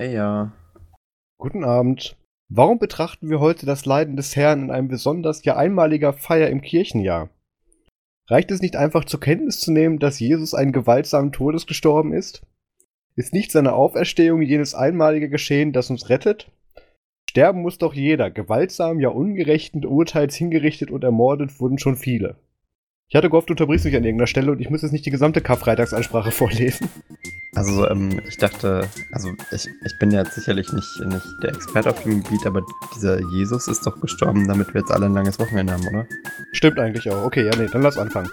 Ja. Guten Abend. Warum betrachten wir heute das Leiden des Herrn in einem besonders ja einmaliger Feier im Kirchenjahr? Reicht es nicht einfach zur Kenntnis zu nehmen, dass Jesus einen gewaltsamen Todes gestorben ist? Ist nicht seine Auferstehung jenes einmalige Geschehen, das uns rettet? Sterben muss doch jeder, gewaltsam, ja ungerechten Urteils hingerichtet und ermordet wurden schon viele. Ich hatte gehofft, du unterbrichst mich an irgendeiner Stelle und ich muss jetzt nicht die gesamte Karfreitagsansprache vorlesen. Also, ähm, ich dachte, also ich, ich bin ja sicherlich nicht, nicht der Experte auf dem Gebiet, aber dieser Jesus ist doch gestorben, damit wir jetzt alle ein langes Wochenende haben, oder? Stimmt eigentlich auch. Okay, ja, nee, dann lass anfangen.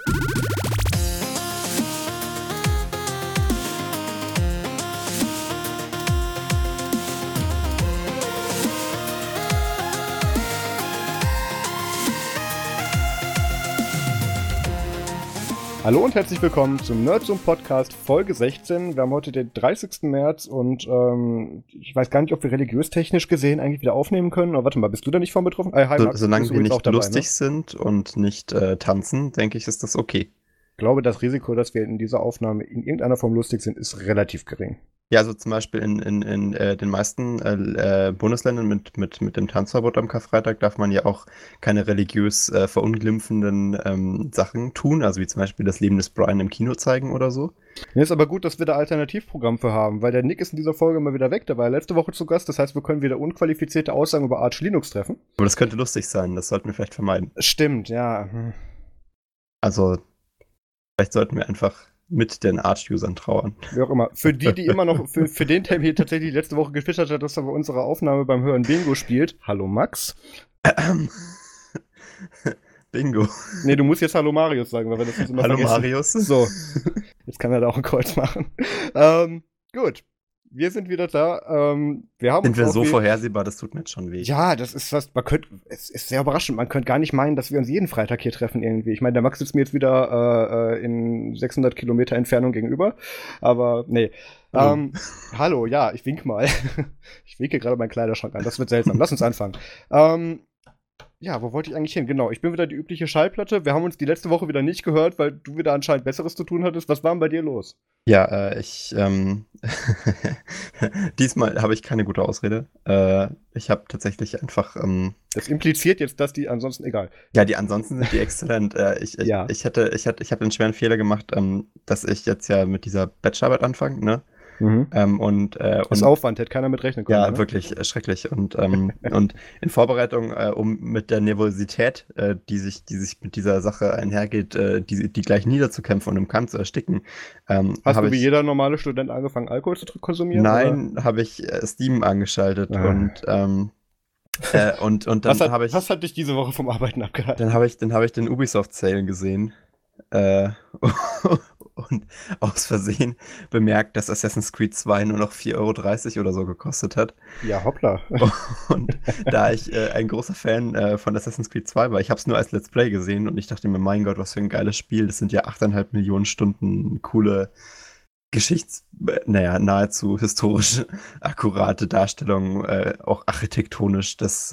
Hallo und herzlich willkommen zum Nerdsum Podcast Folge 16. Wir haben heute den 30. März und ähm, ich weiß gar nicht, ob wir religiös-technisch gesehen eigentlich wieder aufnehmen können. Aber warte mal, bist du da nicht von betroffen? Äh, hi, Max, so, solange wir nicht dabei, lustig ne? sind und nicht äh, tanzen, denke ich, ist das okay. Ich glaube, das Risiko, dass wir in dieser Aufnahme in irgendeiner Form lustig sind, ist relativ gering. Ja, also zum Beispiel in, in, in äh, den meisten äh, äh, Bundesländern mit, mit, mit dem Tanzverbot am Karfreitag darf man ja auch keine religiös äh, verunglimpfenden ähm, Sachen tun, also wie zum Beispiel das Leben des Brian im Kino zeigen oder so. Ja, ist aber gut, dass wir da Alternativprogramm für haben, weil der Nick ist in dieser Folge mal wieder weg, der war ja letzte Woche zu Gast, das heißt, wir können wieder unqualifizierte Aussagen über Arch Linux treffen. Aber das könnte lustig sein, das sollten wir vielleicht vermeiden. Stimmt, ja. Also, vielleicht sollten wir einfach mit den Arch-Usern trauern. Wie auch immer. Für die, die immer noch, für, für den, der hier tatsächlich letzte Woche gefischt hat, dass er bei unserer Aufnahme beim Hören Bingo spielt. Hallo Max. Bingo. Nee, du musst jetzt Hallo Marius sagen, weil wir das immer Hallo vergessen. Marius. So. Jetzt kann er da auch ein Kreuz machen. Ähm, gut wir sind wieder da. Ähm, wir haben sind wir so vorhersehbar, das tut mir jetzt schon weh. Ja, das ist was, man könnte, es ist sehr überraschend. Man könnte gar nicht meinen, dass wir uns jeden Freitag hier treffen irgendwie. Ich meine, der Max sitzt mir jetzt wieder äh, äh in 600 Kilometer Entfernung gegenüber, aber nee. Hallo. Ähm, hallo, ja, ich wink mal. ich winke gerade meinen Kleiderschrank an. Das wird seltsam. Lass uns anfangen. Ähm, ja, wo wollte ich eigentlich hin? Genau, ich bin wieder die übliche Schallplatte. Wir haben uns die letzte Woche wieder nicht gehört, weil du wieder anscheinend Besseres zu tun hattest. Was war denn bei dir los? Ja, äh, ich, ähm, diesmal habe ich keine gute Ausrede. Äh, ich habe tatsächlich einfach, ähm, Das impliziert jetzt, dass die ansonsten egal. Ja, die ansonsten sind die exzellent. äh, ich, ich, ja. ich ich hatte, ich habe den schweren Fehler gemacht, ähm, dass ich jetzt ja mit dieser Bachelorarbeit anfange, ne? Mhm. Ähm, und, äh, das und, Aufwand, hätte keiner mit rechnen können. Ja, ne? wirklich äh, schrecklich. Und, ähm, und in Vorbereitung, äh, um mit der Nervosität, äh, die, sich, die sich mit dieser Sache einhergeht, äh, die, die gleich niederzukämpfen und im Kampf zu ersticken. Ähm, Hast du wie ich, jeder normale Student angefangen, Alkohol zu konsumieren? Nein, habe ich äh, Steam angeschaltet ah. und ähm, äh, und, und dann habe ich. Was hat dich diese Woche vom Arbeiten abgehalten? Dann habe ich, hab ich den Ubisoft-Sale gesehen. Äh, und aus Versehen bemerkt, dass Assassin's Creed 2 nur noch 4,30 Euro oder so gekostet hat. Ja, hoppla. Und da ich äh, ein großer Fan äh, von Assassin's Creed 2 war, ich habe es nur als Let's Play gesehen und ich dachte mir, mein Gott, was für ein geiles Spiel. Das sind ja 8,5 Millionen Stunden coole Geschichts-, naja, nahezu historisch akkurate Darstellungen, äh, auch architektonisch. Das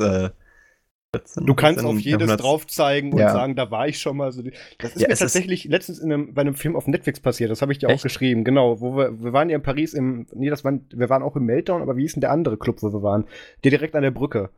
Du kannst auf jedes drauf zeigen und ja. sagen, da war ich schon mal. So, das ist ja, mir tatsächlich ist letztens in einem, bei einem Film auf Netflix passiert. Das habe ich dir Echt? auch geschrieben. Genau, wo wir, wir waren ja in Paris im, nee, das waren, wir waren auch im Meltdown, aber wie hieß denn der andere Club, wo wir waren? Der direkt an der Brücke.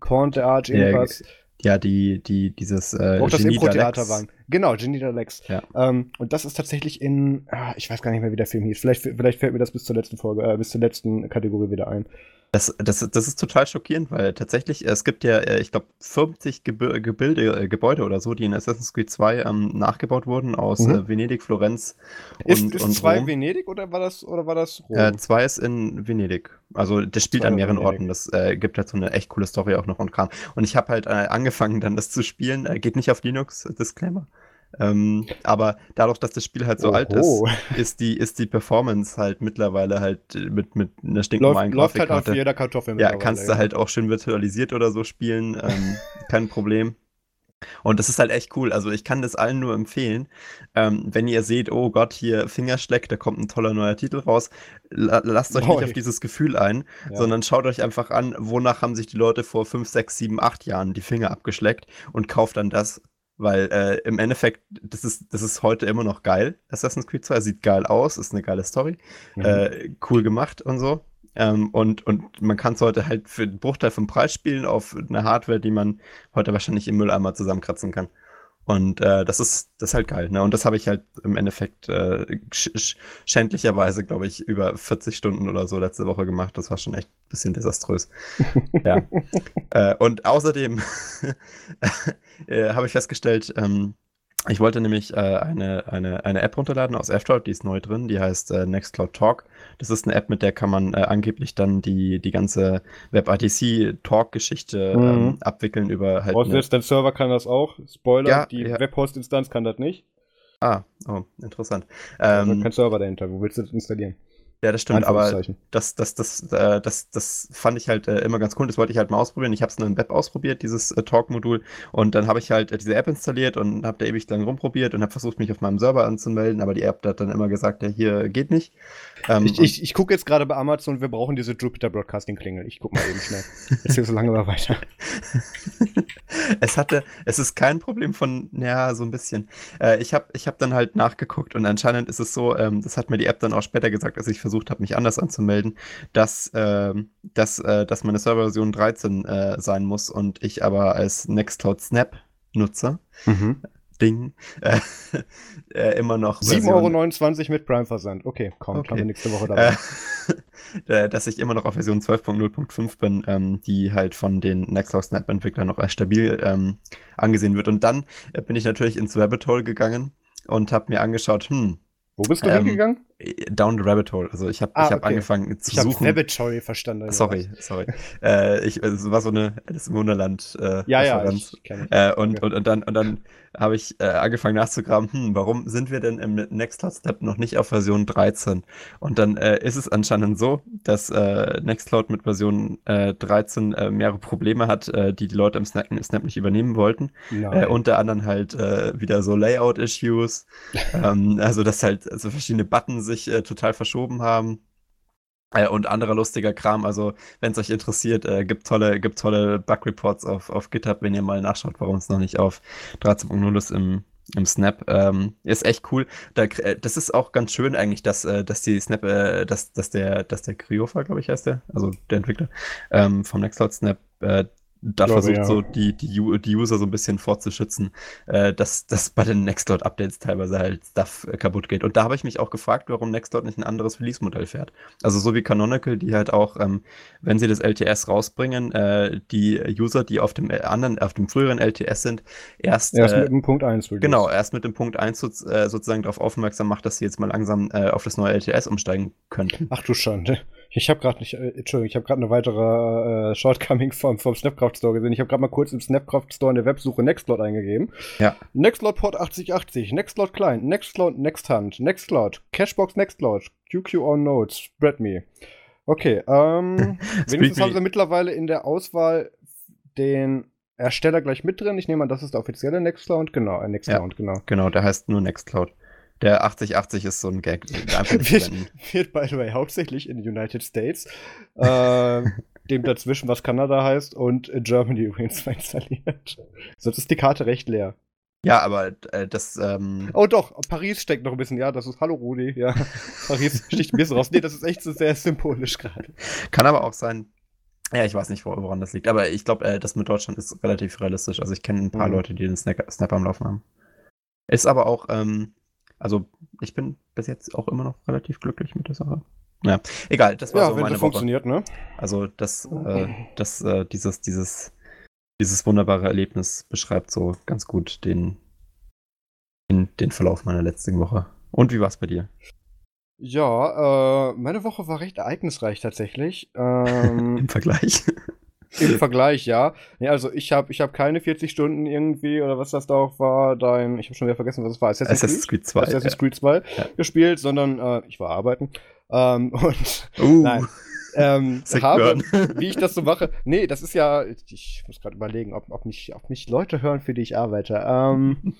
Pont d'Arch, irgendwas. Ja, die, die, dieses, äh, Auch das Impro-Theater waren. Genau, Genie Lex. Ja. Ähm, und das ist tatsächlich in, ah, ich weiß gar nicht mehr, wie der Film hieß. Vielleicht, vielleicht fällt mir das bis zur letzten Folge, äh, bis zur letzten Kategorie wieder ein. Das, das, das ist total schockierend, weil tatsächlich, es gibt ja, äh, ich glaube, 50 Ge Gebilde, äh, Gebäude oder so, die in Assassin's Creed 2 ähm, nachgebaut wurden aus mhm. äh, Venedig, Florenz und Ist, ist und 2 Venedig oder war das, oder war das Rom? 2 äh, ist in Venedig. Also das spielt an mehreren Orten. Das äh, gibt halt so eine echt coole Story auch noch und Kram. Und ich habe halt äh, angefangen dann das zu spielen. geht nicht auf Linux, Disclaimer. Ähm, aber dadurch, dass das Spiel halt so Oho. alt ist, ist die, ist die Performance halt mittlerweile halt mit, mit einer stinknormalen Läuft, läuft halt auf jeder Kartoffel Ja, kannst du halt auch schön virtualisiert oder so spielen. Ähm, kein Problem. Und das ist halt echt cool. Also ich kann das allen nur empfehlen. Ähm, wenn ihr seht, oh Gott, hier Fingerschleck, da kommt ein toller neuer Titel raus, lasst euch Boy. nicht auf dieses Gefühl ein, ja. sondern schaut euch einfach an, wonach haben sich die Leute vor 5, 6, 7, 8 Jahren die Finger abgeschleckt und kauft dann das weil äh, im Endeffekt, das ist, das ist heute immer noch geil. Assassin's Creed 2 sieht geil aus, ist eine geile Story. Mhm. Äh, cool gemacht und so. Ähm, und, und man kann es heute halt für einen Bruchteil vom Preis spielen auf eine Hardware, die man heute wahrscheinlich im Mülleimer zusammenkratzen kann. Und äh, das ist das ist halt geil. Ne? Und das habe ich halt im Endeffekt äh, sch schändlicherweise, glaube ich, über 40 Stunden oder so letzte Woche gemacht. Das war schon echt ein bisschen desaströs. ja. äh, und außerdem äh, habe ich festgestellt, ähm, ich wollte nämlich äh, eine, eine, eine App runterladen aus F-Droid, die ist neu drin, die heißt äh, Nextcloud Talk. Das ist eine App, mit der kann man äh, angeblich dann die, die ganze WebRTC-Talk-Geschichte mhm. ähm, abwickeln über halt. Brauchst jetzt, dein Server kann das auch. Spoiler, ja, die ja. Webhost-Instanz kann das nicht. Ah, oh, interessant. Ähm, also kein Server dahinter, wo willst du das installieren? Ja, das stimmt, aber das, das, das, äh, das, das fand ich halt äh, immer ganz cool. Das wollte ich halt mal ausprobieren. Ich habe es nur im Web ausprobiert, dieses äh, Talk-Modul. Und dann habe ich halt äh, diese App installiert und habe da ewig lang rumprobiert und habe versucht, mich auf meinem Server anzumelden. Aber die App hat dann immer gesagt, ja, hier geht nicht. Ähm, ich ich, ich gucke jetzt gerade bei Amazon, wir brauchen diese Jupiter Broadcasting-Klingel. Ich gucke mal eben schnell. Jetzt hier so lange mal weiter. es hatte, es ist kein Problem von, ja, so ein bisschen. Äh, ich habe ich hab dann halt nachgeguckt und anscheinend ist es so, ähm, das hat mir die App dann auch später gesagt, als ich versucht habe, mich anders anzumelden, dass, äh, dass, äh, dass meine Serverversion 13 äh, sein muss und ich aber als Nextcloud Snap Nutzer mhm. Ding äh, äh, immer noch 7,29 Euro mit Prime-Versand. Okay, kommt, okay. haben wir nächste Woche dabei. Äh, dass ich immer noch auf Version 12.0.5 bin, ähm, die halt von den Nextcloud Snap-Entwicklern noch als stabil ähm, angesehen wird. Und dann äh, bin ich natürlich ins Rabbit Hole gegangen und habe mir angeschaut, hm, wo bist du ähm, hingegangen? Down the Rabbit Hole. Also ich habe ah, hab okay. angefangen zu ich suchen. Ich habe Rabbit Hole verstanden. Sorry, sorry. äh, ich, es war so eine Alice im Wunderland äh, ja. Ja, ich, ich. Äh, und, okay. und, und, dann, und dann habe ich äh, angefangen nachzugraben, hm, warum sind wir denn im Nextcloud Step noch nicht auf Version 13? Und dann äh, ist es anscheinend so, dass äh, Nextcloud mit Version äh, 13 äh, mehrere Probleme hat, äh, die die Leute im Snap, Snap nicht übernehmen wollten. Äh, unter anderem halt äh, wieder so Layout-Issues. ähm, also, dass halt also verschiedene Buttons sich äh, total verschoben haben. Äh, und anderer lustiger Kram. Also, wenn es euch interessiert, äh, gibt tolle, gibt tolle Bug-Reports auf, auf GitHub, wenn ihr mal nachschaut, warum es noch nicht auf 13.0 ist im, im Snap. Ähm, ist echt cool. Da, äh, das ist auch ganz schön eigentlich, dass, äh, dass die Snap, äh, dass, dass der, dass der Kriofa, glaube ich, heißt der, also der Entwickler ähm, vom Nextcloud Snap, äh, da glaube, versucht ja. so die, die, die User so ein bisschen vorzuschützen, äh, dass, dass bei den Nextcloud-Updates teilweise halt Stuff äh, kaputt geht. Und da habe ich mich auch gefragt, warum Nextcloud nicht ein anderes Release-Modell fährt. Also so wie Canonical, die halt auch, ähm, wenn sie das LTS rausbringen, äh, die User, die auf dem äh, anderen, auf dem früheren LTS sind, erst, erst mit dem Punkt 1 Release. Genau, erst mit dem Punkt 1 so, äh, sozusagen darauf aufmerksam macht, dass sie jetzt mal langsam äh, auf das neue LTS umsteigen könnten. Ach du Schande. Ich habe gerade nicht, äh, Entschuldigung, ich habe gerade eine weitere äh, Shortcoming vom, vom Snapcraft Store gesehen. Ich habe gerade mal kurz im Snapcraft Store in der Websuche Nextcloud eingegeben. Ja. Nextcloud Port 8080, Nextcloud Client, Nextcloud Nexthand, Nextcloud, Cashbox Nextcloud, QQ on Notes, SpreadMe. Okay, ähm, wenigstens haben sie mittlerweile in der Auswahl den Ersteller gleich mit drin. Ich nehme an, das ist der offizielle Nextcloud. Genau, äh, Nextcloud, ja, genau. Genau, der heißt nur Nextcloud. Der 8080 ist so ein Gag. wird, wird, by the way, hauptsächlich in den United States, äh, dem dazwischen, was Kanada heißt, und Germany übrigens installiert. Sonst ist die Karte recht leer. Ja, aber äh, das. Ähm oh doch, Paris steckt noch ein bisschen, ja, das ist Hallo Rudi, ja. Paris sticht ein bisschen raus. Nee, das ist echt so sehr symbolisch gerade. Kann aber auch sein. Ja, ich weiß nicht, woran das liegt. Aber ich glaube, äh, das mit Deutschland ist relativ realistisch. Also ich kenne ein paar mhm. Leute, die den Snap, Snap am Laufen haben. Ist aber auch, ähm, also ich bin bis jetzt auch immer noch relativ glücklich mit der Sache. Ja, egal, das war ja, so wenn meine Woche. funktioniert, ne? Also das, äh, das, äh, dieses, dieses, dieses wunderbare Erlebnis beschreibt so ganz gut den, den, den Verlauf meiner letzten Woche. Und wie war es bei dir? Ja, äh, meine Woche war recht ereignisreich tatsächlich. Ähm, Im Vergleich. Im Vergleich, ja. Nee, also ich habe ich hab keine 40 Stunden irgendwie oder was das da auch war, dein, ich habe schon wieder vergessen, was es war, Assassin's, Assassin's Creed 2, Assassin's. Creed 2 ja. gespielt, sondern äh, ich war arbeiten. Ähm, und uh. nein. Ähm, habe, wie ich das so mache. Nee, das ist ja, ich muss gerade überlegen, ob, ob, mich, ob mich Leute hören, für die ich arbeite. Ähm,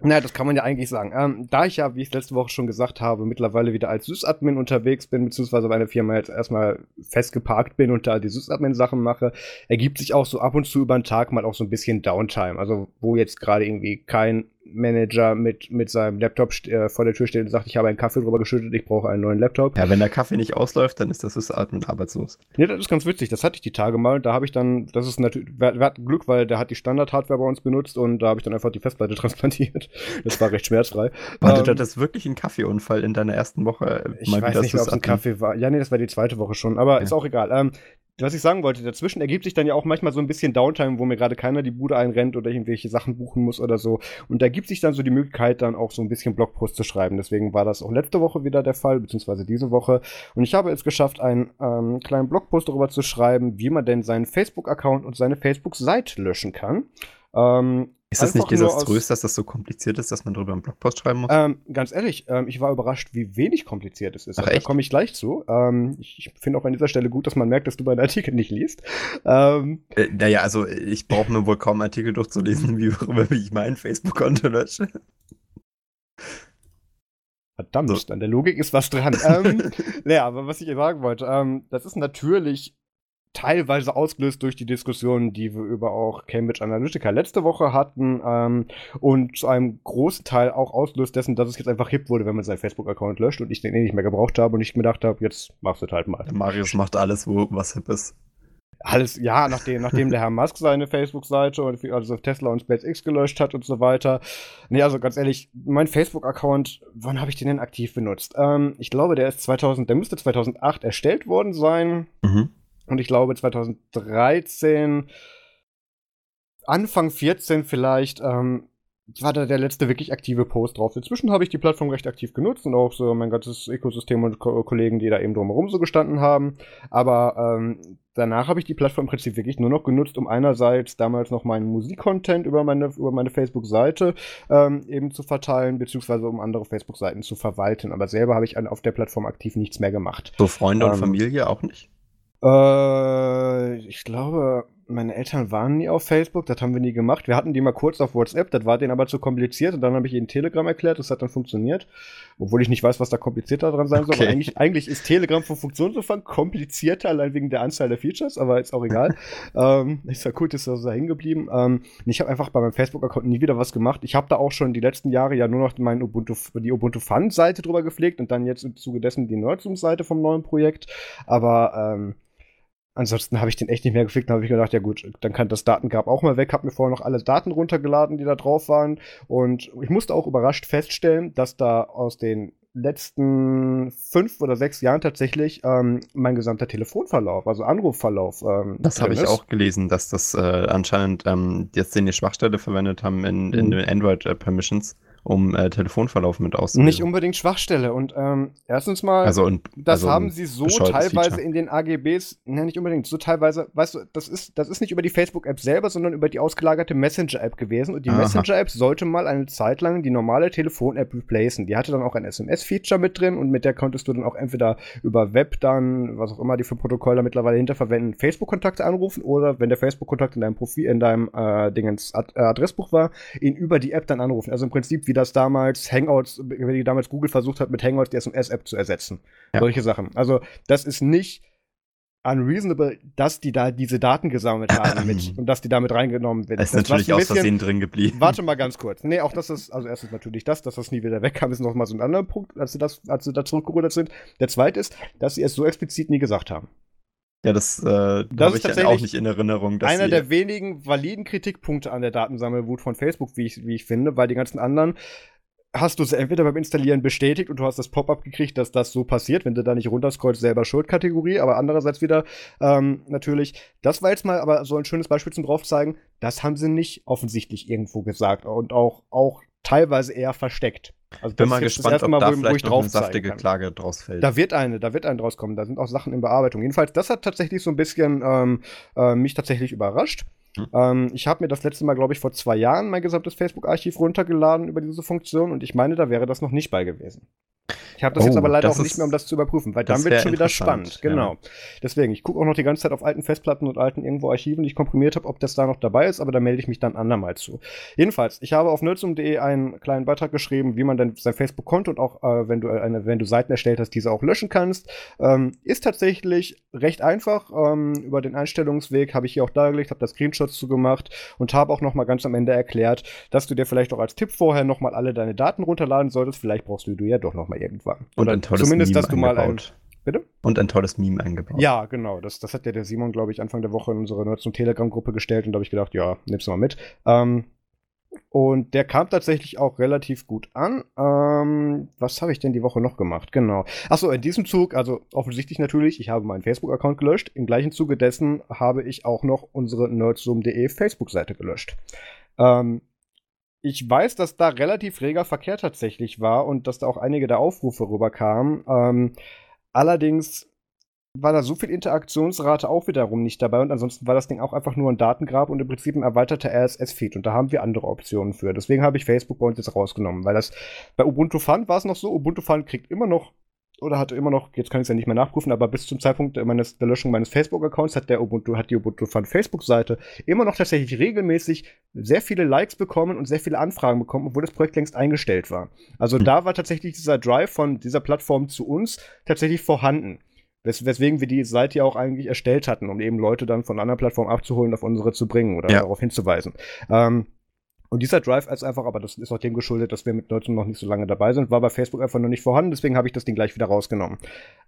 Na, das kann man ja eigentlich sagen. Ähm, da ich ja, wie ich letzte Woche schon gesagt habe, mittlerweile wieder als Sysadmin unterwegs bin, beziehungsweise bei einer Firma jetzt erstmal festgeparkt bin und da die Sysadmin-Sachen mache, ergibt sich auch so ab und zu über den Tag mal auch so ein bisschen Downtime. Also, wo jetzt gerade irgendwie kein Manager mit, mit seinem Laptop äh, vor der Tür steht und sagt, ich habe einen Kaffee drüber geschüttet, ich brauche einen neuen Laptop. Ja, wenn der Kaffee nicht ausläuft, dann ist das Sysatmen arbeitslos. Nee, das ist ganz witzig. Das hatte ich die Tage mal. Da habe ich dann, das ist natürlich, wir, wir hatten Glück, weil der hat die Standard-Hardware bei uns benutzt und da habe ich dann einfach die Festplatte transplantiert. Das war recht schmerzfrei. War ähm, das wirklich ein Kaffeeunfall in deiner ersten Woche? Ich weiß nicht, ob es ein Kaffee war. Ja, nee, das war die zweite Woche schon, aber ja. ist auch egal. Ähm, was ich sagen wollte, dazwischen ergibt sich dann ja auch manchmal so ein bisschen Downtime, wo mir gerade keiner die Bude einrennt oder irgendwelche Sachen buchen muss oder so. Und da ergibt sich dann so die Möglichkeit, dann auch so ein bisschen Blogpost zu schreiben. Deswegen war das auch letzte Woche wieder der Fall, beziehungsweise diese Woche. Und ich habe es geschafft, einen ähm, kleinen Blogpost darüber zu schreiben, wie man denn seinen Facebook-Account und seine Facebook-Seite löschen kann. Ähm, ist das nicht desaströs, dass das so kompliziert ist, dass man darüber einen Blogpost schreiben muss? Ähm, ganz ehrlich, ähm, ich war überrascht, wie wenig kompliziert es ist. Ach, da komme ich gleich zu. Ähm, ich, ich finde auch an dieser Stelle gut, dass man merkt, dass du meinen Artikel nicht liest. Ähm, äh, naja, also ich brauche mir wohl kaum Artikel durchzulesen, wie, worüber ich meinen Facebook-Konto lösche. Verdammt, so. an der Logik ist was dran. ähm, naja, aber was ich sagen wollte, ähm, das ist natürlich teilweise ausgelöst durch die Diskussion, die wir über auch Cambridge Analytica letzte Woche hatten ähm, und zu einem großen Teil auch ausgelöst dessen, dass es jetzt einfach hip wurde, wenn man seinen Facebook-Account löscht und ich den eh nicht mehr gebraucht habe und ich gedacht habe, jetzt machst du es halt mal. Marius macht alles, wo was hip ist. Alles, ja, nachdem, nachdem der Herr Musk seine Facebook-Seite und also Tesla und SpaceX gelöscht hat und so weiter. Nee, also ganz ehrlich, mein Facebook-Account, wann habe ich den denn aktiv benutzt? Ähm, ich glaube, der ist 2000, der müsste 2008 erstellt worden sein. Mhm. Und ich glaube 2013, Anfang 14 vielleicht, ähm, war da der letzte wirklich aktive Post drauf. Inzwischen habe ich die Plattform recht aktiv genutzt und auch so mein ganzes Ökosystem und Ko Kollegen, die da eben drumherum so gestanden haben. Aber ähm, danach habe ich die Plattform im Prinzip wirklich nur noch genutzt, um einerseits damals noch meinen Musikcontent über meine, über meine Facebook-Seite ähm, eben zu verteilen, beziehungsweise um andere Facebook-Seiten zu verwalten. Aber selber habe ich auf der Plattform aktiv nichts mehr gemacht. So Freunde und ähm, Familie auch nicht? Äh, ich glaube, meine Eltern waren nie auf Facebook, das haben wir nie gemacht. Wir hatten die mal kurz auf WhatsApp, das war denen aber zu kompliziert und dann habe ich ihnen Telegram erklärt, das hat dann funktioniert. Obwohl ich nicht weiß, was da komplizierter dran sein okay. soll. Eigentlich, eigentlich ist Telegram vom Funktionsumfang komplizierter, allein wegen der Anzahl der Features, aber ist auch egal. ähm, ist ja cool, ist das da hängen geblieben. Ähm, ich habe einfach bei meinem Facebook-Account nie wieder was gemacht. Ich habe da auch schon die letzten Jahre ja nur noch mein Ubuntu, die Ubuntu Fun-Seite drüber gepflegt und dann jetzt im Zuge dessen die Nerdzoom-Seite vom neuen Projekt. Aber ähm, Ansonsten habe ich den echt nicht mehr gefickt. Dann habe ich gedacht, ja gut, dann kann das Datengrab auch mal weg. Habe mir vorher noch alle Daten runtergeladen, die da drauf waren. Und ich musste auch überrascht feststellen, dass da aus den letzten fünf oder sechs Jahren tatsächlich ähm, mein gesamter Telefonverlauf, also Anrufverlauf. Ähm, das habe ich auch gelesen, dass das äh, anscheinend ähm, jetzt eine Schwachstelle verwendet haben in, in mhm. den Android äh, Permissions um äh, Telefonverlauf mit auszuwählen. Nicht unbedingt Schwachstelle. Und ähm, erstens mal, also und, das also haben sie so teilweise Feature. in den AGBs, ne, nicht unbedingt, so teilweise, weißt du, das ist, das ist nicht über die Facebook-App selber, sondern über die ausgelagerte Messenger-App gewesen. Und die Messenger-App sollte mal eine Zeit lang die normale Telefon-App replacen. Die hatte dann auch ein SMS-Feature mit drin und mit der konntest du dann auch entweder über Web dann, was auch immer die für Protokolle mittlerweile hinterverwenden, Facebook-Kontakte anrufen oder wenn der Facebook-Kontakt in deinem Profil, in deinem äh, Dingens Ad Adressbuch war, ihn über die App dann anrufen. Also im Prinzip wie das damals Hangouts, wie damals Google versucht hat, mit Hangouts die SMS-App zu ersetzen. Ja. Solche Sachen. Also, das ist nicht unreasonable, dass die da diese Daten gesammelt haben mit, und dass die damit reingenommen werden. Das ist das natürlich aus Versehen drin geblieben. Warte mal ganz kurz. Nee, auch das ist, also erstens natürlich das, dass das nie wieder wegkam, ist noch mal so ein anderer Punkt, als sie, das, als sie da zurückgerudert sind. Der zweite ist, dass sie es so explizit nie gesagt haben. Ja, das, äh, das ist ich auch nicht in Erinnerung. einer der wenigen validen Kritikpunkte an der Datensammelwut von Facebook, wie ich, wie ich finde, weil die ganzen anderen hast du es entweder beim Installieren bestätigt und du hast das Pop-up gekriegt, dass das so passiert, wenn du da nicht runterscrollst, selber Schuldkategorie, aber andererseits wieder ähm, natürlich, das war jetzt mal aber so ein schönes Beispiel zum drauf zeigen, das haben sie nicht offensichtlich irgendwo gesagt und auch, auch teilweise eher versteckt. Also Bin mal gespannt, ob Mal, da wo, vielleicht wo noch eine saftige Klage draus fällt. Da wird eine, da wird eine draus kommen. Da sind auch Sachen in Bearbeitung. Jedenfalls, das hat tatsächlich so ein bisschen ähm, äh, mich tatsächlich überrascht. Hm. Ähm, ich habe mir das letzte Mal, glaube ich, vor zwei Jahren mein gesamtes Facebook-Archiv runtergeladen über diese Funktion und ich meine, da wäre das noch nicht bei gewesen. Ich habe das Oh, jetzt aber leider auch nicht mehr, um das zu überprüfen, weil dann wird es schon wieder spannend. Genau. Deswegen, ich gucke auch noch die ganze Zeit auf alten Festplatten und alten irgendwo Archiven, die ich komprimiert habe, ob das da noch dabei ist, aber da melde ich mich dann andermal zu. Jedenfalls, ich habe auf nerdsum.de einen kleinen Beitrag geschrieben, wie man denn sein Facebook-Konto und auch, äh, wenn du eine, wenn du Seiten erstellt hast, diese auch löschen kannst. Ähm, ist tatsächlich recht einfach. Ähm, über den Einstellungsweg habe ich hier auch dargelegt, habe da Screenshots zu gemacht und habe auch noch mal ganz am Ende erklärt, dass du dir vielleicht auch als Tipp vorher noch mal alle deine Daten runterladen solltest. Vielleicht brauchst du die ja doch noch mal irgendwann. Und Oder ein tolles zumindest, Meme dass du mal ein, eingebaut. Bitte? Und ein tolles Meme eingebaut. ja, genau. Das, das hat ja der Simon, glaube ich, Anfang der Woche in unsere Nerds- und Telegram-Gruppe gestellt und da habe ich gedacht, ja, nimm's mal mit. Ähm, und der kam tatsächlich auch relativ gut an. Ähm, was habe ich denn die Woche noch gemacht? Genau. Achso, in diesem Zug, also offensichtlich natürlich, ich habe meinen Facebook-Account gelöscht. Im gleichen Zuge dessen habe ich auch noch unsere nerdsum.de Facebook-Seite gelöscht. Ähm, ich weiß, dass da relativ reger Verkehr tatsächlich war und dass da auch einige der Aufrufe rüberkamen. Ähm, allerdings war da so viel Interaktionsrate auch wiederum nicht dabei und ansonsten war das Ding auch einfach nur ein Datengrab und im Prinzip ein erweiterter RSS-Feed und da haben wir andere Optionen für. Deswegen habe ich Facebook bei uns jetzt rausgenommen, weil das bei Ubuntu Fun war es noch so, Ubuntu Fun kriegt immer noch oder hatte immer noch, jetzt kann ich es ja nicht mehr nachprüfen, aber bis zum Zeitpunkt meines, der Löschung meines Facebook-Accounts hat der Ubuntu, hat die Ubuntu Fun Facebook-Seite immer noch tatsächlich regelmäßig sehr viele Likes bekommen und sehr viele Anfragen bekommen, obwohl das Projekt längst eingestellt war. Also Hm. da war tatsächlich dieser Drive von dieser Plattform zu uns tatsächlich vorhanden. Wes weswegen wir die Seite ja auch eigentlich erstellt hatten, um eben Leute dann von anderen Plattformen abzuholen, auf unsere zu bringen oder Ja. darauf hinzuweisen. Ähm, und dieser Drive ist einfach, aber das ist auch dem geschuldet, dass wir mit Nerdsum noch nicht so lange dabei sind, war bei Facebook einfach noch nicht vorhanden, deswegen habe ich das Ding gleich wieder rausgenommen.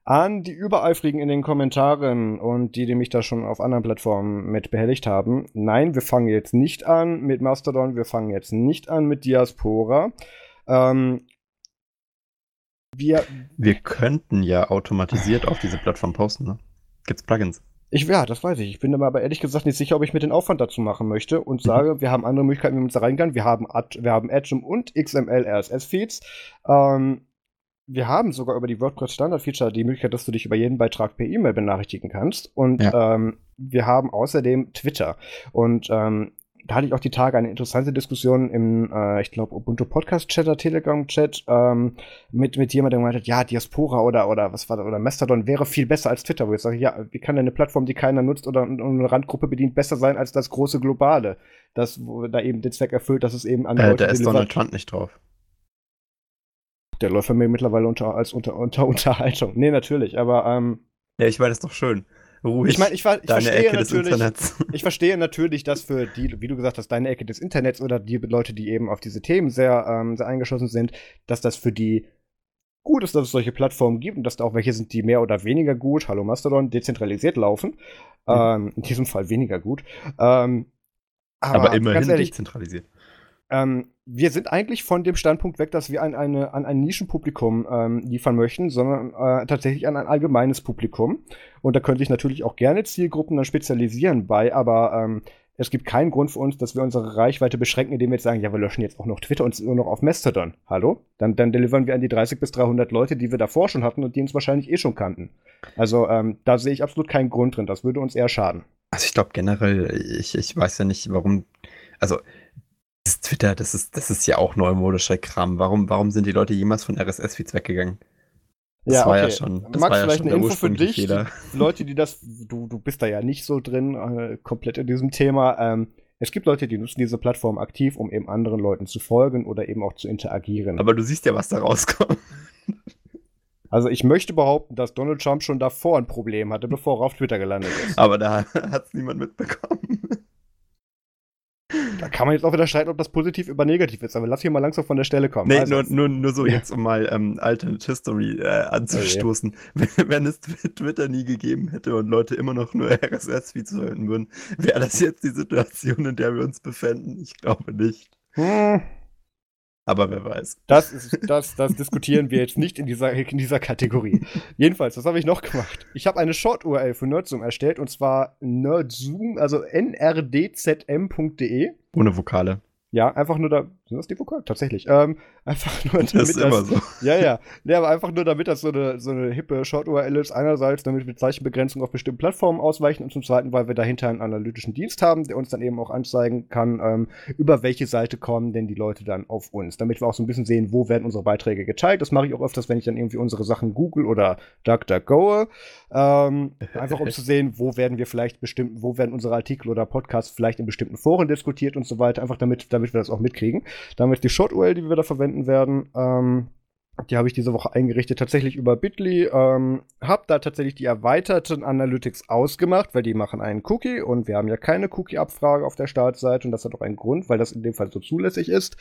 An die Übereifrigen in den Kommentaren und die, die mich da schon auf anderen Plattformen mit behelligt haben. Nein, wir fangen jetzt nicht an mit Mastodon, wir fangen jetzt nicht an mit Diaspora. Ähm, wir, Wir könnten ja automatisiert auf diese Plattform posten, ne? Gibt's Plugins? Ich, ja, das weiß ich. Ich bin mir aber ehrlich gesagt nicht sicher, ob ich mir den Aufwand dazu machen möchte und Mhm. sage, wir haben andere Möglichkeiten, wie wir uns da rein können. Wir haben, Ad, wir haben Atom und XML RSS-Feeds. Ähm, wir haben sogar über die WordPress Standard Feature die Möglichkeit, dass du dich über jeden Beitrag per E-Mail benachrichtigen kannst. Und ähm, wir haben außerdem Twitter. Und ähm, da hatte ich auch die Tage eine interessante Diskussion im, äh, ich glaube, Ubuntu Podcast Chat oder Telegram Chat ähm, mit, mit jemandem, der gemeint hat, ja, Diaspora oder, oder was war das, oder Mastodon wäre viel besser als Twitter, wo ich sage, ja, wie kann denn eine Plattform, die keiner nutzt oder eine Randgruppe bedient, besser sein als das große Globale, das wo da eben den Zweck erfüllt, dass es eben an Äh, Leute da ist. Donald Trump nicht drauf. Der läuft bei mir mittlerweile unter, als unter, unter Unterhaltung. Nee, natürlich, aber ähm, Ja, ich meine, das ist doch schön. Ruhig. ich meine, ich, ver- ich verstehe natürlich, ich verstehe natürlich, dass für die, wie du gesagt hast, deine Ecke des Internets oder die Leute, die eben auf diese Themen sehr, ähm, sehr eingeschossen sind, dass das für die gut ist, dass es solche Plattformen gibt und dass da auch welche sind, die mehr oder weniger gut, hallo Mastodon, dezentralisiert laufen. Mhm. Ähm, in diesem Fall weniger gut. Ähm, Aber, immerhin ganz ehrlich, dezentralisiert. Ähm, wir sind eigentlich von dem Standpunkt weg, dass wir an, eine, an ein Nischenpublikum ähm, liefern möchten, sondern äh, tatsächlich an ein allgemeines Publikum. Und da könnte ich natürlich auch gerne Zielgruppen dann spezialisieren bei, aber ähm, es gibt keinen Grund für uns, dass wir unsere Reichweite beschränken, indem wir jetzt sagen, ja, wir löschen jetzt auch noch Twitter und sind nur noch auf Mastodon. Hallo? Dann, dann delivern wir an die 30 bis 300 Leute, die wir davor schon hatten und die uns wahrscheinlich eh schon kannten. Also ähm, da sehe ich absolut keinen Grund drin. Das würde uns eher schaden. Also ich glaube generell, ich, ich weiß ja nicht, warum. Also, Twitter, das ist, das ist ja auch neumodischer Kram. Warum, warum sind die Leute jemals von RSS-Feeds weggegangen? Das war ja schon. Das Max, war ja vielleicht schon eine Info für dich. Die Leute, die das, du, du bist da ja nicht so drin, äh, komplett in diesem Thema. Ähm, es gibt Leute, die nutzen diese Plattform aktiv, um eben anderen Leuten zu folgen oder eben auch zu interagieren. Aber du siehst ja, was da rauskommt. also ich möchte behaupten, dass Donald Trump schon davor ein Problem hatte, bevor er auf Twitter gelandet ist. Aber da hat es niemand mitbekommen. Da kann man jetzt auch wieder streiten, ob das positiv oder negativ ist, aber lass hier mal langsam von der Stelle kommen. Nee, Also, nur, nur, nur so Ja. jetzt, um mal ähm, Alternate History äh, anzustoßen. Wenn, wenn es Twitter nie gegeben hätte und Leute immer noch nur RSS-Feeds verwenden würden, wäre das jetzt die Situation, in der wir uns befänden? Ich glaube nicht. hm, Aber wer weiß. das, ist, das, das diskutieren wir jetzt nicht in dieser, in dieser Kategorie. Jedenfalls, was habe ich noch gemacht? Ich habe eine Short-URL für Nerdzoom erstellt und zwar nerdzoom, also nrdzm.de. Ohne Vokale. Ja, einfach nur da Sind das Devocard? Tatsächlich. Ähm, einfach nur damit das. Ist immer so. Ja, ja. Nee, aber einfach nur damit das so eine, so eine hippe Short-URL ist. Einerseits, damit wir Zeichenbegrenzung auf bestimmten Plattformen ausweichen und zum Zweiten, weil wir dahinter einen analytischen Dienst haben, der uns dann eben auch anzeigen kann, ähm, über welche Seite kommen denn die Leute dann auf uns. Damit wir auch so ein bisschen sehen, wo werden unsere Beiträge geteilt. Das mache ich auch öfters, wenn ich dann irgendwie unsere Sachen Google oder DuckDuckGo. Ähm, einfach um zu sehen, wo werden wir vielleicht bestimmt, wo werden unsere Artikel oder Podcasts vielleicht in bestimmten Foren diskutiert und so weiter. Einfach damit, damit wir das auch mitkriegen. Damit die Short-URL, die wir da verwenden werden, ähm, die habe ich diese Woche eingerichtet, tatsächlich über Bitly. Ähm, habe da tatsächlich die erweiterten Analytics ausgemacht, weil die machen einen Cookie und wir haben ja keine Cookie-Abfrage auf der Startseite und das hat auch einen Grund, weil das in dem Fall so zulässig ist.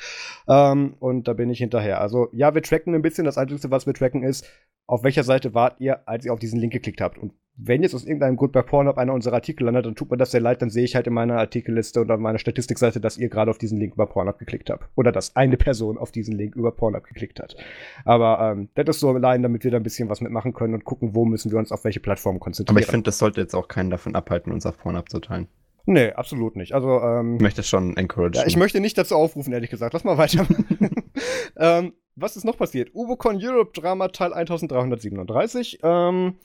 Ähm, und da bin ich hinterher. Also ja, wir tracken ein bisschen. Das Einzige, was wir tracken, ist, auf welcher Seite wart ihr, als ihr auf diesen Link geklickt habt. Und wenn jetzt aus irgendeinem Grund bei Pornhub einer unserer Artikel landet, dann tut mir das sehr leid, dann sehe ich halt in meiner Artikelliste oder meiner Statistikseite, dass ihr gerade auf diesen Link über Pornhub geklickt habt. Oder dass eine Person auf diesen Link über Pornhub geklickt hat. Aber ähm, das ist so allein, damit wir da ein bisschen was mitmachen können und gucken, wo müssen wir uns auf welche Plattform konzentrieren. Aber ich finde, das sollte jetzt auch keinen davon abhalten, uns auf Pornhub zu teilen. Nee, absolut nicht. Also, ähm, ich möchte schon encouragen. Ja, ich möchte nicht dazu aufrufen, ehrlich gesagt. Lass mal weitermachen. ähm, was ist noch passiert? Ubocon Europe Drama Teil 1337. Ähm,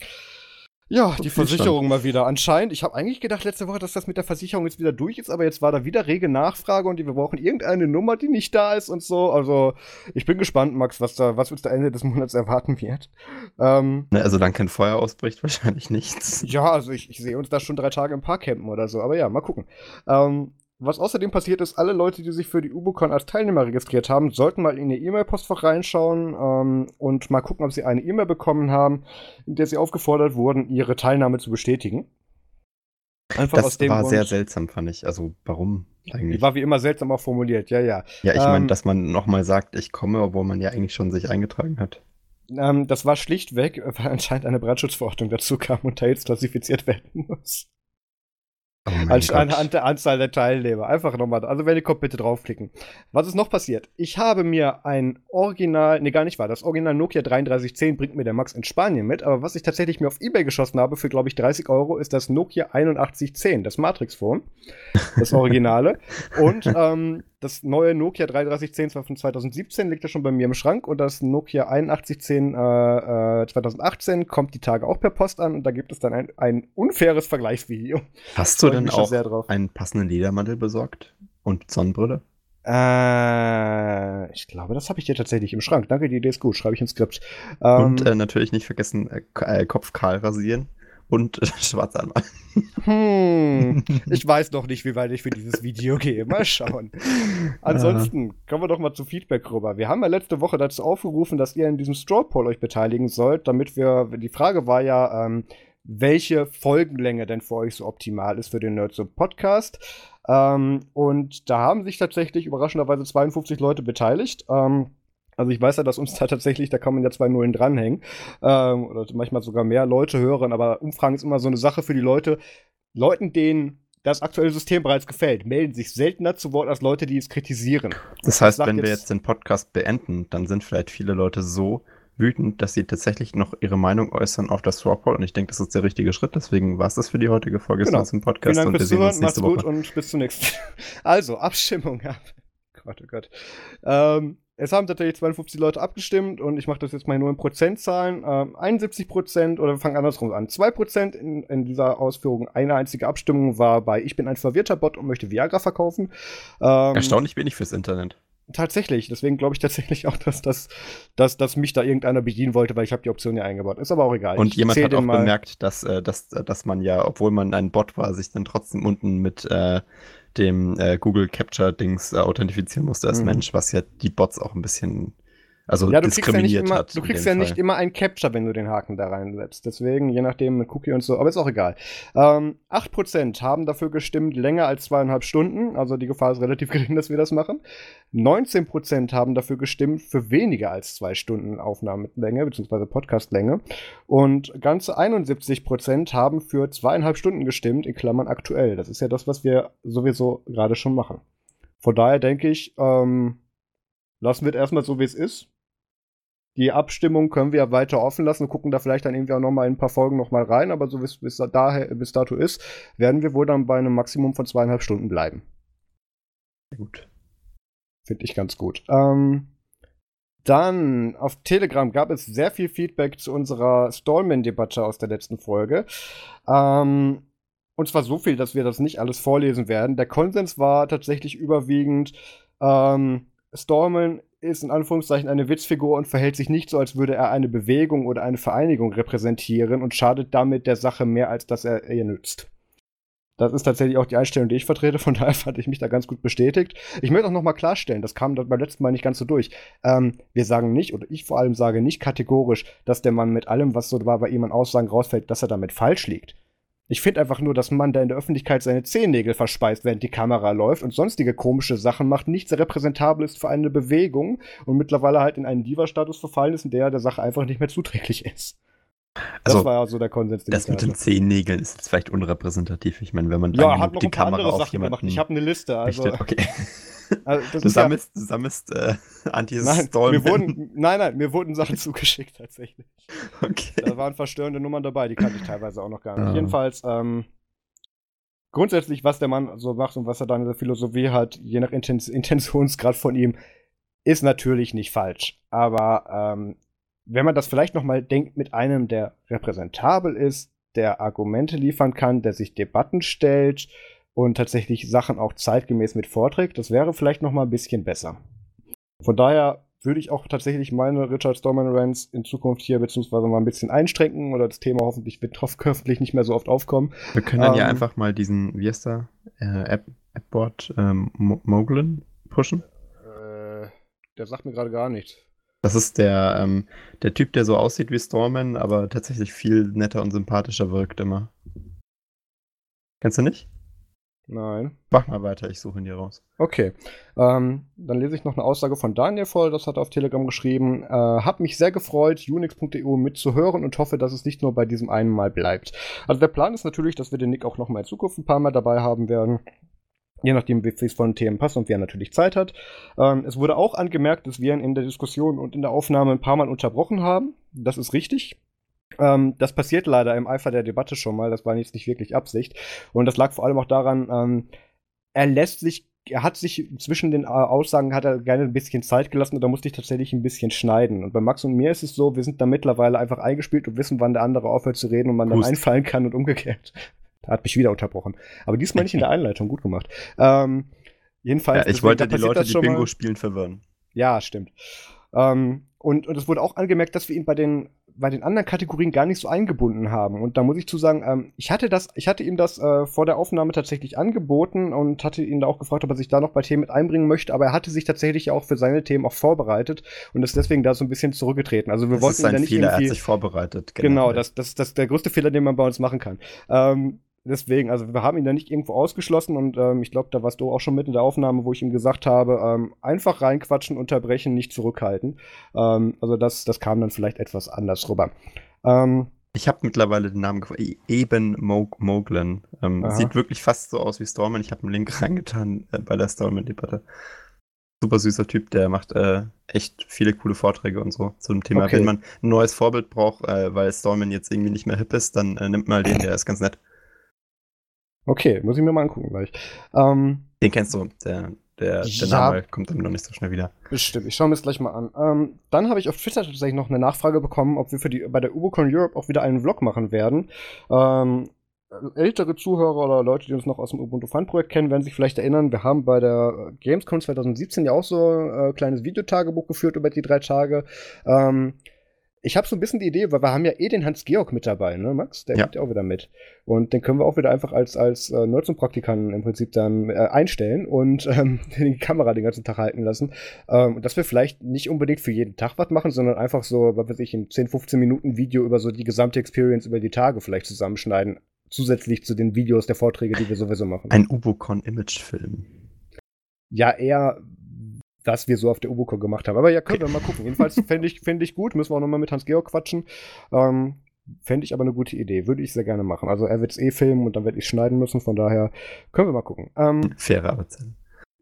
ja, die Versicherung mal wieder anscheinend. Ich habe eigentlich gedacht letzte Woche, dass das mit der Versicherung jetzt wieder durch ist, aber jetzt war da wieder rege Nachfrage und wir brauchen irgendeine Nummer, die nicht da ist und so. Also ich bin gespannt, Max, was da, was uns da Ende des Monats erwarten wird. Ähm, ne, also dann kein Feuer ausbricht, wahrscheinlich nichts. Ja, also ich, ich sehe uns da schon drei Tage im Park campen oder so. Aber ja, mal gucken. Ähm, was außerdem passiert ist, alle Leute, die sich für die Ubocon als Teilnehmer registriert haben, sollten mal in ihr E-Mail-Postfach reinschauen ähm, und mal gucken, ob sie eine E-Mail bekommen haben, in der sie aufgefordert wurden, ihre Teilnahme zu bestätigen. Einfach das war Grund, sehr seltsam, fand ich. Also, warum eigentlich? Die war wie immer seltsam auch formuliert, ja, ja. Ja, ich ähm, meine, dass man nochmal sagt, ich komme, obwohl man ja eigentlich schon sich eingetragen hat. Ähm, das war schlichtweg, weil anscheinend eine Brandschutzverordnung dazu kam und da jetzt klassifiziert werden muss. Oh als anhand der Anzahl der Teilnehmer. Einfach nochmal. Also wenn ihr kommt, bitte draufklicken. Was ist noch passiert? Ich habe mir ein Original, nee, gar nicht wahr. Das Original Nokia 3310 bringt mir der Max in Spanien mit. Aber was ich tatsächlich mir auf Ebay geschossen habe für, glaube ich, 30 Euro, ist das Nokia 8110, das Matrix-Phone. Das Originale. Und ähm, das neue Nokia 3310 zwar von 2017 liegt ja schon bei mir im Schrank und das Nokia 8110 äh, äh, 2018 kommt die Tage auch per Post an und da gibt es dann ein, ein unfaires Vergleichsvideo. Hast du denn auch einen passenden Ledermantel besorgt und Sonnenbrille? Äh, ich glaube, das habe ich dir tatsächlich im Schrank. Danke, die Idee ist gut. Schreibe ich ins Skript. Ähm, und äh, natürlich nicht vergessen, äh, äh Kopf kahl rasieren und schwarz anmalen. Hm, ich weiß noch nicht, wie weit ich für dieses Video gehe. Mal schauen. Ansonsten ja. kommen wir doch mal zu Feedback rüber. Wir haben ja letzte Woche dazu aufgerufen, dass ihr in diesem Straw Poll euch beteiligen sollt, damit wir, die Frage war ja, ähm, welche Folgenlänge denn für euch so optimal ist für den Nerdsub Podcast. Ähm, und da haben sich tatsächlich überraschenderweise 52 Leute beteiligt. Ähm, also ich weiß ja, dass uns da tatsächlich, da kann man ja zwei Nullen dranhängen. Ähm, oder manchmal sogar mehr Leute hören, aber Umfragen ist immer so eine Sache für die Leute. Leuten, denen das aktuelle System bereits gefällt, melden sich seltener zu Wort als Leute, die es kritisieren. Das heißt, wenn wir jetzt den Podcast beenden, dann sind vielleicht viele Leute so wütend, dass sie tatsächlich noch ihre Meinung äußern auf das Swappoll. Und ich denke, das ist der richtige Schritt. Deswegen war es das für die heutige Folge genau. im Podcast. Vielen Dank und wir sehen uns nächste Woche. gut und bis zum nächsten. also, Abstimmung. Ja. Gott, oh Gott. Ähm, es haben tatsächlich 52 Leute abgestimmt und ich mache das jetzt mal nur in Prozentzahlen. Ähm, 71 Prozent, oder wir fangen andersrum an. 2 Prozent in, in, dieser Ausführung. Eine einzige Abstimmung war bei Ich bin ein verwirrter Bot und möchte Viagra verkaufen. Ähm, Erstaunlich wenig fürs Internet. Tatsächlich, deswegen glaube ich tatsächlich auch, dass, das, dass, dass mich da irgendeiner bedienen wollte, weil ich habe die Option ja eingebaut. Ist aber auch egal. Und ich jemand hat auch bemerkt, dass, äh, dass, dass man ja, obwohl man ein Bot war, sich dann trotzdem unten mit äh, dem äh, Google Capture Dings äh, authentifizieren musste als mhm. Mensch, was ja die Bots auch ein bisschen also ja, du diskriminiert kriegst ja immer, hat. Du kriegst ja Fall. nicht immer ein Capture, wenn du den Haken da reinsetzt. Deswegen, je nachdem, mit Cookie und so, aber ist auch egal. Ähm, 8% haben dafür gestimmt, länger als zweieinhalb Stunden. Also die Gefahr ist relativ gering, dass wir das machen. 19% haben dafür gestimmt, für weniger als zwei Stunden Aufnahmelänge, beziehungsweise Podcastlänge. Und ganze 71% haben für zweieinhalb Stunden gestimmt, in Klammern aktuell. Das ist ja das, was wir sowieso gerade schon machen. Von daher denke ich, ähm, lassen wir es erstmal so, wie es ist. Die Abstimmung können wir weiter offen lassen, gucken da vielleicht dann irgendwie auch noch mal in ein paar Folgen noch mal rein, aber so wie es bis, daher, bis dato ist, werden wir wohl dann bei einem Maximum von zweieinhalb Stunden bleiben. Gut. Finde ich ganz gut. Ähm, dann auf Telegram gab es sehr viel Feedback zu unserer Stallman-Debatte aus der letzten Folge. Ähm, und zwar so viel, dass wir das nicht alles vorlesen werden. Der Konsens war tatsächlich überwiegend, ähm, Stallman ist in Anführungszeichen eine Witzfigur und verhält sich nicht so, als würde er eine Bewegung oder eine Vereinigung repräsentieren und schadet damit der Sache mehr, als dass er ihr nützt. Das ist tatsächlich auch die Einstellung, die ich vertrete, von daher fand ich mich da ganz gut bestätigt. Ich möchte auch nochmal klarstellen, das kam beim letzten Mal nicht ganz so durch. Ähm, wir sagen nicht, oder ich vor allem sage nicht kategorisch, dass der Mann mit allem, was so war, bei ihm an Aussagen rausfällt, dass er damit falsch liegt. Ich finde einfach nur, dass Mann, der in der Öffentlichkeit seine Zehennägel verspeist, während die Kamera läuft und sonstige komische Sachen macht, nicht sehr repräsentabel ist für eine Bewegung und mittlerweile halt in einen Diva-Status verfallen ist, in der der Sache einfach nicht mehr zuträglich ist. Also, das war ja so der Konsens. Den Das mit den. Zehennägeln ist jetzt vielleicht unrepräsentativ. Ich meine, wenn man ja, hat noch die Kamera andere auf Sachen gemacht. jemanden Ich habe eine Liste. Also, richtet, okay. also das Du ist ja, sammelst, du sammelst äh, nein, Anti-Stallman. mir wurden, nein, nein, mir wurden Sachen zugeschickt tatsächlich. Okay. Da waren verstörende Nummern dabei, die kannte ich teilweise auch noch gar nicht. Ah. Jedenfalls, ähm, grundsätzlich, was der Mann so macht und was er dann in der Philosophie hat, je nach Intens Intentionsgrad von ihm, ist natürlich nicht falsch. Aber ähm, wenn man das vielleicht noch mal denkt mit einem, der repräsentabel ist, der Argumente liefern kann, der sich Debatten stellt und tatsächlich Sachen auch zeitgemäß mit vorträgt, das wäre vielleicht noch mal ein bisschen besser. Von daher würde ich auch tatsächlich meine Richard Stallman Rants in Zukunft hier beziehungsweise mal ein bisschen einschränken oder das Thema hoffentlich wird hoff- hoffentlich nicht mehr so oft aufkommen. Wir können dann ja Ähm, einfach mal diesen, wie heißt der, äh, App, Appboard ähm, Mo- Moglen pushen. Äh, der sagt mir gerade gar nichts. Das ist der, ähm, der Typ, der so aussieht wie Storman, aber tatsächlich viel netter und sympathischer wirkt immer. Kennst du nicht? Nein. Mach mal weiter, ich suche ihn dir raus. Okay. Ähm, dann lese ich noch eine Aussage von Daniel vor, das hat er auf Telegram geschrieben. Äh, hab mich sehr gefreut, unix.eu mitzuhören und hoffe, dass es nicht nur bei diesem einen Mal bleibt. Also der Plan ist natürlich, dass wir den Nick auch noch mal in Zukunft ein paar Mal dabei haben werden. Je nachdem, wie es von Themen passt und wie er natürlich Zeit hat. Ähm, es wurde auch angemerkt, dass wir ihn in der Diskussion und in der Aufnahme ein paar Mal unterbrochen haben. Das ist richtig. Ähm, das passiert leider im Eifer der Debatte schon mal. Das war jetzt nicht wirklich Absicht. Und das lag vor allem auch daran, ähm, er lässt sich, er hat sich zwischen den äh, Aussagen hat er gerne ein bisschen Zeit gelassen und da musste ich tatsächlich ein bisschen schneiden. Und bei Max und mir ist es so, wir sind da mittlerweile einfach eingespielt und wissen, wann der andere aufhört zu reden und man dann Hust. einfallen kann und umgekehrt. Da hat mich wieder unterbrochen. Aber diesmal nicht in der Einleitung, gut gemacht. Ähm, jedenfalls. Ja, ich deswegen, wollte die Leute, die schon mal. Bingo spielen, verwirren. Ja, stimmt. Ähm, und, und es wurde auch angemerkt, dass wir ihn bei den, bei den anderen Kategorien gar nicht so eingebunden haben. Und da muss ich zu sagen, ähm, ich hatte das, ich hatte ihm das äh, vor der Aufnahme tatsächlich angeboten und hatte ihn da auch gefragt, ob er sich da noch bei Themen mit einbringen möchte, aber er hatte sich tatsächlich auch für seine Themen auch vorbereitet und ist deswegen da so ein bisschen zurückgetreten. Also wir Das wollten ist ihn da nicht Fehler, er hat sich vorbereitet. Genau, generell. das, das, das ist der größte Fehler, den man bei uns machen kann. Ähm, deswegen, also wir haben ihn da nicht irgendwo ausgeschlossen und ähm, ich glaube, da warst du auch schon mit in der Aufnahme, wo ich ihm gesagt habe, ähm, einfach reinquatschen, unterbrechen, nicht zurückhalten. Ähm, also das, das kam dann vielleicht etwas anders rüber. Ähm, Ich habe mittlerweile den Namen gefunden. Eben Mog Moglen. Ähm, sieht wirklich fast so aus wie Storman. Ich habe einen Link reingetan äh, bei der Storman-Debatte. Super süßer Typ, der macht äh, echt viele coole Vorträge und so zu dem Thema. Okay. Wenn man ein neues Vorbild braucht, äh, weil Storman jetzt irgendwie nicht mehr hip ist, dann äh, nimmt mal den, der ist ganz nett. Okay, muss ich mir mal angucken gleich. Ähm, Den kennst du, der, der, der. Name kommt dann noch nicht so schnell wieder. Bestimmt, ich schaue mir das gleich mal an. Ähm, dann habe ich auf Twitter tatsächlich noch eine Nachfrage bekommen, ob wir für die, bei der UboCon Europe auch wieder einen Vlog machen werden. Ähm, ältere Zuhörer oder Leute, die uns noch aus dem Ubuntu Fun Projekt kennen, werden sich vielleicht erinnern, wir haben bei der Gamescom 2017 ja auch so ein äh, kleines Videotagebuch geführt über die drei Tage. Ähm, ich habe so ein bisschen die Idee, weil wir haben ja eh den Hans-Georg mit dabei, ne, Max? Der Ja. geht ja auch wieder mit. Und den können wir auch wieder einfach als, als äh, Nutzung-Praktikanten im Prinzip dann äh, einstellen und ähm, die Kamera den ganzen Tag halten lassen. Ähm, dass wir vielleicht nicht unbedingt für jeden Tag was machen, sondern einfach so, was weiß ich, ein 10, 15 Minuten Video über so die gesamte Experience über die Tage vielleicht zusammenschneiden. Zusätzlich zu den Videos der Vorträge, die wir sowieso machen. Ein Ubocon-Image-Film. ja, eher, was wir so auf der Ubuco gemacht haben. Aber ja, können wir mal gucken. Jedenfalls fände ich, fänd ich gut. Müssen wir auch nochmal mit Hans-Georg quatschen. Ähm, Fände ich aber eine gute Idee. Würde ich sehr gerne machen. Also er wird es eh filmen und dann werde ich schneiden müssen. Von daher können wir mal gucken. Ähm, Faire Arbeitszeit.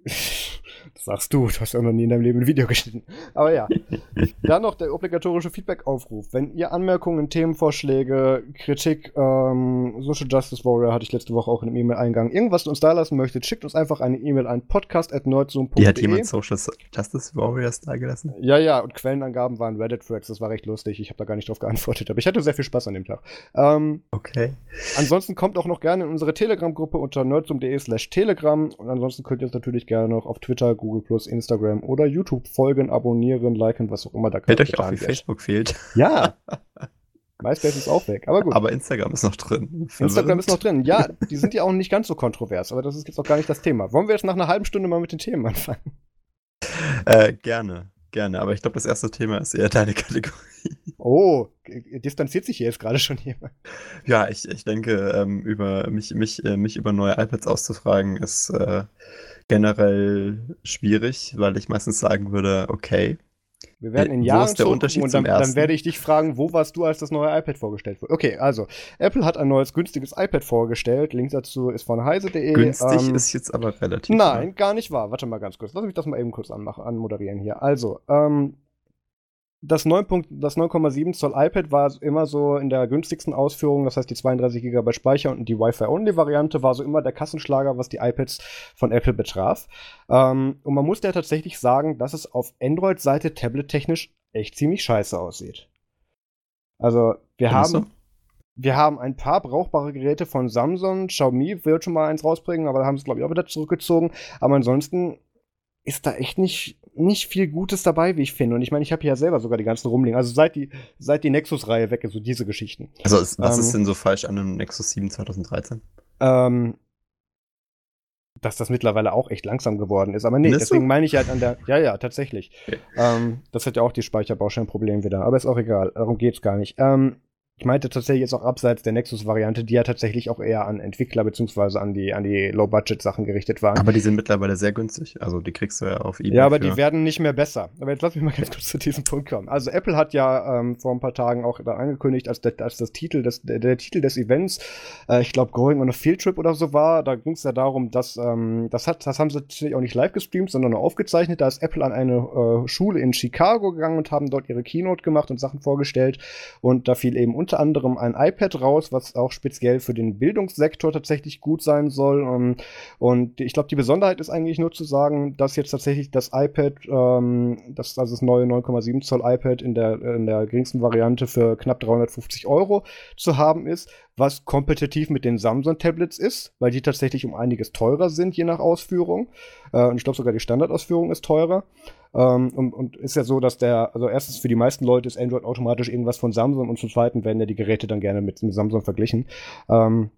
Das sagst du, du hast ja noch nie in deinem Leben ein Video geschnitten. Aber ja. Dann noch der obligatorische Feedback-Aufruf. Wenn ihr Anmerkungen, Themenvorschläge, Kritik, ähm, Social Justice Warrior hatte ich letzte Woche auch in einem E-Mail-Eingang, irgendwas uns da lassen möchtet, schickt uns einfach eine E-Mail an podcast.nerdzoom.de. Wie hat jemand Social Justice Warriors da gelassen? Ja, ja, und Quellenangaben waren Reddit-Threads, das war recht lustig. Ich habe da gar nicht drauf geantwortet, aber ich hatte sehr viel Spaß an dem Tag. Ähm, okay. Ansonsten kommt auch noch gerne in unsere Telegram-Gruppe unter nerdsum.de slash telegram und ansonsten könnt ihr es natürlich gerne noch auf Twitter, Google+, Instagram oder YouTube folgen, abonnieren, liken, was auch immer da Fällt euch auch, wie. Facebook fehlt. Ja. MySpace ist auch weg, aber gut. Aber Instagram ist noch drin. Instagram ist noch drin. Ja, die sind ja auch nicht ganz so kontrovers, aber das ist jetzt auch gar nicht das Thema. Wollen wir jetzt nach einer halben Stunde mal mit den Themen anfangen? Äh, gerne. Gerne, aber ich glaube, das erste Thema ist eher deine Kategorie. Oh, distanziert sich hier jetzt gerade schon jemand? Ja, ich, ich denke, ähm, über mich, mich, äh, mich über neue iPads auszufragen, ist äh, generell schwierig, weil ich meistens sagen würde, okay, wir werden in Jahren der Unterschied und dann, dann, werde ich dich fragen, wo warst du, als das neue iPad vorgestellt wurde? Okay, also Apple hat ein neues günstiges iPad vorgestellt. Link dazu ist von heise.de. Günstig ähm, ist jetzt aber relativ. Nein, wahr. gar nicht wahr. Warte mal ganz kurz. Lass mich das mal eben kurz anmachen, anmoderieren hier. Also, ähm, das 9,7 Zoll iPad war immer so in der günstigsten Ausführung, das heißt die 32 GB Speicher und die Wi-Fi-Only-Variante war so immer der Kassenschlager, was die iPads von Apple betraf. Ähm, und man muss ja tatsächlich sagen, dass es auf Android-Seite tablet-technisch echt ziemlich scheiße aussieht. Also, wir Findest haben. Du? Wir haben ein paar brauchbare Geräte von Samsung. Xiaomi wird schon mal eins rausbringen, aber da haben sie, glaube ich, auch wieder zurückgezogen. Aber ansonsten ist da echt nicht, nicht viel Gutes dabei, wie ich finde. Und ich meine, ich habe ja selber sogar die ganzen rumliegen. Also seit die, seit die Nexus-Reihe weg ist, so diese Geschichten. Also ist, was ähm, ist denn so falsch an einem Nexus 7 2013? Ähm, dass das mittlerweile auch echt langsam geworden ist. Aber nee, ist deswegen meine ich halt an der. Ja, ja, tatsächlich. Okay. Ähm, das hat ja auch die Speicherbausteinproblem wieder. Aber ist auch egal. Darum geht's gar nicht. Ähm, ich meinte tatsächlich jetzt auch abseits der Nexus-Variante, die ja tatsächlich auch eher an Entwickler bzw. an die, an die Low-Budget-Sachen gerichtet waren. Aber die sind mittlerweile sehr günstig. Also die kriegst du ja auf eBay. Ja, aber für. die werden nicht mehr besser. Aber jetzt lass mich mal ganz kurz zu diesem Punkt kommen. Also Apple hat ja ähm, vor ein paar Tagen auch da angekündigt, als, der, als das Titel des, der, der Titel des Events, äh, ich glaube, Going on a Field Trip oder so war, da ging es ja darum, dass ähm, das hat, das haben sie natürlich auch nicht live gestreamt, sondern nur aufgezeichnet. Da ist Apple an eine äh, Schule in Chicago gegangen und haben dort ihre Keynote gemacht und Sachen vorgestellt. Und da fiel eben unter anderem ein iPad raus, was auch speziell für den Bildungssektor tatsächlich gut sein soll. Ähm, und ich glaube, die Besonderheit ist eigentlich nur zu sagen, dass jetzt tatsächlich das iPad, ähm, das, also das neue 9,7 Zoll iPad in der, in der geringsten Variante für knapp 350 Euro zu haben ist, was kompetitiv mit den Samsung-Tablets ist, weil die tatsächlich um einiges teurer sind, je nach Ausführung. Äh, und ich glaube sogar die Standardausführung ist teurer. Ähm, und, und, ist ja so, dass der, also erstens für die meisten Leute ist Android automatisch irgendwas von Samsung und zum zweiten werden ja die Geräte dann gerne mit, mit Samsung verglichen. Ähm,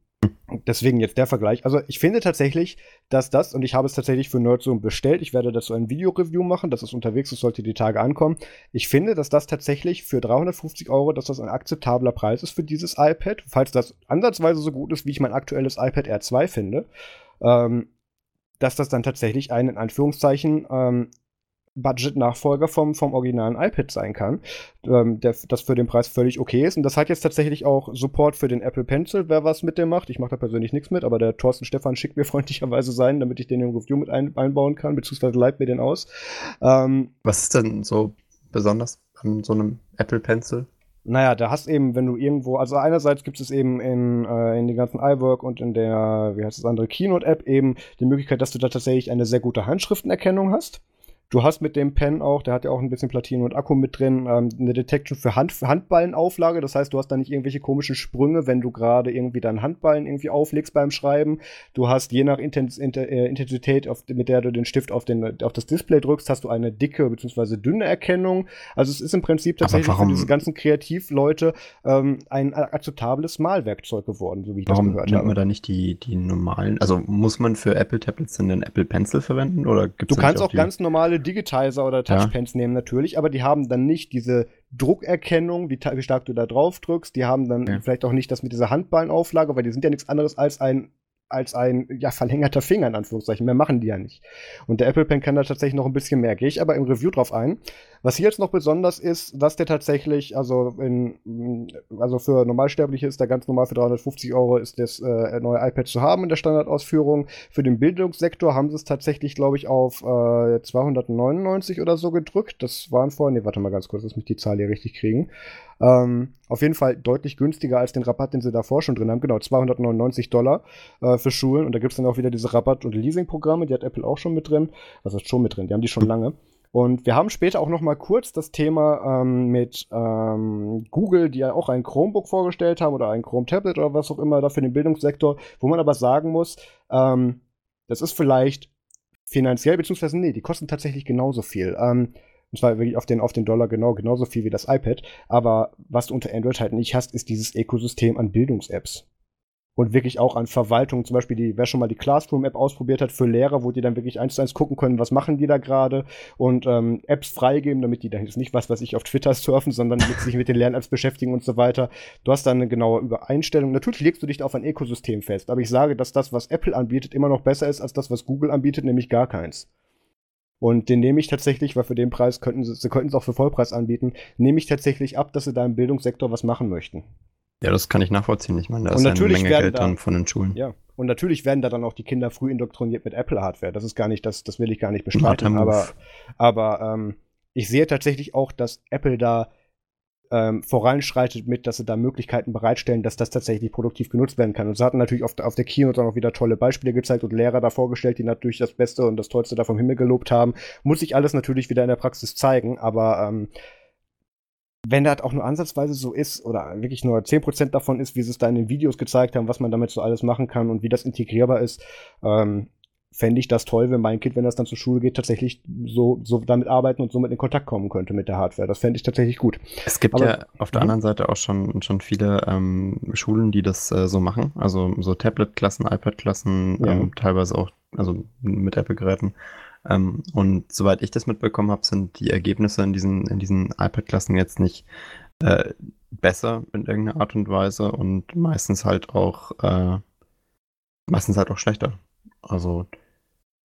Deswegen jetzt der Vergleich. Also ich finde tatsächlich, dass das, und ich habe es tatsächlich für Nerdzoom bestellt, ich werde dazu ein Video-Review machen, das ist unterwegs, das sollte die Tage ankommen. Ich finde, dass das tatsächlich für 350 Euro, dass das ein akzeptabler Preis ist für dieses iPad, falls das ansatzweise so gut ist, wie ich mein aktuelles iPad R2 finde. Ähm, dass das dann tatsächlich ein, in Anführungszeichen, ähm, Budget-Nachfolger vom, vom originalen iPad sein kann, ähm, der, das für den Preis völlig okay ist. Und das hat jetzt tatsächlich auch Support für den Apple Pencil, wer was mit dem macht. Ich mache da persönlich nichts mit, aber der Thorsten Stefan schickt mir freundlicherweise sein, damit ich den im Review mit ein, einbauen kann, beziehungsweise leiht mir den aus. Ähm, was ist denn so besonders an so einem Apple Pencil? Naja, da hast eben, wenn du irgendwo, also einerseits gibt es eben in, äh, in den ganzen iWork und in der, wie heißt das andere, Keynote-App eben die Möglichkeit, dass du da tatsächlich eine sehr gute Handschriftenerkennung hast. Du hast mit dem Pen auch, der hat ja auch ein bisschen Platine und Akku mit drin, ähm, eine Detection für, Hand, Handballenauflage. Das heißt, du hast da nicht irgendwelche komischen Sprünge, wenn du gerade irgendwie deinen Handballen irgendwie auflegst beim Schreiben. Du hast je nach Intens Inter äh, Intensität, auf, mit der du den Stift auf, den, auf das Display drückst, hast du eine dicke bzw. dünne Erkennung. Also es ist im Prinzip tatsächlich für diese ganzen Kreativleute ähm, ein akzeptables Malwerkzeug geworden, so wie ich warum das gehört habe. Warum nimmt man da nicht die, die normalen, also muss man für Apple Tablets den Apple Pencil verwenden oder gibt's Du kannst auch, auch ganz normale normale Digitizer oder Touchpens ja. nehmen natürlich, aber die haben dann nicht diese Druckerkennung, wie, wie stark du da drauf drückst. Die haben dann ja. vielleicht auch nicht das mit dieser Handballenauflage, weil die sind ja nichts anderes als ein als ein ja, verlängerter Finger, in Anführungszeichen. Mehr machen die ja nicht. Und der Apple Pen kann da tatsächlich noch ein bisschen mehr. Gehe ich aber im Review drauf ein. Was hier jetzt noch besonders ist, dass der tatsächlich, also in, also für Normalsterbliche ist der ganz normal für 350 Euro ist das äh, neue iPad zu haben in der Standardausführung. Für den Bildungssektor haben sie es tatsächlich, glaube ich, auf äh, 299 oder so gedrückt. Das waren vorhin, nee, warte mal ganz kurz, lass mich die Zahl hier richtig kriegen. Ähm, auf jeden Fall deutlich günstiger als den Rabatt, den sie davor schon drin haben. Genau, 299 Dollar äh, für Schulen. Und da gibt es dann auch wieder diese Rabatt- und Leasing-Programme, die hat Apple auch schon mit drin. Was ist schon mit drin? Die haben die schon lange. Und wir haben später auch noch mal kurz das Thema ähm, mit ähm, Google, die ja auch ein Chromebook vorgestellt haben oder ein Chrome Tablet oder was auch immer da für den Bildungssektor, wo man aber sagen muss, ähm, das ist vielleicht finanziell, beziehungsweise nee, die kosten tatsächlich genauso viel. Ähm, und zwar wirklich auf den, auf den Dollar genau, genauso viel wie das iPad. Aber was du unter Android halt nicht hast, ist dieses Ökosystem an Bildungs-Apps. Und wirklich auch an Verwaltung, zum Beispiel, die, wer schon mal die Classroom-App ausprobiert hat für Lehrer, wo die dann wirklich eins zu eins gucken können, was machen die da gerade und ähm, Apps freigeben, damit die dann jetzt nicht was, was ich auf Twitter surfen, sondern mit sich mit den Lern-Apps beschäftigen und so weiter. Du hast dann eine genaue Übereinstellung. Natürlich legst du dich auf ein Ökosystem fest, aber ich sage, dass das, was Apple anbietet, immer noch besser ist als das, was Google anbietet, nämlich gar keins. Und den nehme ich tatsächlich, weil für den Preis könnten sie, sie könnten es auch für Vollpreis anbieten, nehme ich tatsächlich ab, dass sie da im Bildungssektor was machen möchten. Ja, das kann ich nachvollziehen. Ich meine, da Und ist natürlich eine Menge werden Geld da- dann von den Schulen. Ja. Und natürlich werden da dann auch die Kinder früh indoktriniert mit Apple-Hardware. Das ist gar nicht, das, das will ich gar nicht bestreiten. Aber, aber ähm, ich sehe tatsächlich auch, dass Apple da ähm, voranschreitet mit, dass sie da Möglichkeiten bereitstellen, dass das tatsächlich produktiv genutzt werden kann. Und sie hatten natürlich auf, der- auf der Keynote auch noch wieder tolle Beispiele gezeigt und Lehrer da vorgestellt, die natürlich das Beste und das Tollste da vom Himmel gelobt haben. Muss sich alles natürlich wieder in der Praxis zeigen, aber ähm, wenn das auch nur ansatzweise so ist oder wirklich nur 10% davon ist, wie sie es da in den Videos gezeigt haben, was man damit so alles machen kann und wie das integrierbar ist, ähm, fände ich das toll, wenn mein Kind, wenn das dann zur Schule geht, tatsächlich so, so damit arbeiten und somit in Kontakt kommen könnte mit der Hardware. Das fände ich tatsächlich gut. Es gibt Aber- ja auf der Mhm. anderen Seite auch schon, schon viele ähm, Schulen, die das äh, so machen. Also so Tablet-Klassen, iPad-Klassen, Ja. ähm, teilweise auch also mit Apple-Geräten. Ähm, und soweit ich das mitbekommen habe, sind die Ergebnisse in diesen, in diesen iPad-Klassen jetzt nicht äh, besser in irgendeiner Art und Weise und meistens halt auch äh, meistens halt auch schlechter. Also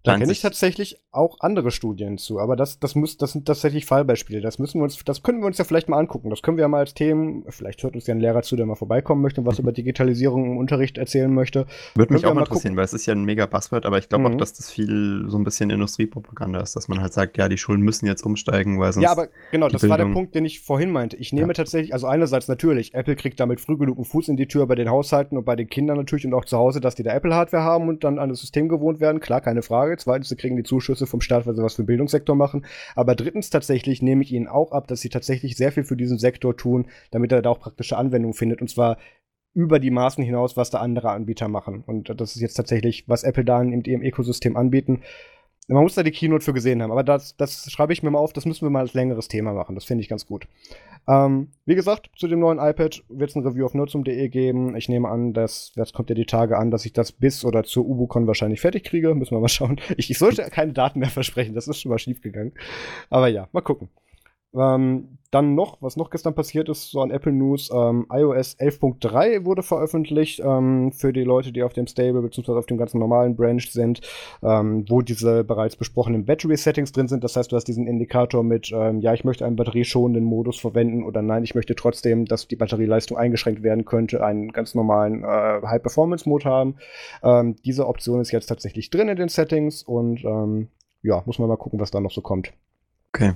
Da kenne ich tatsächlich auch andere Studien zu, aber das, das, muss, das sind tatsächlich Fallbeispiele. Das müssen wir uns, das können wir uns ja vielleicht mal angucken. Das können wir ja mal als Themen, vielleicht hört uns ja ein Lehrer zu, der mal vorbeikommen möchte und was über Digitalisierung im Unterricht erzählen möchte. Würde mich auch mal interessieren, weil es ist ja ein mega Buzzword, aber ich glaube Mhm. auch, dass das viel so ein bisschen Industriepropaganda ist, dass man halt sagt, ja, die Schulen müssen jetzt umsteigen, weil sonst. Ja, aber genau, das war der Bildung- Punkt, den ich vorhin meinte. Ich nehme Ja. tatsächlich, also einerseits natürlich, Apple kriegt damit früh genug einen Fuß in die Tür bei den Haushalten und bei den Kindern natürlich und auch zu Hause, dass die da Apple-Hardware haben und dann an das System gewohnt werden. Klar, keine Frage. Zweitens, sie kriegen die Zuschüsse vom Staat, weil sie was für den Bildungssektor machen. Aber drittens tatsächlich nehme ich ihnen auch ab, dass sie tatsächlich sehr viel für diesen Sektor tun, damit er da auch praktische Anwendung findet. Und zwar über die Maßen hinaus, was da andere Anbieter machen. Und das ist jetzt tatsächlich, was Apple da in ihrem Ökosystem anbieten. Man muss da die Keynote für gesehen haben, aber das, das schreibe ich mir mal auf, das müssen wir mal als längeres Thema machen. Das finde ich ganz gut. Ähm, wie gesagt, zu dem neuen iPad wird es ein Review auf nutzum.de geben. Ich nehme an, dass, das kommt ja die Tage an, dass ich das bis oder zur UbuCon wahrscheinlich fertig kriege. Müssen wir mal schauen. Ich, ich sollte keine Daten mehr versprechen, das ist schon mal schief gegangen. Aber ja, mal gucken. Ähm, dann noch, was noch gestern passiert ist, so an Apple News, ähm, iOS 11.3 wurde veröffentlicht ähm, für die Leute, die auf dem Stable bzw. auf dem ganzen normalen Branch sind, ähm, wo diese bereits besprochenen Battery-Settings drin sind. Das heißt, du hast diesen Indikator mit, ähm, ja, ich möchte einen batterieschonenden Modus verwenden oder nein, ich möchte trotzdem, dass die Batterieleistung eingeschränkt werden könnte, einen ganz normalen äh, High-Performance-Mode haben. Ähm, diese Option ist jetzt tatsächlich drin in den Settings und ja, muss man mal gucken, was da noch so kommt. Okay.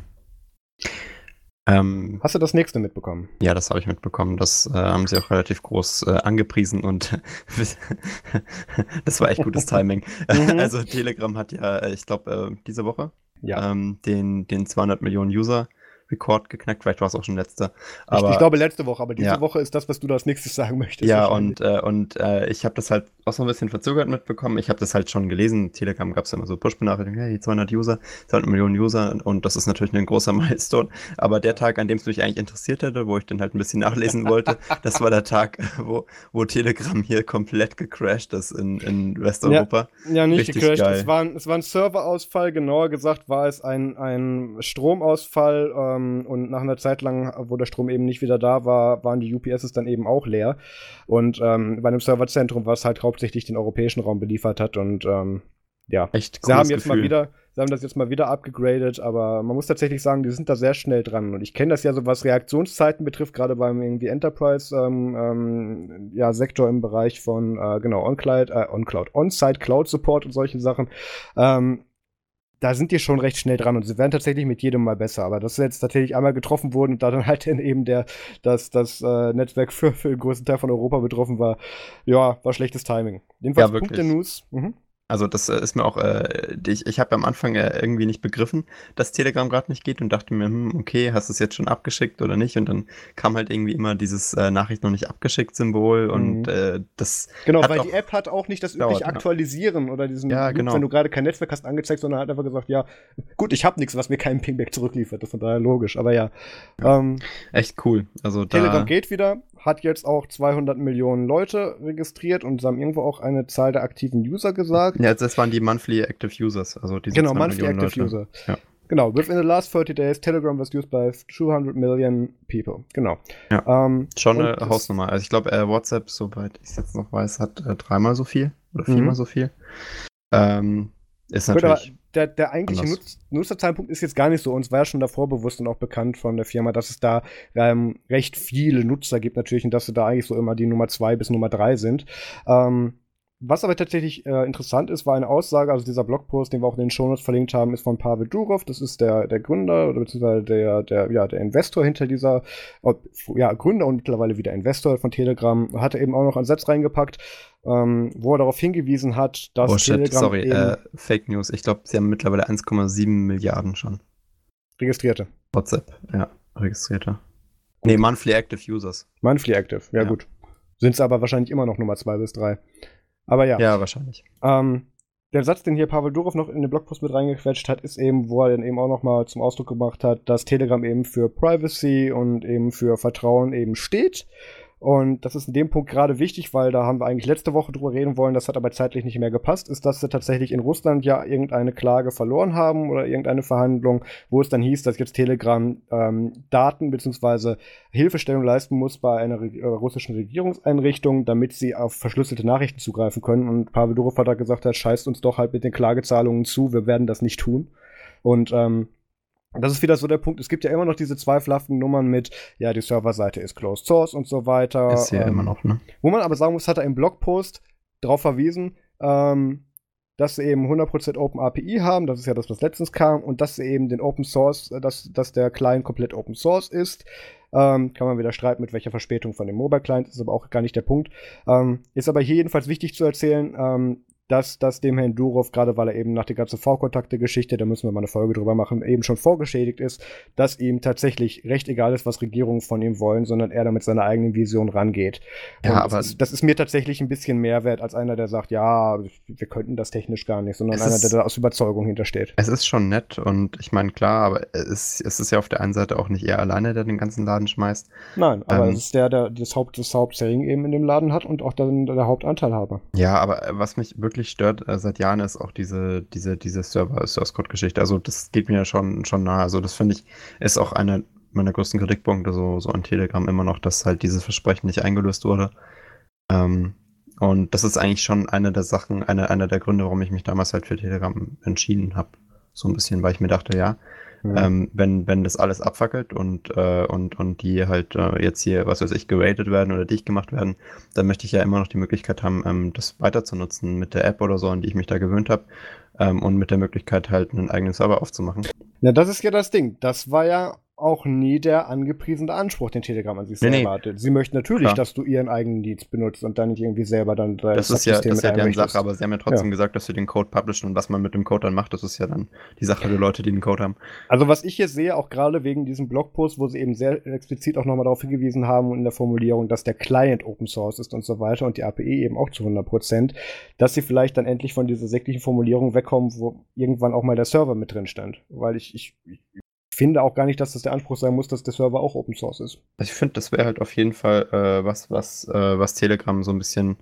Ähm, Hast du das nächste mitbekommen? ja, das habe ich mitbekommen. Das äh, haben sie auch relativ groß äh, angepriesen und das war echt gutes Timing. Mhm. Also Telegram hat ja, äh, ich glaube, äh, diese Woche Ja. ähm, den, den 200 Millionen User Rekord geknackt. Vielleicht war es auch schon letzter. ich, Aber ich glaube letzte Woche, aber diese Ja. Woche ist das, was du da als nächstes sagen möchtest. Ja, und, äh, und äh, ich habe das halt auch so ein bisschen verzögert mitbekommen. Ich habe das halt schon gelesen. Telegram gab es ja immer so Push-Benachrichtigungen, hey, 200 User, 200 Millionen User und das ist natürlich ein großer Milestone. Aber der Tag, an dem es mich eigentlich interessiert hätte, wo ich dann halt ein bisschen nachlesen wollte, das war der Tag, wo, wo Telegram hier komplett gecrashed ist in, in Westeuropa. Ja, nicht Richtig gecrashed. geil. Es war, ein, es war ein Serverausfall, genauer gesagt war es ein, ein Stromausfall Ähm, und nach einer Zeit lang, wo der Strom eben nicht wieder da war, waren die UPSs dann eben auch leer. Und ähm, bei einem Serverzentrum, was halt hauptsächlich den europäischen Raum beliefert hat. Und ähm, ja, Echt sie haben jetzt Gefühl. mal wieder, sie haben das jetzt mal wieder abgegradet, aber man muss tatsächlich sagen, die sind da sehr schnell dran. Und ich kenne das ja so, was Reaktionszeiten betrifft, gerade beim irgendwie Enterprise ähm, ähm, ja, Sektor im Bereich von äh, genau On-Cloud, äh, On-Cloud, On-Site Cloud Support und solche Sachen. Ähm, da sind die schon recht schnell dran und sie werden tatsächlich mit jedem Mal besser. Aber dass sie jetzt tatsächlich einmal getroffen wurden und da dann halt eben der, das, das äh, Netzwerk für, für den größten Teil von Europa betroffen war, ja, war schlechtes Timing. Jedenfalls Ja. Punkt der News. Mhm. Also das äh, ist mir auch, äh, ich, ich habe am Anfang äh, irgendwie nicht begriffen, dass Telegram gerade nicht geht und dachte mir, hm, okay, hast du es jetzt schon abgeschickt oder nicht? Und dann kam halt irgendwie immer dieses äh, Nachricht noch nicht abgeschickt Symbol und Mhm. äh, das Genau, weil die App hat auch nicht das übliche ja. Aktualisieren oder diesen Ja, Loop, genau. wenn du gerade kein Netzwerk hast, angezeigt, sondern hat einfach gesagt, ja, gut, ich habe nichts, was mir keinen Pingback zurückliefert. Das ist von daher logisch. Aber ja, Ähm, echt cool. Also Telegram geht wieder, hat jetzt auch 200 Millionen Leute registriert und sie haben irgendwo auch eine Zahl der aktiven User gesagt. Ja, das waren die Monthly Active Users, also diese genau, 2 monthly Millionen active Leute. User. Ja. Genau, within the last 30 days, Telegram was used by 200 million people. Genau. Ja. Ähm, Schon eine Hausnummer. Also ich glaube, äh, WhatsApp, soweit ich es jetzt noch weiß, hat äh, dreimal so viel oder viermal Mhm. so viel. Ähm, ist Gut, aber natürlich. der, der eigentliche. Nutz, Nutzerzeitpunkt ist jetzt gar nicht so. Uns war ja schon davor bewusst und auch bekannt von der Firma, dass es da ähm, recht viele Nutzer gibt natürlich und dass sie da eigentlich so immer die Nummer zwei bis Nummer drei sind. Ähm, was aber tatsächlich äh, interessant ist, war eine Aussage, also dieser Blogpost, den wir auch in den Shownotes verlinkt haben, ist von Pavel Durov. Das ist der, der Gründer oder beziehungsweise der, der, ja, der Investor hinter dieser, ja, Gründer und mittlerweile wieder Investor von Telegram. Hat er eben auch noch einen Satz reingepackt, ähm, wo er darauf hingewiesen hat, dass Oh shit, Telegram sorry, äh, Fake News. Ich glaube, sie haben mittlerweile 1,7 Milliarden schon. registrierte. WhatsApp, ja, registrierte. Nee, Monthly Active Users. Monthly Active, ja, Ja. gut. Sind es aber wahrscheinlich immer noch Nummer zwei bis drei. Aber ja, Ja, wahrscheinlich. Ähm, der Satz, den hier Pavel Durov noch in den Blogpost mit reingequetscht hat, ist eben, wo er dann eben auch nochmal zum Ausdruck gebracht hat, dass Telegram eben für Privacy und eben für Vertrauen eben steht. Und das ist in dem Punkt gerade wichtig, weil da haben wir eigentlich letzte Woche drüber reden wollen, das hat aber zeitlich nicht mehr gepasst, ist, dass sie tatsächlich in Russland ja irgendeine Klage verloren haben oder irgendeine Verhandlung, wo es dann hieß, dass jetzt Telegram ähm, Daten bzw. Hilfestellung leisten muss bei einer Re äh, russischen Regierungseinrichtung, damit sie auf verschlüsselte Nachrichten zugreifen können. Und Pavel Durov hat da gesagt, hat, scheißt uns doch halt mit den Klagezahlungen zu, wir werden das nicht tun. Und ähm, das ist wieder so der Punkt. Es gibt ja immer noch diese zweifelhaften Nummern mit, ja, die Serverseite ist closed source und so weiter. Ist ja Ähm, immer noch, ne? Wo man aber sagen muss, hat er im Blogpost darauf verwiesen, ähm, dass sie eben 100% Open API haben, das ist ja das, was letztens kam, und dass sie eben den Open Source, äh, dass, dass der Client komplett Open Source ist. Ähm, kann man wieder streiten, mit welcher Verspätung von dem Mobile Client, ist aber auch gar nicht der Punkt. Ähm, ist aber hier jedenfalls wichtig zu erzählen, ähm, dass das dem Herrn Durov, gerade weil er eben nach der ganzen V-Kontakte-Geschichte, da müssen wir mal eine Folge drüber machen, eben schon vorgeschädigt ist, dass ihm tatsächlich recht egal ist, was Regierungen von ihm wollen, sondern er da mit seiner eigenen Vision rangeht. Ja, Und aber- das ist, das ist mir tatsächlich ein bisschen mehr wert als einer, der sagt, ja, wir könnten das technisch gar nicht, sondern einer, der da aus Überzeugung hintersteht. Es ist schon nett und ich meine, klar, aber es, es ist ja auf der einen Seite auch nicht er alleine, der den ganzen Laden schmeißt. Nein, aber Ähm. es ist der, der das, Haupt, das Hauptselling eben in dem Laden hat und auch dann der Hauptanteilhaber. Ja, aber was mich wirklich stört äh, seit Jahren ist auch diese, diese, diese Server-Source-Code-Geschichte. Also das geht mir ja schon, schon nahe. Also das finde ich, ist auch einer meiner größten Kritikpunkte so, so an Telegram immer noch, dass halt dieses Versprechen nicht eingelöst wurde. Ähm, und das ist eigentlich schon eine der Sachen, eine, einer der Gründe, warum ich mich damals halt für Telegram entschieden habe. So ein bisschen, weil ich mir dachte, ja, ähm, wenn, wenn das alles abfackelt und, äh, und, und die halt äh, jetzt hier, was weiß ich, geratet werden oder dicht gemacht werden, dann möchte ich ja immer noch die Möglichkeit haben, ähm, das weiter zu nutzen mit der App oder so, an die ich mich da gewöhnt habe ähm, und mit der Möglichkeit halt einen eigenen Server aufzumachen. Ja, das ist ja das Ding. Das war ja auch nie der angepriesene Anspruch, den Telegram an sich Nee, selber nee. hatte. Sie möchten natürlich, Klar. dass du ihren eigenen Dienst benutzt und dann nicht irgendwie selber dann Das ist ja, das ist ja deren. Sache, aber sie haben ja trotzdem gesagt, dass sie den Code publishen und was man mit dem Code dann macht, das ist ja dann die Sache der Leute, die den Code haben. Also was ich hier sehe, auch gerade wegen diesem Blogpost, wo sie eben sehr explizit auch nochmal darauf hingewiesen haben in der Formulierung, dass der Client Open Source ist und so weiter und die API eben auch zu 100 Prozent, dass sie vielleicht dann endlich von dieser säglichen Formulierung wegkommen, wo irgendwann auch mal der Server mit drin stand. Weil ich, ich, ich finde auch gar nicht, dass das der Anspruch sein muss, dass der Server auch Open Source ist. Also ich finde, das wäre halt auf jeden Fall äh, was, was, äh, was Telegram so ein bisschen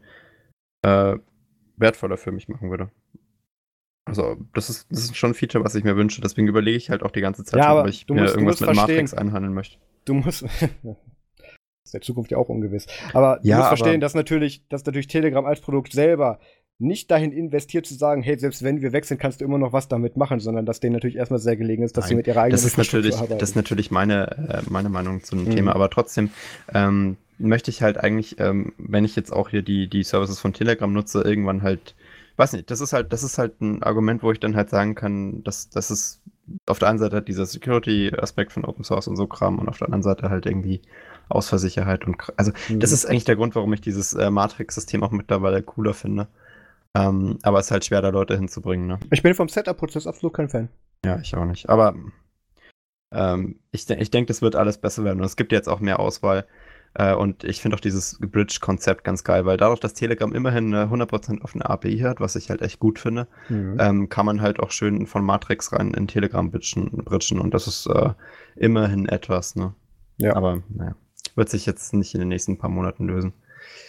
äh, wertvoller für mich machen würde. Also, das ist, das ist schon ein Feature, was ich mir wünsche. Deswegen überlege ich halt auch die ganze Zeit, Ja, schon, ob ich du mir musst- du irgendwas musst mit verstehen. Matrix einhandeln möchte. Du musst. ist der Zukunft ja auch ungewiss. Aber du Ja, musst aber- verstehen, dass natürlich, dass natürlich Telegram als Produkt selber nicht dahin investiert zu sagen, hey, selbst wenn wir wechseln, kannst du immer noch was damit machen, sondern dass denen natürlich erstmal sehr gelegen ist, dass sie Nein, mit ihrer eigenen Das ist natürlich, Infrastruktur das ist natürlich meine, äh, meine Meinung zu dem Mhm. Thema, aber trotzdem ähm, möchte ich halt eigentlich, ähm, wenn ich jetzt auch hier die, die Services von Telegram nutze, irgendwann halt, weiß nicht, das ist halt, das ist halt ein Argument, wo ich dann halt sagen kann, dass das ist auf der einen Seite halt dieser Security-Aspekt von Open Source und so Kram und auf der anderen Seite halt irgendwie Ausfallsicherheit und also Mhm. das ist eigentlich der Grund, warum ich dieses äh, Matrix-System auch mittlerweile cooler finde. Ähm, aber es ist halt schwer, da Leute hinzubringen, ne? Ich bin vom Setup-Prozess absolut kein Fan. Ja, ich auch nicht. Aber ähm, ich, de ich denke, das wird alles besser werden. Und es gibt jetzt auch mehr Auswahl. Äh, und ich finde auch dieses Bridge-Konzept ganz geil, weil dadurch, dass Telegram immerhin eine 100% offene API hat, was ich halt echt gut finde, Mhm. ähm, kann man halt auch schön von Matrix rein in Telegram bridgen. und das ist äh, immerhin etwas, ne? Ja. Aber naja, wird sich jetzt nicht in den nächsten paar Monaten lösen.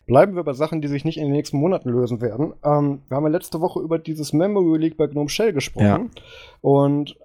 Bleiben wir bei Sachen, die sich nicht in den nächsten Monaten lösen werden. Ähm, wir haben ja letzte Woche über dieses Memory Leak bei GNOME Shell gesprochen. Und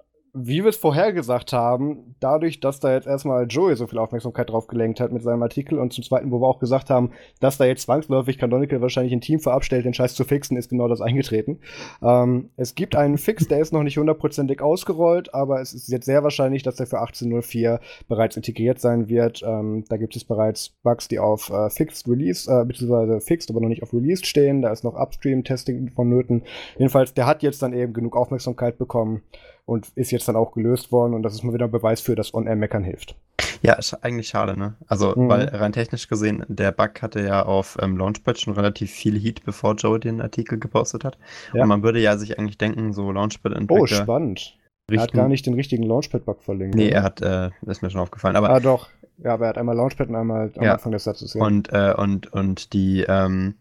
wie wir es vorhergesagt haben, dadurch, dass da jetzt erstmal Joey so viel Aufmerksamkeit drauf gelenkt hat mit seinem Artikel und zum Zweiten, wo wir auch gesagt haben, dass da jetzt zwangsläufig Canonical wahrscheinlich ein Team verabstellt, den Scheiß zu fixen, ist genau das eingetreten. Ähm, es gibt einen Fix, der ist noch nicht hundertprozentig ausgerollt, aber es ist jetzt sehr wahrscheinlich, dass der für 18.04 bereits integriert sein wird. Ähm, da gibt es bereits Bugs, die auf äh, Fixed Release, äh, beziehungsweise Fixed, aber noch nicht auf Released stehen. Da ist noch Upstream-Testing vonnöten. Jedenfalls, der hat jetzt dann eben genug Aufmerksamkeit bekommen und ist jetzt dann auch gelöst worden. Und das ist mal wieder ein Beweis für, dass On-Air-Meckern hilft. Ja, ist eigentlich schade, ne? Also, Mhm. weil rein technisch gesehen, der Bug hatte ja auf ähm, Launchpad schon relativ viel Heat, bevor Joe den Artikel gepostet hat. Ja. Und man würde ja sich eigentlich denken, so Oh, Launchpad-Entwickler spannend. Er hat richten- gar nicht den richtigen Launchpad-Bug verlinkt. Nee, oder? er hat, äh, ist mir schon aufgefallen. Aber Ah, doch. Ja, aber er hat einmal Launchpad und einmal am Ja. Anfang des Satzes. Ja. Und, äh, und, und die, ähm,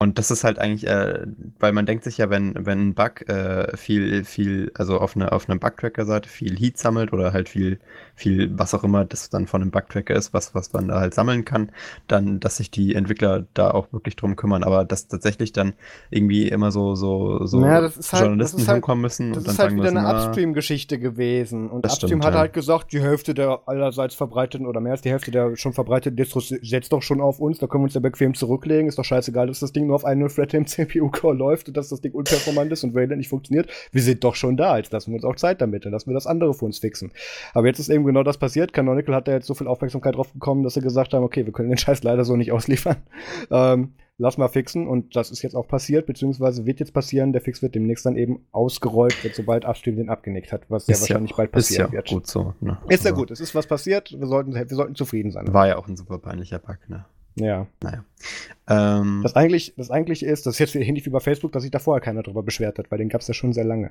und das ist halt eigentlich, äh, weil man denkt sich ja, wenn, wenn ein Bug äh, viel, viel, also auf einer auf einer Bugtracker-Seite viel Heat sammelt oder halt viel, viel, was auch immer das dann von einem Bugtracker ist, was, was man da halt sammeln kann, dann, dass sich die Entwickler da auch wirklich drum kümmern. Aber dass tatsächlich dann irgendwie immer so, so, so Naja, halt- Journalisten das ist halt- hinkommen müssen Das und dann ist halt wieder müssen, eine ah, Upstream-Geschichte gewesen. Und Upstream stimmt, hat ja. halt gesagt, die Hälfte der allerseits verbreiteten oder mehr als die Hälfte der schon verbreiteten Distros setzt doch schon auf uns, da können wir uns ja bequem zurücklegen. Ist doch scheißegal, dass das Ding nur auf einen Thread im CPU-Core läuft und dass das Ding unperformant ist und Wayland nicht funktioniert. Wir sind doch schon da, jetzt lassen wir uns auch Zeit damit, dann lassen wir das andere für uns fixen. Aber jetzt ist eben genau das passiert. Canonical hat da jetzt so viel Aufmerksamkeit drauf bekommen, dass sie gesagt haben, okay, wir können den Scheiß leider so nicht ausliefern. Ähm, lass mal fixen und das ist jetzt auch passiert, beziehungsweise wird jetzt passieren. Der Fix wird demnächst dann eben ausgerollt, wird sobald Upstream den abgenickt hat, was sehr ja, wahrscheinlich bald ist ja passieren wird. gut so. Ne? Ist ja Also, gut, es ist was passiert, wir sollten, wir sollten zufrieden sein. War ja auch ein super peinlicher Bug, ne? Ja. Ähm, Das eigentlich, das eigentlich ist, das ist jetzt ähnlich wie bei Facebook, dass sich da vorher keiner drüber beschwert hat, weil den gab es ja schon sehr lange.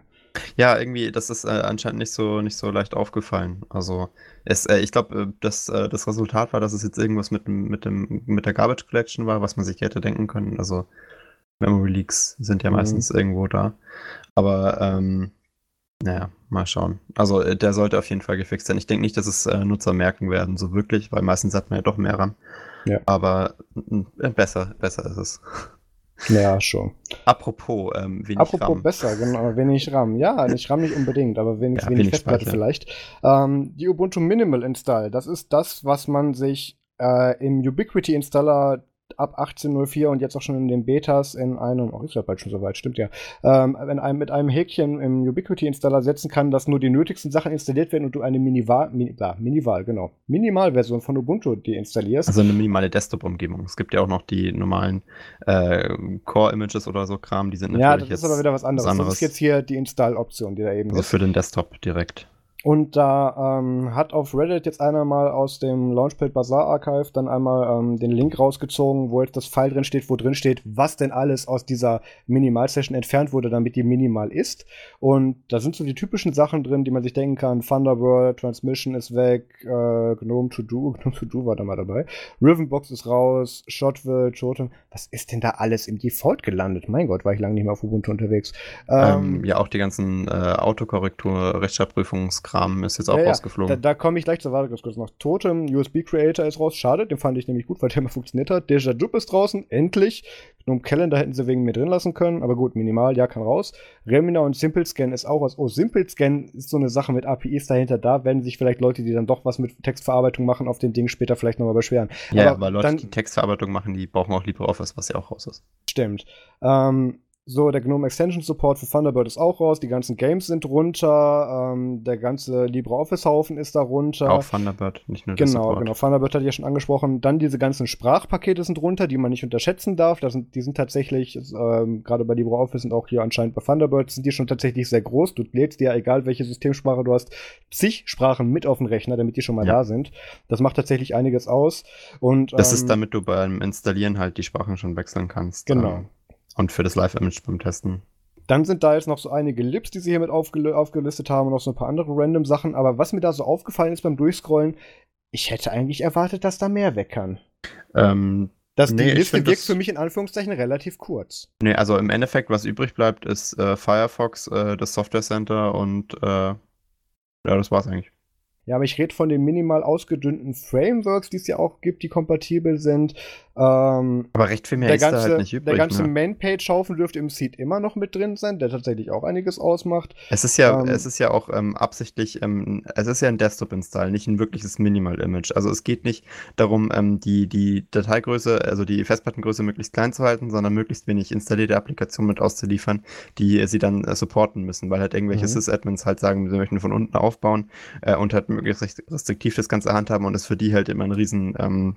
Ja, irgendwie, das ist äh, anscheinend nicht so, nicht so leicht aufgefallen. Also, es, äh, ich glaube, äh, das, äh, das Resultat war, dass es jetzt irgendwas mit, mit, dem, mit der Garbage Collection war, was man sich hätte denken können. Also, Memory Leaks sind ja Mhm. meistens irgendwo da. Aber, ähm, naja, mal schauen. Also, äh, der sollte auf jeden Fall gefixt sein. Ich denke nicht, dass es äh, Nutzer merken werden, so wirklich, weil meistens hat man ja doch mehr RAM. Ja. Aber äh, besser, besser ist es. Ja, schon. Apropos, ähm, wenig Apropos RAM. besser, genau, wenig RAM. Ja, nicht RAM nicht unbedingt, aber wenig, Ja, wenig, wenig Festplatte Speicher. vielleicht. Ähm, die Ubuntu Minimal Install, das ist das, was man sich äh, im Ubiquity Installer ab 18.04 und jetzt auch schon in den Betas in einem, oh, ist ja bald schon soweit, stimmt ja, ähm, in einem, mit einem Häkchen im Ubiquity-Installer setzen kann, dass nur die nötigsten Sachen installiert werden und du eine Minival, Mini, da, Minival, genau, Minimalversion von Ubuntu deinstallierst. Also eine minimale Desktop-Umgebung. Es gibt ja auch noch die normalen äh, Core-Images oder so Kram, die sind natürlich ja, das jetzt ist aber wieder was anderes. Das ist jetzt hier die Install-Option, die da eben also ist. für den Desktop direkt. Und da ähm, hat auf Reddit jetzt einer mal aus dem Launchpad Bazaar Archive dann einmal ähm, den Link rausgezogen, wo jetzt das File drin steht, wo drin steht, was denn alles aus dieser Minimal-Session entfernt wurde, damit die minimal ist. Und da sind so die typischen Sachen drin, die man sich denken kann. Thunderbird, Transmission ist weg, äh, Gnome To Do, Gnome To Do war da mal dabei. Rivenbox ist raus, Shotville, Totem. Was ist denn da alles im Default gelandet? Mein Gott, war ich lange nicht mehr auf Ubuntu unterwegs. Ähm, ja, auch die ganzen äh, Autokorrektur, Rechtschreibprüfungskram Überflusskram ist jetzt auch Ja, ja, rausgeflogen. Da, da komme ich gleich zur Warte ganz kurz noch. Totem USB Creator ist raus. Schade, den fand ich nämlich gut, weil der immer funktioniert hat. Deja Jup ist draußen, endlich. Gnome Calendar hätten sie wegen mir drin lassen können, aber gut, minimal, ja, kann raus. Remina und Simple Scan ist auch raus. Oh, Simple Scan ist so eine Sache mit APIs dahinter. Da werden sich vielleicht Leute, die dann doch was mit Textverarbeitung machen, auf den Ding später vielleicht nochmal beschweren. ja, aber aber Leute, dann- die Textverarbeitung machen, die brauchen auch LibreOffice, was ja auch raus ist. Stimmt. Ähm, so, der GNOME Extension Support für Thunderbird ist auch raus. Die ganzen Games sind runter. Ähm, der ganze LibreOffice-Haufen ist da runter. Auch Thunderbird, nicht nur Genau, genau. Thunderbird hatte ich ja schon angesprochen. Dann diese ganzen Sprachpakete sind runter, die man nicht unterschätzen darf. Das sind, die sind tatsächlich, ähm, gerade bei LibreOffice und auch hier anscheinend bei Thunderbird, sind die schon tatsächlich sehr groß. Du lädst dir, egal welche Systemsprache du hast, zig Sprachen mit auf den Rechner, damit die schon mal Ja. da sind. Das macht tatsächlich einiges aus. Und, Das ähm, ist damit du beim Installieren halt die Sprachen schon wechseln kannst. Genau. Und für das Live-Image beim Testen. Dann sind da jetzt noch so einige Lips, die sie hier mit aufgel aufgelistet haben und noch so ein paar andere random Sachen. Aber was mir da so aufgefallen ist beim Durchscrollen, ich hätte eigentlich erwartet, dass da mehr weg kann. Ähm, Das, Nee, die Liste wirkt für mich in Anführungszeichen relativ kurz. nee, also im Endeffekt, was übrig bleibt, ist äh, Firefox, äh, das Software Center und äh, ja, das war's eigentlich. Ja, aber ich rede von den minimal ausgedünnten Frameworks, die es ja auch gibt, die kompatibel sind. Ähm, Aber recht viel mehr der ist da ganze, halt nicht übrig. der ganze ne? Main-Page-Haufen dürfte im Seed immer noch mit drin sein, der tatsächlich auch einiges ausmacht. Es ist ja, Ähm, es ist ja auch ähm, absichtlich, ähm, es ist ja ein Desktop-Install, nicht ein wirkliches Minimal-Image. Also es geht nicht darum, ähm, die, die Dateigröße, also die Festplattengröße möglichst klein zu halten, sondern möglichst wenig installierte Applikationen mit auszuliefern, die äh, sie dann äh, supporten müssen, weil halt irgendwelche Mhm. Sys-Admins halt sagen, sie möchten von unten aufbauen äh, und halt möglichst recht- restriktiv das Ganze handhaben und es für die halt immer ein riesen ähm,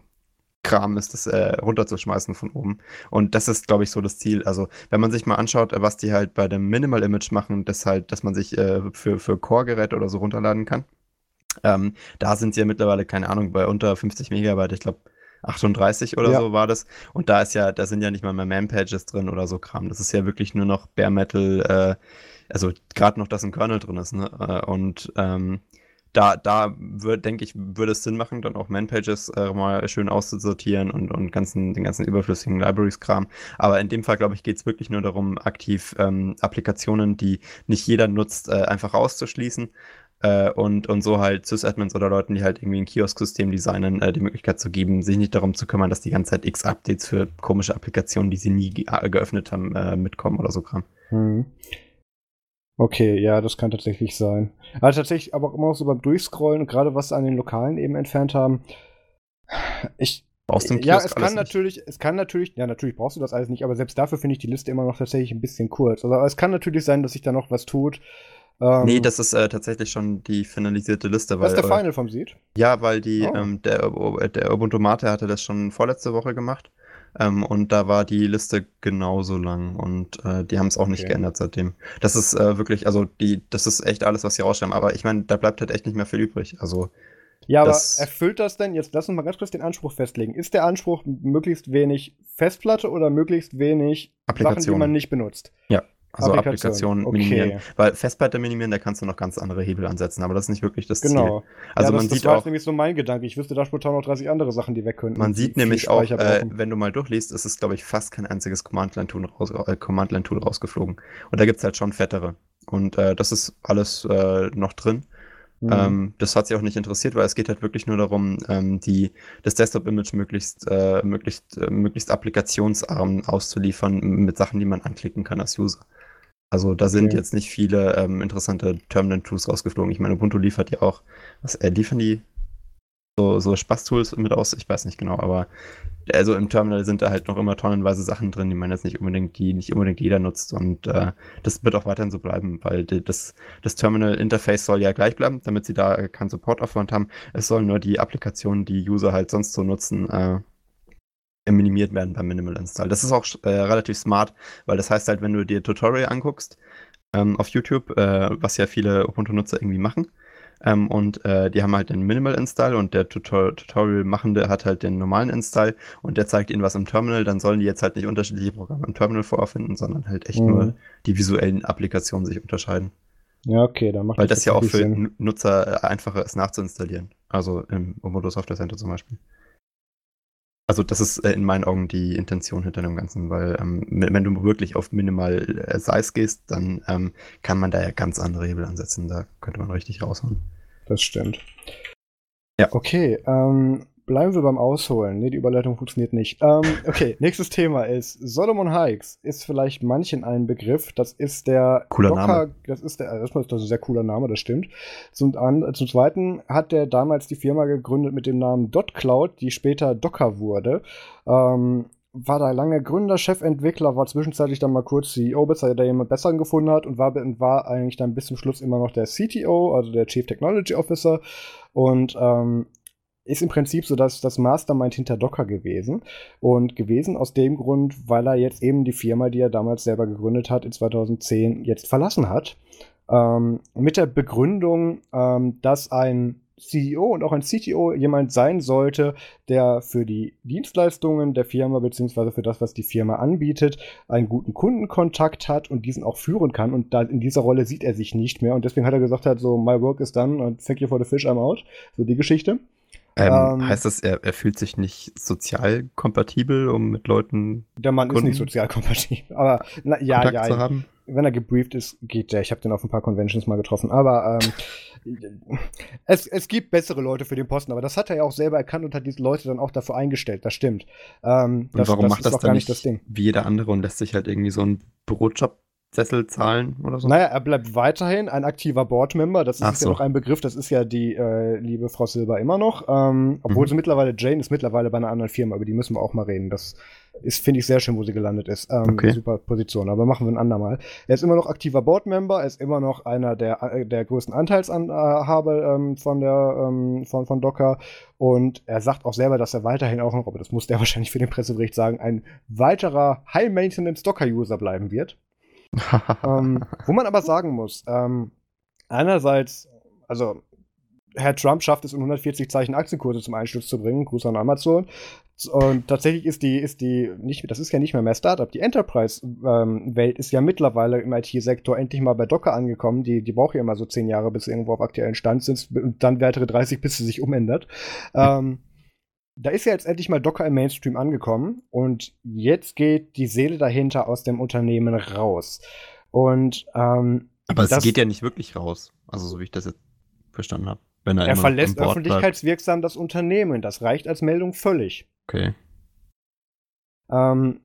Kram ist, das äh, runterzuschmeißen von oben. Und das ist, glaube ich, so das Ziel. Also, wenn man sich mal anschaut, was die halt bei dem Minimal Image machen, das halt, dass man sich äh, für, für Core-Geräte oder so runterladen kann. Ähm, da sind sie ja mittlerweile, keine Ahnung, bei unter 50 Megabyte, ich glaube 38 oder Ja. so war das. Und da ist ja, da sind ja nicht mal mehr Man-Pages drin oder so Kram. Das ist ja wirklich nur noch Bare Metal, äh, also gerade noch, dass ein Kernel drin ist, ne? Äh, Und ähm, da, da würde, denke ich, würde es Sinn machen, dann auch Man-Pages äh, mal schön auszusortieren und, und ganzen, den ganzen überflüssigen Libraries-Kram. Aber in dem Fall, glaube ich, geht es wirklich nur darum, aktiv ähm, Applikationen, die nicht jeder nutzt, äh, einfach auszuschließen. Äh, und, und so halt Sys-Admins oder Leuten, die halt irgendwie ein Kiosk-System designen, äh, die Möglichkeit zu geben, sich nicht darum zu kümmern, dass die ganze Zeit x Updates für komische Applikationen, die sie nie ge äh, geöffnet haben, äh, mitkommen oder so Kram. Hm. Okay, ja, das kann tatsächlich sein. Also tatsächlich, aber auch immer noch so beim Durchscrollen, gerade was sie an den Lokalen eben entfernt haben. Ich, Brauchst du im ja, Kiosk es kann nicht. natürlich, es kann natürlich, ja, natürlich brauchst du das alles nicht, aber selbst dafür finde ich die Liste immer noch tatsächlich ein bisschen kurz. Also es kann natürlich sein, dass sich da noch was tut. Ähm, Nee, das ist äh, tatsächlich schon die finalisierte Liste. das ist der äh, Final vom Seed. Ja, weil die, Oh. ähm, der, der Ubuntu Mate hatte das schon vorletzte Woche gemacht. Ähm, und da war die Liste genauso lang und äh, die haben es auch nicht Okay. geändert seitdem. Das ist äh, wirklich, also die, das ist echt alles, was sie rausschreiben. Aber ich meine, da bleibt halt echt nicht mehr viel übrig. Also Ja, aber das- erfüllt das denn, jetzt lass uns mal ganz kurz den Anspruch festlegen. Ist der Anspruch möglichst wenig Festplatte oder möglichst wenig Sachen, die man nicht benutzt? Also Applikation, Applikationen okay. minimieren. Weil Festplatte minimieren, da kannst du noch ganz andere Hebel ansetzen, aber das ist nicht wirklich das Ziel. Genau. Also ja, man das, sieht das war auch, nämlich so mein Gedanke. Ich wüsste da spontan noch 30 andere Sachen, die weg könnten. man sieht nämlich auch, äh, wenn du mal durchliest, ist es, glaube ich, fast kein einziges Command-Line-Tool raus, äh, Command rausgeflogen. Und da gibt's halt schon fettere. Und äh, das ist alles äh, noch drin. Mhm. Ähm, das hat sie auch nicht interessiert, weil es geht halt wirklich nur darum, ähm, die, das Desktop-Image möglichst, äh, möglichst, äh, möglichst applikationsarm auszuliefern mit Sachen, die man anklicken kann als User. Also da sind Okay. jetzt nicht viele ähm, interessante Terminal-Tools rausgeflogen. Ich meine, Ubuntu liefert ja auch, was äh, liefern die so, so Spaß-Tools mit aus? Ich weiß nicht genau, aber also im Terminal sind da halt noch immer tonnenweise Sachen drin, die man jetzt nicht unbedingt, die nicht unbedingt jeder nutzt. Und äh, das wird auch weiterhin so bleiben, weil die, das, das Terminal-Interface soll ja gleich bleiben, damit sie da keinen Supportaufwand haben. Es sollen nur die Applikationen, die User halt sonst so nutzen, äh, minimiert werden beim Minimal Install. Das ist auch äh, relativ smart, weil das heißt halt, wenn du dir Tutorial anguckst ähm, auf YouTube, äh, was ja viele Ubuntu-Nutzer irgendwie machen, ähm, und äh, die haben halt den Minimal Install und der Tutor Tutorial-Machende hat halt den normalen Install und der zeigt ihnen was im Terminal, dann sollen die jetzt halt nicht unterschiedliche Programme im Terminal vorfinden, sondern halt echt Mhm. nur die visuellen Applikationen sich unterscheiden. Ja, okay, dann macht Weil das ja auch für Sinn. Nutzer äh, einfacher ist nachzuinstallieren. Also im Ubuntu Software Center zum Beispiel. Also das ist äh, in meinen Augen die Intention hinter dem Ganzen, weil ähm, wenn du wirklich auf Minimal äh, Size gehst, dann ähm, kann man da ja ganz andere Hebel ansetzen. Da könnte man richtig raushauen. Das stimmt. Ja. Okay, ähm, Bleiben wir beim Ausholen. Ne, die Überleitung funktioniert nicht. Ähm, okay, nächstes Thema ist Solomon Hikes. Ist vielleicht manchen ein Begriff. Das ist der cooler Docker, Name. Das ist der, erstmal ist das ein sehr cooler Name, das stimmt. Zum, an, zum zweiten hat der damals die Firma gegründet mit dem Namen DotCloud, die später Docker wurde. Ähm, war da lange Gründer, Chefentwickler, war zwischenzeitlich dann mal kurz CEO, bis er da jemand besseren gefunden hat und war, war eigentlich dann bis zum Schluss immer noch der CTO, also der Chief Technology Officer. Und ähm, ist im Prinzip so dass das Mastermind hinter Docker gewesen. Und gewesen aus dem Grund, weil er jetzt eben die Firma, die er damals selber gegründet hat, in 2010 jetzt verlassen hat. Ähm, mit der Begründung, ähm, dass ein CEO und auch ein CTO jemand sein sollte, der für die Dienstleistungen der Firma beziehungsweise für das, was die Firma anbietet, einen guten Kundenkontakt hat und diesen auch führen kann. Und da in dieser Rolle sieht er sich nicht mehr. Und deswegen hat er gesagt hat, so, my work is done and thank you for the fish, I'm out. So die Geschichte. Ähm, ähm, heißt das, er, er, fühlt sich nicht sozial kompatibel, um mit Leuten. Der Mann Kunden ist nicht sozial kompatibel, aber na, ja, Kontakt ja. Zu haben? Wenn er gebrieft ist, geht der. Ich habe den auf ein paar Conventions mal getroffen. Aber ähm, es, es gibt bessere Leute für den Posten. Aber das hat er ja auch selber erkannt und hat diese Leute dann auch dafür eingestellt. Das stimmt. Ähm, das, und warum das macht das dann nicht das Ding? wie jeder andere und lässt sich halt irgendwie so einen Bürojob Sessel zahlen oder so? Naja, er bleibt weiterhin ein aktiver Boardmember. Das ist so. ja noch ein Begriff, das ist ja die äh, liebe Frau Silber immer noch. Ähm, obwohl mhm. sie mittlerweile, Jane ist mittlerweile bei einer anderen Firma, über die müssen wir auch mal reden. Das ist, finde ich, sehr schön, wo sie gelandet ist. Ähm, okay. Super Position, aber machen wir ein andermal. Er ist immer noch aktiver Boardmember, er ist immer noch einer der, äh, der größten Anteilshaber ähm, von, der, ähm, von, von Docker. Und er sagt auch selber, dass er weiterhin auch noch, aber das muss der wahrscheinlich für den Pressebericht sagen, ein weiterer High-Maintenance Docker-User bleiben wird ähm, wo man aber sagen muss, ähm, einerseits, also Herr Trump schafft es in 140 Zeichen Aktienkurse zum Einsturz zu bringen, Gruß an Amazon. Und tatsächlich ist die, ist die, nicht, das ist ja nicht mehr mehr Startup, die Enterprise-Welt ähm, ist ja mittlerweile im IT-Sektor endlich mal bei Docker angekommen. Die, die braucht ja immer so 10 Jahre, bis sie irgendwo auf aktuellen Stand sind und dann weitere 30, bis sie sich umändert. Ähm, da ist ja jetzt endlich mal Docker im Mainstream angekommen und jetzt geht die Seele dahinter aus dem Unternehmen raus. Und ähm, aber es das, geht ja nicht wirklich raus, also so wie ich das jetzt verstanden habe. Wenn er, er verlässt öffentlichkeitswirksam das Unternehmen. Das reicht als Meldung völlig. Okay. Ähm,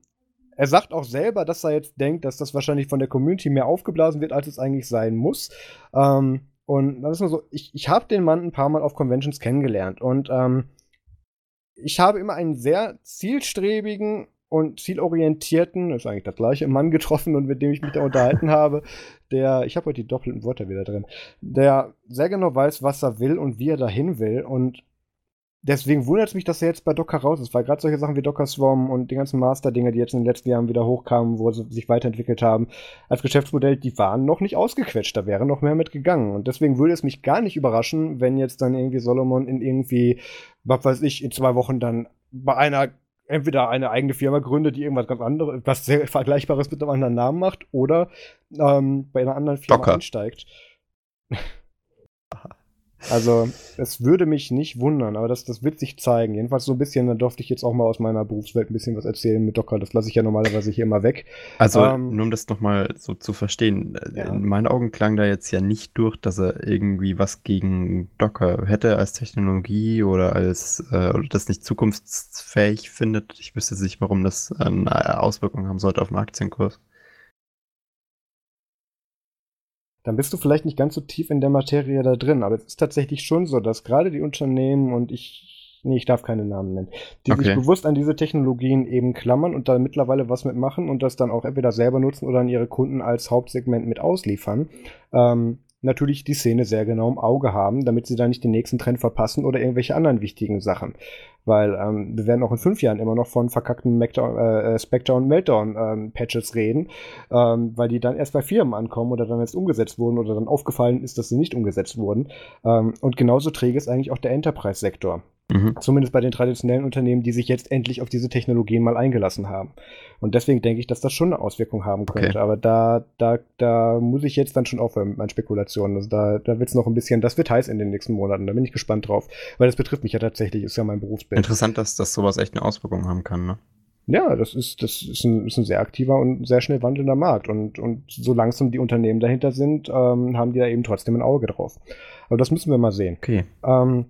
er sagt auch selber, dass er jetzt denkt, dass das wahrscheinlich von der Community mehr aufgeblasen wird, als es eigentlich sein muss. Ähm, und das ist nur so, ich, ich habe den Mann ein paar Mal auf Conventions kennengelernt und ähm, ich habe immer einen sehr zielstrebigen und zielorientierten, das ist eigentlich das gleiche, Mann getroffen und mit dem ich mich da unterhalten habe, der, ich habe heute die doppelten Wörter wieder drin, der sehr genau weiß, was er will und wie er dahin will und deswegen wundert es mich, dass er jetzt bei Docker raus ist, weil gerade solche Sachen wie Docker Swarm und die ganzen Master-Dinge, die jetzt in den letzten Jahren wieder hochkamen, wo sie sich weiterentwickelt haben, als Geschäftsmodell, die waren noch nicht ausgequetscht, da wäre noch mehr mitgegangen. Und deswegen würde es mich gar nicht überraschen, wenn jetzt dann irgendwie Solomon in irgendwie, was weiß ich, in zwei Wochen dann bei einer entweder eine eigene Firma gründet, die irgendwas ganz anderes, was sehr Vergleichbares mit einem anderen Namen macht, oder ähm, bei einer anderen Firma Docker. einsteigt. Also, es würde mich nicht wundern, aber das, das wird sich zeigen. Jedenfalls so ein bisschen, da durfte ich jetzt auch mal aus meiner Berufswelt ein bisschen was erzählen mit Docker. Das lasse ich ja normalerweise hier immer weg. Also, ähm, nur um das nochmal so zu verstehen, äh, ja. in meinen Augen klang da jetzt ja nicht durch, dass er irgendwie was gegen Docker hätte als Technologie oder als, äh, oder das nicht zukunftsfähig findet. Ich wüsste nicht, warum das eine Auswirkung haben sollte auf den Aktienkurs. Dann bist du vielleicht nicht ganz so tief in der Materie da drin. Aber es ist tatsächlich schon so, dass gerade die Unternehmen und ich, nee, ich darf keine Namen nennen, die okay. sich bewusst an diese Technologien eben klammern und da mittlerweile was mitmachen und das dann auch entweder selber nutzen oder an ihre Kunden als Hauptsegment mit ausliefern. Ähm, natürlich die Szene sehr genau im Auge haben, damit sie da nicht den nächsten Trend verpassen oder irgendwelche anderen wichtigen Sachen. Weil ähm, wir werden auch in fünf Jahren immer noch von verkackten äh, äh Spectre und Meltdown ähm, reden, ähm, weil die dann erst bei Firmen ankommen oder dann erst umgesetzt wurden oder dann aufgefallen ist, dass sie nicht umgesetzt wurden. Ähm, und genauso träge ist eigentlich auch der Enterprise-Sektor. Mhm. Zumindest bei den traditionellen Unternehmen, die sich jetzt endlich auf diese Technologien mal eingelassen haben. Und deswegen denke ich, dass das schon eine Auswirkung haben könnte. Okay. Aber da, da, da muss ich jetzt dann schon aufhören mit meinen Spekulationen. Also da, da wird es noch ein bisschen, das wird heiß in den nächsten Monaten. Da bin ich gespannt drauf. Weil das betrifft mich ja tatsächlich, ist ja mein Berufsbild. Interessant, dass, dass sowas echt eine Auswirkung haben kann, ne? Ja, das ist, das ist ein, ist ein sehr aktiver und sehr schnell wandelnder Markt. Und, und so langsam die Unternehmen dahinter sind, ähm, haben die da eben trotzdem ein Auge drauf. Aber das müssen wir mal sehen. Okay. Ähm,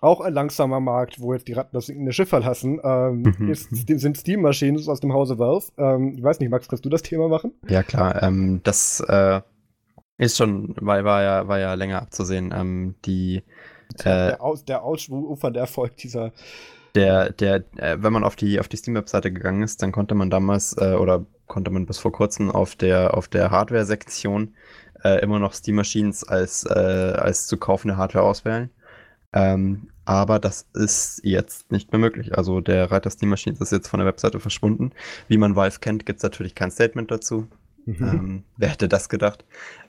auch ein langsamer Markt, wo jetzt die Ratten das sinkende Schiff verlassen, ähm, mhm. ist, sind Steam-Maschinen aus dem Hause Valve. Ähm, ich weiß nicht, Max, kannst du das Thema machen? Ja, klar. Ähm, das äh, ist schon, war, war, ja, war ja länger abzusehen. Ähm, die, äh, der, Aus, der ausufernde Erfolg dieser. Der, der, äh, wenn man auf die, auf die Steam-Webseite gegangen ist, dann konnte man damals äh, oder konnte man bis vor kurzem auf der, auf der Hardware-Sektion äh, immer noch Steam-Maschinen als, äh, als zu kaufende Hardware auswählen. Ähm, aber das ist jetzt nicht mehr möglich. Also der Reiter Steam Machines ist jetzt von der Webseite verschwunden. Wie man Valve kennt, gibt es natürlich kein Statement dazu. Mhm. Ähm, wer hätte das gedacht?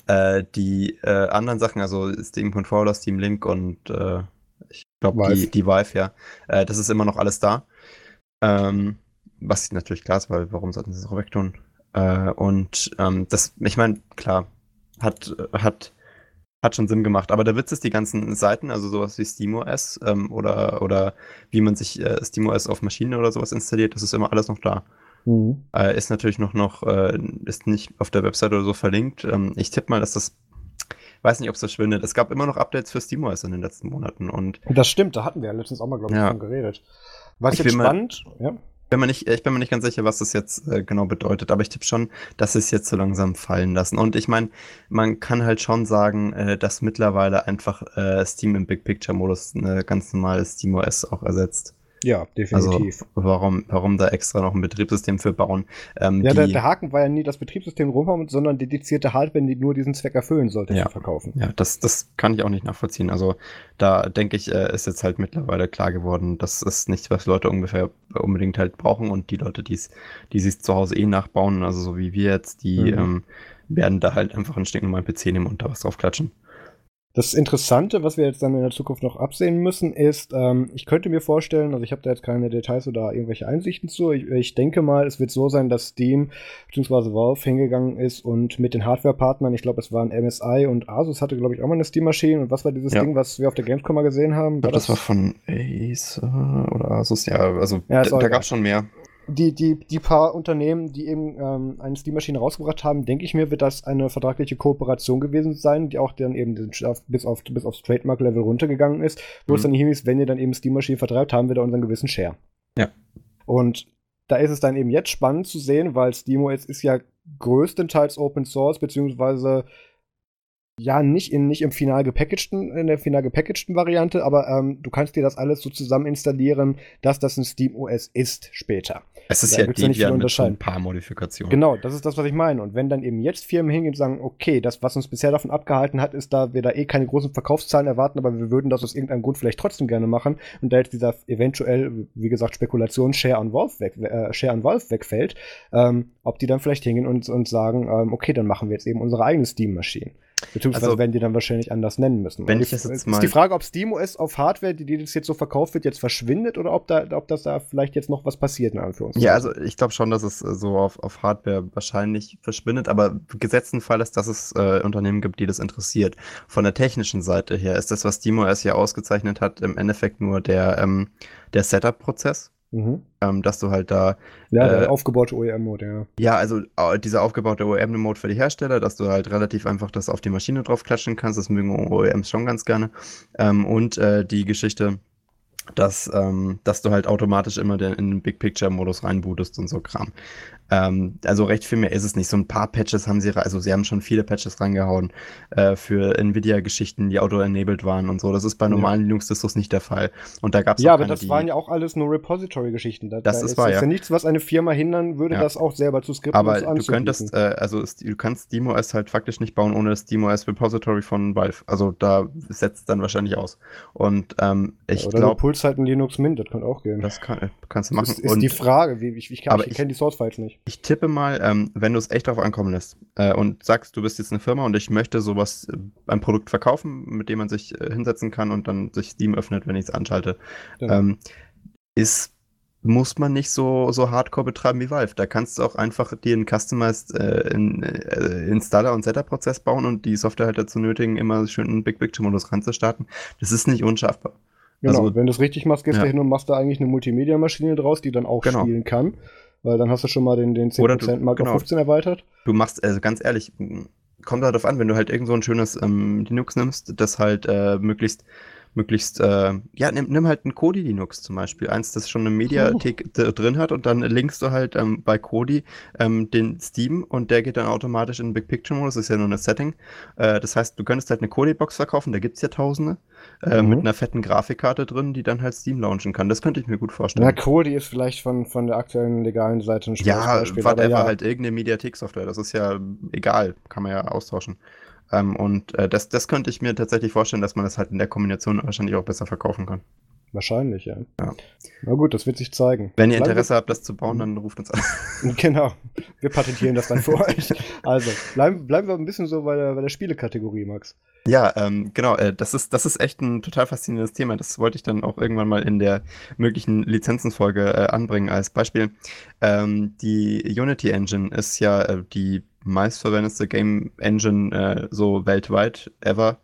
Äh, die äh, anderen Sachen, also Steam Controller, Steam Link und äh, ich glaube die, die Vive, ja, äh, das ist immer noch alles da. Ähm, was natürlich klar ist, weil warum sollten sie es auch wegtun? Äh, und ähm, das, ich meine, klar, hat, hat hat schon Sinn gemacht. Aber der Witz ist, die ganzen Seiten, also sowas wie SteamOS ähm, oder, oder wie man sich äh, SteamOS auf Maschinen oder sowas installiert, das ist immer alles noch da. Mhm. Äh, ist natürlich noch, noch äh, ist nicht auf der Website oder so verlinkt. Ähm, ich tippe mal, dass das weiß nicht, ob es verschwindet. Es gab immer noch Updates für SteamOS in den letzten Monaten. Und das stimmt, da hatten wir ja letztens auch mal, glaube ich, ja. geredet. Was ich jetzt spannend, mal, ja bin mir nicht, ich bin mir nicht ganz sicher, was das jetzt äh, genau bedeutet, aber ich tippe schon, dass sie es jetzt so langsam fallen lassen. Und ich meine, man kann halt schon sagen, äh, dass mittlerweile einfach äh, Steam im Big Picture Modus eine ganz normale SteamOS auch ersetzt. Ja, definitiv. Also warum, warum da extra noch ein Betriebssystem für bauen? Ähm, ja, der, der, Haken war ja nie das Betriebssystem rumhauen, sondern dedizierte Hardware, die nur diesen Zweck erfüllen sollte, ja. zu verkaufen. Ja, das, das kann ich auch nicht nachvollziehen. Also da denke ich, äh, ist jetzt halt mittlerweile klar geworden, das ist nicht, was Leute ungefähr unbedingt halt brauchen und die Leute, die es zu Hause eh nachbauen, also so wie wir jetzt, die mhm. ähm, werden da halt einfach einen stinknormalen PC nehmen und da was drauf klatschen. Das Interessante, was wir jetzt dann in der Zukunft noch absehen müssen, ist, ähm, ich könnte mir vorstellen, also ich habe da jetzt keine Details oder irgendwelche Einsichten zu, ich, ich, denke mal, es wird so sein, dass Steam bzw. Valve hingegangen ist und mit den Hardware-Partnern, ich glaube, es waren MSI und Asus hatte, glaube ich, auch mal eine Steam-Maschine. Und was war dieses ja. Ding, was wir auf der Gamescom mal gesehen haben? War das, das, war von Acer oder Asus, ja, also ja, da, da gab es schon mehr die, die, die paar Unternehmen, die eben ähm, eine Steam-Maschine rausgebracht haben, denke ich mir, wird das eine vertragliche Kooperation gewesen sein, die auch dann eben bis, auf, bis aufs Trademark-Level runtergegangen ist, wo mhm. es dann hieß, wenn ihr dann eben Steam-Maschinen vertreibt, haben wir da unseren gewissen Share. Ja. Und da ist es dann eben jetzt spannend zu sehen, weil SteamOS ist ja größtenteils Open Source, beziehungsweise ja, nicht, in, nicht im final gepackagten, in der final gepackagten Variante, aber ähm, du kannst dir das alles so zusammen installieren, dass das ein Steam OS ist später. Es ist da ja Debian mit ein paar Modifikationen. Genau, das ist das, was ich meine. Und wenn dann eben jetzt Firmen hingehen und sagen, okay, das, was uns bisher davon abgehalten hat, ist, da wir da eh keine großen Verkaufszahlen erwarten, aber wir würden das aus irgendeinem Grund vielleicht trotzdem gerne machen und da jetzt dieser eventuell, wie gesagt, Spekulation Share an Valve, weg, äh, Share an Valve wegfällt, ähm, ob die dann vielleicht hingehen und, und sagen, ähm, okay, dann machen wir jetzt eben unsere eigene Steam-Maschine. Beziehungsweise also, werden die dann wahrscheinlich anders nennen müssen. Wenn ich das jetzt mal ist die Frage, ob SteamOS auf Hardware, die, die das jetzt so verkauft wird, jetzt verschwindet oder ob da, ob das da vielleicht jetzt noch was passiert, in Anführungszeichen. Ja, also ich glaube schon, dass es äh, so auf, auf Hardware wahrscheinlich verschwindet, aber gesetzten Fall ist, dass es äh, Unternehmen gibt, die das interessiert. Von der technischen Seite her ist das, was SteamOS ja ausgezeichnet hat, im Endeffekt nur der, ähm, der Setup-Prozess. Mhm. Ähm, dass du halt da. Ja, der äh, aufgebaute OEM-Mode, ja. Ja, also dieser aufgebaute OEM-Mode für die Hersteller, dass du halt relativ einfach das auf die Maschine drauf klatschen kannst. Das mögen OEMs schon ganz gerne. Ähm, und äh, die Geschichte, dass, ähm, dass du halt automatisch immer den, in den Big Picture-Modus reinbootest und so Kram. Ähm, also recht viel mehr ist es nicht. So ein paar Patches haben sie, also sie haben schon viele Patches reingehauen äh, für Nvidia-Geschichten, die auto-enabled waren und so. Das ist bei normalen ja. Linux-Distros nicht der Fall. Und da gab es Ja, aber keine, das waren ja auch alles nur Repository-Geschichten. Da, das da ist, ist, ja. ja nichts, was eine Firma hindern würde, ja. das auch selber zu skripten Aber du könntest, äh, also du kannst SteamOS halt faktisch nicht bauen ohne das SteamOS Repository von Valve. Also da setzt es dann wahrscheinlich aus. Und ähm, ich glaube. Oder Puls halt ein Linux Mint, das kann auch gehen. Das kann, kannst du machen. Das ist, ist die Frage, wie, ich, ich, ich kenne die Source-Files nicht. Ich tippe mal, ähm, wenn du es echt drauf ankommen lässt äh, und sagst, du bist jetzt eine Firma und ich möchte sowas, äh, ein Produkt verkaufen, mit dem man sich äh, hinsetzen kann und dann sich Steam öffnet, wenn ich es anschalte, Genau. ähm, ist, muss man nicht so, so hardcore betreiben wie Valve. Da kannst du auch einfach dir einen Customized äh, in, äh, Installer- und Setup-Prozess bauen und die Software halt dazu nötigen, immer schön einen Big Picture-Modus ranzustarten. Das ist nicht unschaffbar. Genau, Also- wenn du es richtig machst, gehst Ja. du hin und machst da eigentlich eine Multimedia-Maschine draus, die dann auch Genau. spielen kann. Weil dann hast du schon mal den, den Oder du- 10%-Mark genau. auf 15 erweitert. Du machst, also ganz ehrlich, kommt darauf an, wenn du halt irgend so ein schönes ähm, Linux nimmst, das halt äh, möglichst, möglichst, äh, ja, nimm, nimm halt ein Kodi Linux zum Beispiel, eins, das schon eine Mediathek d- drin hat und dann linkst du halt ähm, bei Kodi ähm, den Steam und der geht dann automatisch in den Big Picture Modus, ist ja nur ein Setting. Äh, das heißt, du könntest halt eine Kodi-Box verkaufen, da gibt's ja tausende, äh, Mhm. mit einer fetten Grafikkarte drin, die dann halt Steam launchen kann. Das könnte ich mir gut vorstellen. Na, Kodi ist vielleicht von, von der aktuellen legalen Seite ein Ja, whatever, ja, halt irgendeine Mediathek-Software, das ist ja egal, kann man ja austauschen. Ähm, und äh, das, das könnte ich mir tatsächlich vorstellen, dass man das halt in der Kombination wahrscheinlich auch besser verkaufen kann. Wahrscheinlich, ja. Ja. Na gut, das wird sich zeigen. Wenn ihr Interesse habt, das zu bauen, dann ruft uns an. genau, wir patentieren das dann für euch. Also, bleiben, bleiben wir ein bisschen so bei der, bei der Spielekategorie, Max. Ja, ähm, genau, äh, das, ist, das ist echt ein total faszinierendes Thema. Das wollte ich dann auch irgendwann mal in der möglichen Lizenzenfolge äh, anbringen als Beispiel. Ähm, die Unity Engine ist ja äh, die meistverwendete Game Engine äh, so weltweit ever,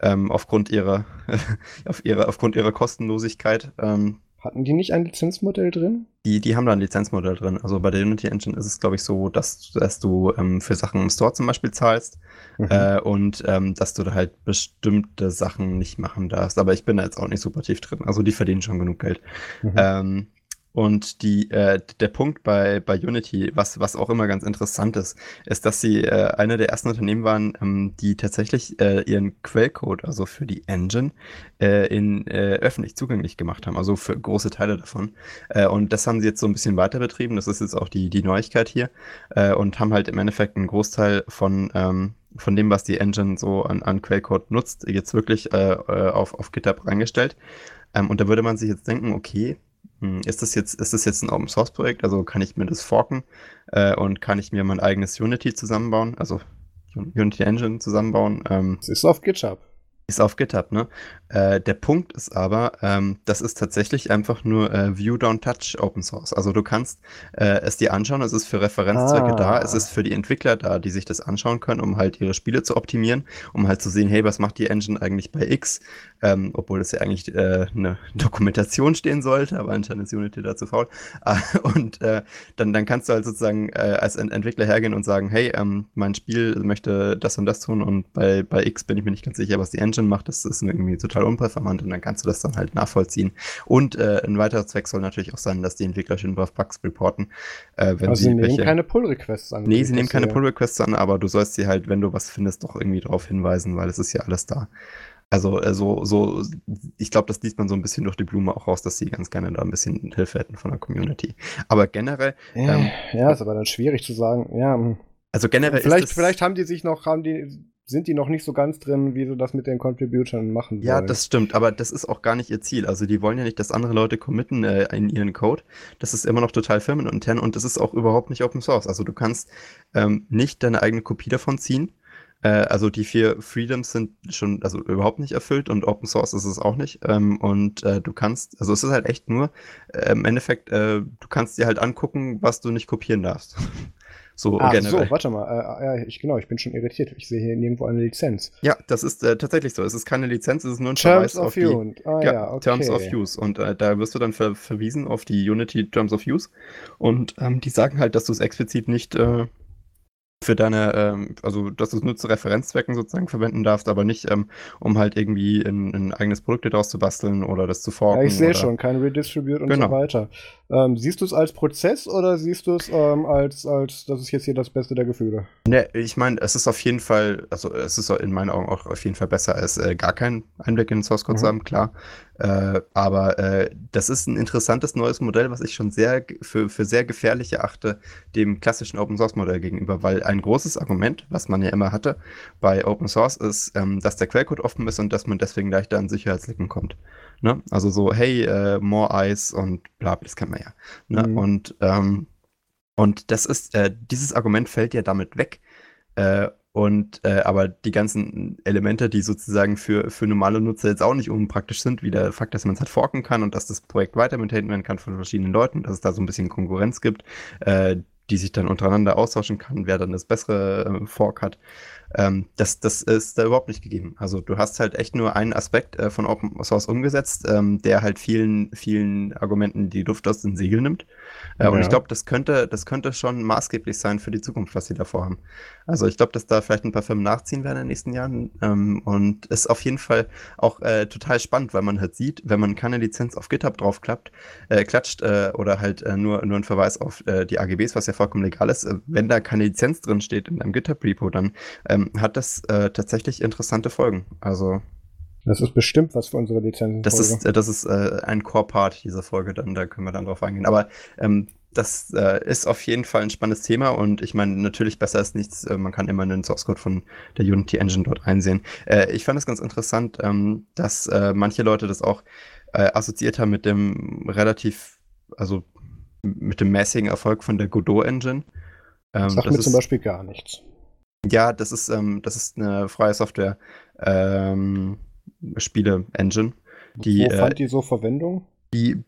ähm, aufgrund ihrer, auf ihrer, aufgrund ihrer Kostenlosigkeit. Ähm, Hatten die nicht ein Lizenzmodell drin? die, die haben da ein Lizenzmodell drin. Also bei der Unity Engine ist es, glaube ich, so, dass, dass du ähm, für Sachen im Store zum Beispiel zahlst Mhm. äh, und ähm, dass du da halt bestimmte Sachen nicht machen darfst. Aber ich bin da jetzt auch nicht super tief drin. Also die verdienen schon genug Geld. Mhm. Und die, äh, der Punkt bei, bei Unity, was, was auch immer ganz interessant ist, ist, dass sie äh, einer der ersten Unternehmen waren, ähm, die tatsächlich äh, ihren Quellcode, also für die Engine, äh, in, äh, öffentlich zugänglich gemacht haben, also für große Teile davon. Äh, und das haben sie jetzt so ein bisschen weiter betrieben, das ist jetzt auch die, die Neuigkeit hier, äh, und haben halt im Endeffekt einen Großteil von, ähm, von dem, was die Engine so an, an Quellcode nutzt, jetzt wirklich äh, äh, auf, auf GitHub reingestellt. Ähm, und da würde man sich jetzt denken, okay, ist das jetzt, ist das jetzt ein Open Source Projekt? Also kann ich mir das forken äh, und kann ich mir mein eigenes Unity zusammenbauen, also Unity Engine zusammenbauen? Ähm, Es ist auf GitHub. Ist auf GitHub, ne? Äh, der Punkt ist aber, ähm, das ist tatsächlich einfach nur äh, View Don't Touch Open Source. Also du kannst äh, es dir anschauen, es ist für Referenzzwecke Ah. da, es ist für die Entwickler da, die sich das anschauen können, um halt ihre Spiele zu optimieren, um halt zu sehen, hey, was macht die Engine eigentlich bei X? Ähm, obwohl das ja eigentlich äh, eine Dokumentation stehen sollte, aber anscheinend ist Unity dazu faul. Ah, und äh, dann, dann kannst du halt sozusagen äh, als Ent Entwickler hergehen und sagen, hey, ähm, mein Spiel möchte das und das tun und bei, bei X bin ich mir nicht ganz sicher, was die Engine macht. Das ist irgendwie total unperformant und dann kannst du das dann halt nachvollziehen. Und äh, ein weiterer Zweck soll natürlich auch sein, dass die Entwickler schön drauf Bugs reporten. Äh, wenn also sie sie nehmen welche- keine Pull-Requests an. Nee, sie nehmen keine Pull-Requests an, aber du sollst sie halt, wenn du was findest, doch irgendwie darauf hinweisen, weil es ist ja alles da. Also, äh, so, ich glaube, das liest man so ein bisschen durch die Blume auch raus, dass sie ganz gerne da ein bisschen Hilfe hätten von der Community. Aber generell, Ja, Ähm, ja, ist aber dann schwierig zu sagen. Ja, hm. also generell vielleicht, vielleicht haben die sich noch, haben die, sind die noch nicht so ganz drin, wie sie das mit den Contributern machen Ja, wollen. das stimmt, aber das ist auch gar nicht ihr Ziel. Also die wollen ja nicht, dass andere Leute committen äh, in ihren Code. Das ist immer noch total firmenintern und das ist auch überhaupt nicht Open Source. Also du kannst ähm, nicht deine eigene Kopie davon ziehen. Äh, also die vier Freedoms sind schon also überhaupt nicht erfüllt und Open Source ist es auch nicht. Ähm, und äh, du kannst, also es ist halt echt nur äh, im Endeffekt, äh, du kannst dir halt angucken, was du nicht kopieren darfst. so Ah, generell. so, warte mal. Äh, ja, ich, genau, ich bin schon irritiert. Ich sehe hier nirgendwo eine Lizenz. Ja, das ist äh, tatsächlich so. Es ist keine Lizenz, es ist nur ein Terms Verweis auf of die. Use. Ah, Ja, ja, okay. Terms of Use. Und äh, da wirst du dann ver verwiesen auf die Unity Terms of Use. Und ähm, die sagen halt, dass du es explizit nicht äh, für deine, ähm, also dass du es nur zu Referenzzwecken sozusagen verwenden darfst, aber nicht, ähm, um halt irgendwie ein, ein eigenes Produkt daraus zu basteln oder das zu forken. Ja, ich sehe schon, kein Redistribute und Genau. so weiter. Ähm, siehst du es als Prozess oder siehst du es ähm, als, als, das ist jetzt hier das Beste der Gefühle? Ne, ich meine, es ist auf jeden Fall, also es ist in meinen Augen auch auf jeden Fall besser, als äh, gar keinen Einblick in den Source Code zu Mhm. haben, klar. Äh, aber äh, das ist ein interessantes neues Modell, was ich schon sehr für, für sehr gefährlich erachte, dem klassischen Open Source Modell gegenüber, weil ein großes Argument, was man ja immer hatte bei Open Source, ist, ähm, dass der Quellcode offen ist und dass man deswegen leichter an Sicherheitslücken kommt. Ne? Also so, hey, äh, more eyes und bla, das kann man ja. Ne? Mhm. Und ähm, Und das ist, äh, dieses Argument fällt ja damit weg. Und äh, aber die ganzen Elemente, die sozusagen für, für normale Nutzer jetzt auch nicht unpraktisch sind, wie der Fakt, dass man es halt forken kann und dass das Projekt weiter maintained werden kann von verschiedenen Leuten, dass es da so ein bisschen Konkurrenz gibt, äh, die sich dann untereinander austauschen kann, wer dann das bessere äh, Fork hat. Ähm, das, das ist da überhaupt nicht gegeben. Also du hast halt echt nur einen Aspekt äh, von Open Source umgesetzt, ähm, der halt vielen, vielen Argumenten die Luft aus den Segeln nimmt. Äh, ja. Und ich glaube, das könnte, das könnte schon maßgeblich sein für die Zukunft, was sie davor haben. Also ich glaube, dass da vielleicht ein paar Firmen nachziehen werden in den nächsten Jahren. Ähm, und ist auf jeden Fall auch äh, total spannend, weil man halt sieht, wenn man keine Lizenz auf GitHub draufklappt, äh, klatscht äh, oder halt äh, nur, nur ein Verweis auf die AGBs, was ja vollkommen legal ist, wenn da keine Lizenz drin steht in einem GitHub-Repo, dann ähm, hat das äh, tatsächlich interessante Folgen. Also. Das ist bestimmt was für unsere Lizenzen. Das ist, äh, das ist äh, ein Core-Part dieser Folge, dann, da können wir dann drauf eingehen. Aber ähm, das äh, ist auf jeden Fall ein spannendes Thema und ich meine, natürlich besser ist nichts, äh, man kann immer einen Source Code von der Unity Engine dort einsehen. Äh, ich fand es ganz interessant, ähm, dass manche Leute das auch assoziiert haben mit dem relativ, also mit dem mäßigen Erfolg von der Godot Engine. Ähm, Sagt mir zum Beispiel gar nichts. Ja, das ist, ähm, das ist eine freie Software ähm, Spiele-Engine. Die, Wo fand äh, die so Verwendung? Die,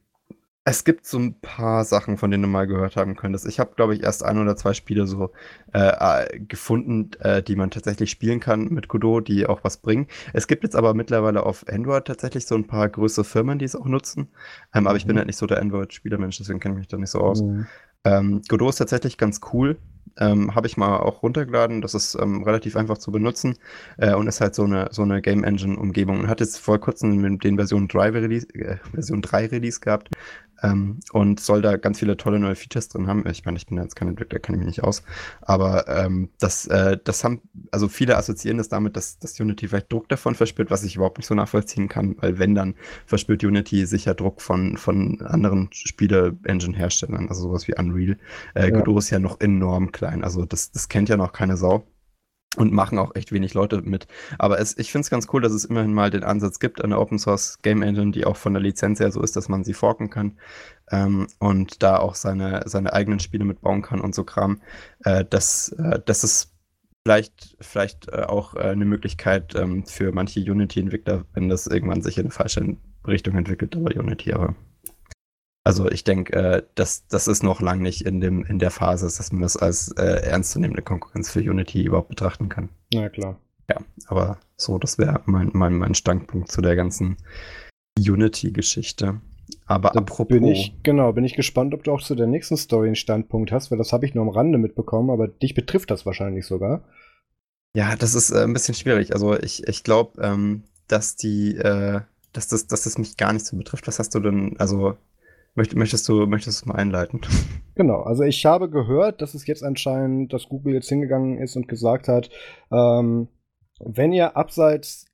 es gibt so ein paar Sachen, von denen du mal gehört haben könntest. Ich habe, glaube ich, erst ein oder zwei Spiele so äh, äh, gefunden, äh, die man tatsächlich spielen kann mit Godot, die auch was bringen. Es gibt jetzt aber mittlerweile auf Android tatsächlich so ein paar größere Firmen, die es auch nutzen. Ähm, mhm. Aber ich bin mhm. halt nicht so der Android-Spielermensch, deswegen kenne ich mich da nicht so aus. Mhm. Ähm, Godot ist tatsächlich ganz cool. Ähm, Habe ich mal auch runtergeladen. Das ist ähm, relativ einfach zu benutzen äh, und ist halt so eine, so eine Game Engine-Umgebung. Und hat jetzt vor kurzem den Version 3 Release, äh, Version 3 Release gehabt, ähm, und soll da ganz viele tolle neue Features drin haben. Ich meine, ich bin jetzt kein Entwickler, kenne ich mich nicht aus. Aber ähm, das, äh, das haben, also viele assoziieren das damit, dass, dass Unity vielleicht Druck davon verspürt, was ich überhaupt nicht so nachvollziehen kann, weil wenn, dann verspürt Unity sicher Druck von, von anderen Spiele-Engine-Herstellern, also sowas wie Unreal. Äh, ja. Godot ist ja noch enorm klein, also das, das kennt ja noch keine Sau und machen auch echt wenig Leute mit. Aber es, ich finde es ganz cool, dass es immerhin mal den Ansatz gibt, eine Open Source Game Engine, die auch von der Lizenz her so ist, dass man sie forken kann ähm, und da auch seine, seine eigenen Spiele mitbauen kann und so Kram. Äh, das, äh, das ist vielleicht, vielleicht äh, auch äh, eine Möglichkeit ähm, für manche Unity-Entwickler, wenn das irgendwann sich in eine falsche Richtung entwickelt, aber Unity, aber also ich denke, äh, das, das ist noch lange nicht in, dem, in der Phase, dass man das als äh, ernstzunehmende Konkurrenz für Unity überhaupt betrachten kann. Na klar. Ja, aber so, das wäre mein, mein, mein Standpunkt zu der ganzen Unity-Geschichte. Aber da apropos. Bin ich, genau, bin ich gespannt, ob du auch zu der nächsten Story einen Standpunkt hast, weil das habe ich nur am Rande mitbekommen, aber dich betrifft das wahrscheinlich sogar. Ja, das ist äh, ein bisschen schwierig. Also ich, ich glaube, ähm, dass die, äh, dass das, dass das mich gar nicht so betrifft. Was hast du denn, also Möchtest du, möchtest du mal einleiten? Genau, also ich habe gehört, dass es jetzt anscheinend, dass Google jetzt hingegangen ist und gesagt hat, ähm, wenn ihr abseits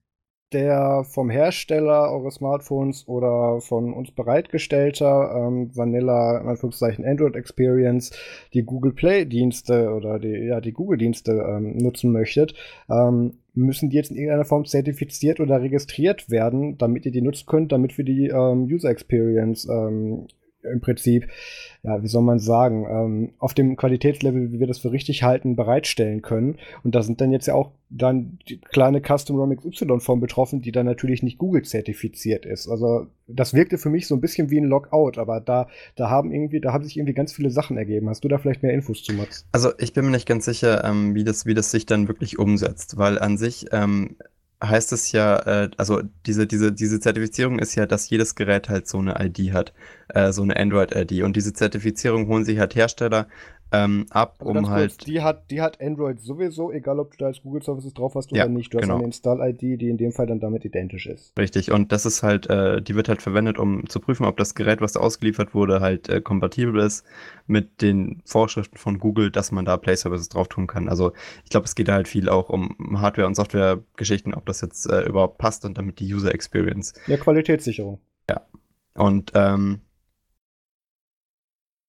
der vom Hersteller eures Smartphones oder von uns bereitgestellter ähm, Vanilla, in Anführungszeichen Android Experience, die Google Play Dienste oder die, ja, die Google Dienste ähm, nutzen möchtet, ähm, müssen die jetzt in irgendeiner Form zertifiziert oder registriert werden, damit ihr die nutzen könnt, damit wir die ähm, User Experience ähm, im Prinzip, ja, wie soll man sagen, ähm, auf dem Qualitätslevel, wie wir das für richtig halten, bereitstellen können. Und da sind dann jetzt ja auch dann die kleine Custom ROM XY-Form betroffen, die dann natürlich nicht Google zertifiziert ist. Also das wirkte für mich so ein bisschen wie ein Lockout, aber da, da haben irgendwie, da haben sich irgendwie ganz viele Sachen ergeben. Hast du da vielleicht mehr Infos zu, Max? Also ich bin mir nicht ganz sicher, ähm, wie, das, wie das sich dann wirklich umsetzt, weil an sich ähm, heißt es ja, äh, also diese, diese, diese Zertifizierung ist ja, dass jedes Gerät halt so eine ID hat, äh, so eine Android-ID. Und diese Zertifizierung holen sich halt Hersteller ähm, ab, also um halt. Kurz, die hat, die hat Android sowieso, egal ob du da als Google Services drauf hast oder ja, nicht. Du genau. hast eine Install-ID, die in dem Fall dann damit identisch ist. Richtig, und das ist halt, äh, die wird halt verwendet, um zu prüfen, ob das Gerät, was da ausgeliefert wurde, halt äh, kompatibel ist mit den Vorschriften von Google, dass man da Play Services drauf tun kann. Also ich glaube, es geht da halt viel auch um Hardware- und Software-Geschichten, ob das jetzt äh, überhaupt passt und damit die User Experience. Ja, Qualitätssicherung. Ja. Und ähm,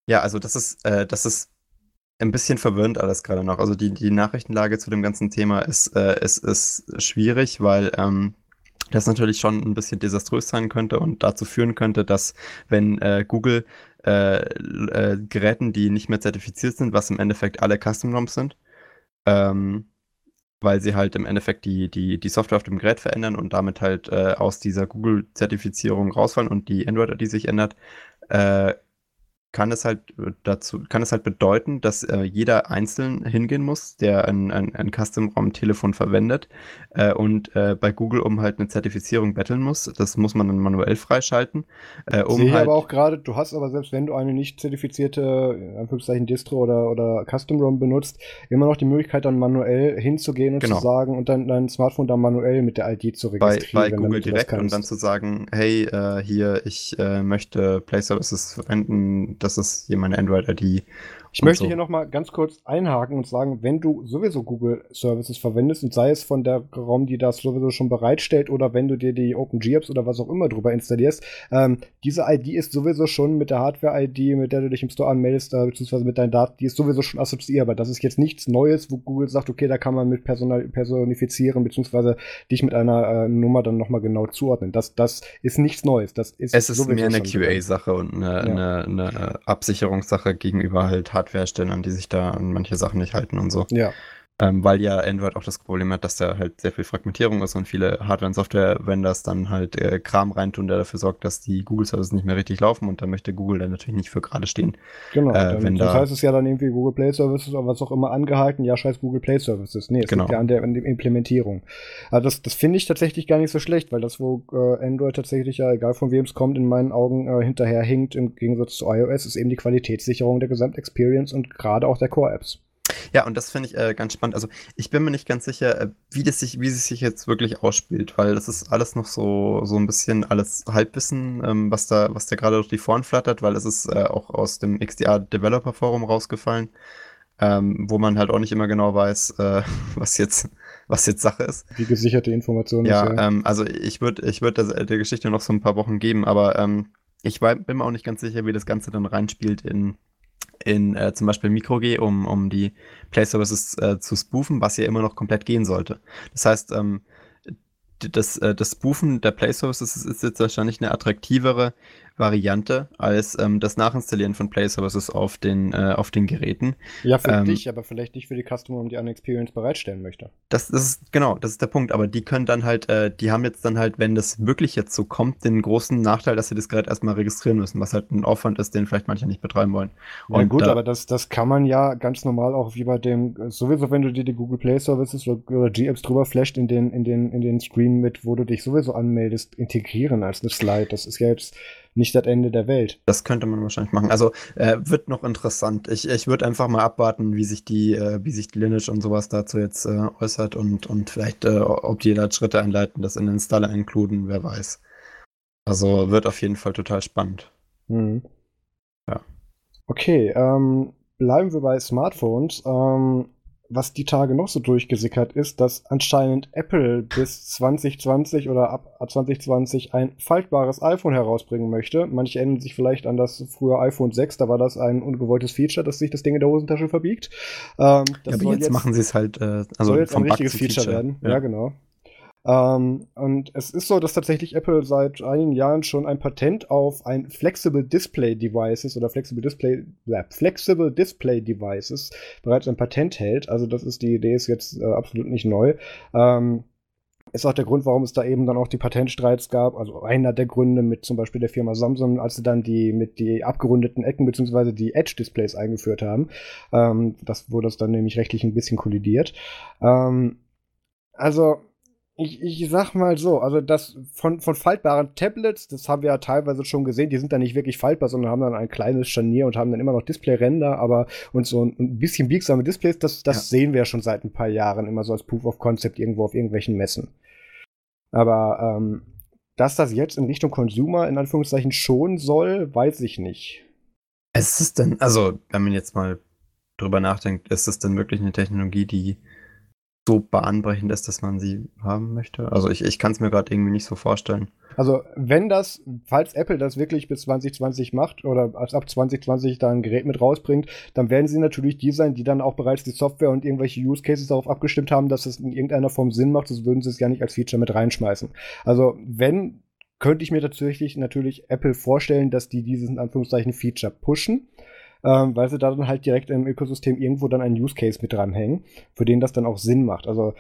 ja, also das ist, äh, das ist ein bisschen verwirrend alles gerade noch. Also die, die Nachrichtenlage zu dem ganzen Thema ist, äh, ist, ist schwierig, weil ähm, das natürlich schon ein bisschen desaströs sein könnte und dazu führen könnte, dass wenn äh, Google äh, äh, Geräten, die nicht mehr zertifiziert sind, was im Endeffekt alle Custom-ROMs sind. Ähm, weil sie halt im Endeffekt die, die, die Software auf dem Gerät verändern und damit halt äh, aus dieser Google-Zertifizierung rausfallen und die Android-ID sich ändert, äh, kann es halt äh, dazu, kann es halt bedeuten, dass äh, jeder einzeln hingehen muss, der ein, ein, ein Custom-ROM-Telefon verwendet äh, und äh, bei Google um halt eine Zertifizierung betteln muss. Das muss man dann manuell freischalten. Äh, um Sehe halt aber auch gerade, du hast aber selbst wenn du eine nicht zertifizierte, Anführungszeichen Distro oder, oder Custom-ROM benutzt, immer noch die Möglichkeit dann manuell hinzugehen und genau. zu sagen und dann dein Smartphone dann manuell mit der ID zu registrieren. Bei, bei Google direkt und dann zu sagen, hey, äh, hier, ich äh, möchte Play Services verwenden, das ist hier meine Android-ID ich möchte so. hier nochmal ganz kurz einhaken und sagen, wenn du sowieso Google Services verwendest und sei es von der ROM, die das sowieso schon bereitstellt oder wenn du dir die OpenGApps oder was auch immer drüber installierst, ähm, diese ID ist sowieso schon mit der Hardware-ID, mit der du dich im Store anmeldest, äh, beziehungsweise mit deinen Daten, die ist sowieso schon assoziierbar. Das ist jetzt nichts Neues, wo Google sagt, okay, da kann man mit Personal personifizieren, beziehungsweise dich mit einer äh, Nummer dann nochmal genau zuordnen. Das, das ist nichts Neues. Das ist es ist mehr eine QA-Sache und eine, ja. eine, eine Absicherungssache gegenüber halt Hardwareherstellern, die sich da an manche Sachen nicht halten und so. Ja. Ähm, weil ja Android auch das Problem hat, dass da halt sehr viel Fragmentierung ist und viele Hardware- und Software-Vendors dann halt äh, Kram reintun, der dafür sorgt, dass die Google-Services nicht mehr richtig laufen und da möchte Google dann natürlich nicht für gerade stehen. Genau, äh, wenn das da heißt es ja dann irgendwie Google Play Services oder was auch immer angehalten, ja scheiß Google Play Services. Nee, es genau. liegt ja an der, an der Implementierung. Also das, das finde ich tatsächlich gar nicht so schlecht, weil das, wo äh, Android tatsächlich ja, egal von wem es kommt, in meinen Augen äh, hinterher hinkt, im Gegensatz zu iOS, ist eben die Qualitätssicherung der Gesamtexperience und gerade auch der Core-Apps. Ja, und das finde ich äh, ganz spannend. Also ich bin mir nicht ganz sicher, äh, wie das sich, wie es sich jetzt wirklich ausspielt, weil das ist alles noch so, so ein bisschen alles Halbwissen, ähm, was da, was da gerade durch die Foren flattert, weil es ist äh, auch aus dem XDR Developer Forum rausgefallen, ähm, wo man halt auch nicht immer genau weiß, äh, was jetzt was jetzt Sache ist. Wie gesicherte Informationen. Ja, ist, ja. Ähm, also ich würde ich würd der, der Geschichte noch so ein paar Wochen geben, aber ähm, ich bin mir auch nicht ganz sicher, wie das Ganze dann reinspielt in in äh, zum Beispiel MicroG, um, um die Play Services äh, zu spoofen, was ja immer noch komplett gehen sollte. Das heißt, ähm, das, äh, das Spoofen der Play Services ist jetzt wahrscheinlich eine attraktivere Variante als ähm, das Nachinstallieren von Play Services auf den, äh, auf den Geräten. Ja, für ähm, dich, aber vielleicht nicht für die Customer, die eine Experience bereitstellen möchte. Das, das ist, genau, das ist der Punkt. Aber die können dann halt, äh, die haben jetzt dann halt, wenn das wirklich jetzt so kommt, den großen Nachteil, dass sie das Gerät erstmal registrieren müssen, was halt ein Aufwand ist, den vielleicht manche nicht betreiben wollen. Und ja gut, da, aber das, das kann man ja ganz normal auch wie bei dem, sowieso wenn du dir die Google Play Services oder, oder G-Apps drüber flasht in den, in den, in den Screen mit, wo du dich sowieso anmeldest, integrieren als eine Slide. Das ist ja jetzt nicht das Ende der Welt. Das könnte man wahrscheinlich machen. Also äh, wird noch interessant. Ich, ich würde einfach mal abwarten, wie sich die, äh, wie sich die Lineage und sowas dazu jetzt äh, äußert und, und vielleicht, äh, ob die da Schritte einleiten, das in den Installer inkluden, wer weiß. Also wird auf jeden Fall total spannend. Mhm. Ja. Okay, ähm, bleiben wir bei Smartphones. Ähm, was die Tage noch so durchgesickert ist, dass anscheinend Apple bis 2020 oder ab 2020 ein faltbares iPhone herausbringen möchte. Manche erinnern sich vielleicht an das frühe iPhone 6, da war das ein ungewolltes Feature, dass sich das Ding in der Hosentasche verbiegt. Ähm, ja, aber jetzt, jetzt, machen sie es halt, äh, also soll jetzt ein richtiges Feature, Feature, werden. Ja, ja genau. Ähm, und es ist so, dass tatsächlich Apple seit einigen Jahren schon ein Patent auf ein Flexible Display Devices oder Flexible Display, äh, Flexible Display Devices bereits ein Patent hält. Also das ist die Idee, ist jetzt äh, absolut nicht neu. Ähm, ist auch der Grund, warum es da eben dann auch die Patentstreits gab. Also einer der Gründe mit zum Beispiel der Firma Samsung, als sie dann die mit die abgerundeten Ecken beziehungsweise die Edge-Displays eingeführt haben. Ähm, das wurde das dann nämlich rechtlich ein bisschen kollidiert. Ähm, also ich, ich sag mal so, also das von, von faltbaren Tablets, das haben wir ja teilweise schon gesehen, die sind dann nicht wirklich faltbar, sondern haben dann ein kleines Scharnier und haben dann immer noch Display-Ränder, aber und so ein, ein bisschen biegsame Displays, das, das ja. sehen wir ja schon seit ein paar Jahren immer so als Proof of Concept irgendwo auf irgendwelchen Messen. Aber ähm, dass das jetzt in Richtung Consumer in Anführungszeichen schon soll, weiß ich nicht. Ist es denn, also wenn man jetzt mal drüber nachdenkt, ist es denn wirklich eine Technologie, die so bahnbrechend ist, dass man sie haben möchte. Also ich, ich kann es mir gerade irgendwie nicht so vorstellen. Also wenn das, falls Apple das wirklich bis 2020 macht oder ab 2020 da ein Gerät mit rausbringt, dann werden sie natürlich die sein, die dann auch bereits die Software und irgendwelche Use Cases darauf abgestimmt haben, dass es in irgendeiner Form Sinn macht, sonst würden sie es ja nicht als Feature mit reinschmeißen. Also wenn könnte ich mir tatsächlich natürlich Apple vorstellen, dass die diesen Anführungszeichen Feature pushen, ähm, weil sie da dann halt direkt im Ökosystem irgendwo dann einen Use Case mit dranhängen, für den das dann auch Sinn macht. Also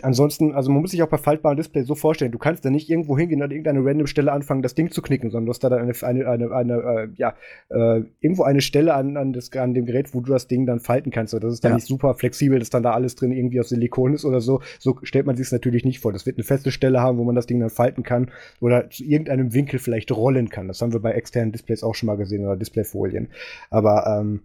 ansonsten, also man muss sich auch bei faltbaren Displays so vorstellen, du kannst da nicht irgendwo hingehen an irgendeine random Stelle anfangen, das Ding zu knicken, sondern du hast da dann eine, eine, eine, eine äh, ja, äh, irgendwo eine Stelle an, an, das, an dem Gerät, wo du das Ding dann falten kannst. Das ist dann ja. nicht super flexibel, dass dann da alles drin irgendwie aus Silikon ist oder so. So stellt man sich es natürlich nicht vor. Das wird eine feste Stelle haben, wo man das Ding dann falten kann oder zu irgendeinem Winkel vielleicht rollen kann. Das haben wir bei externen Displays auch schon mal gesehen oder Displayfolien. Aber ähm,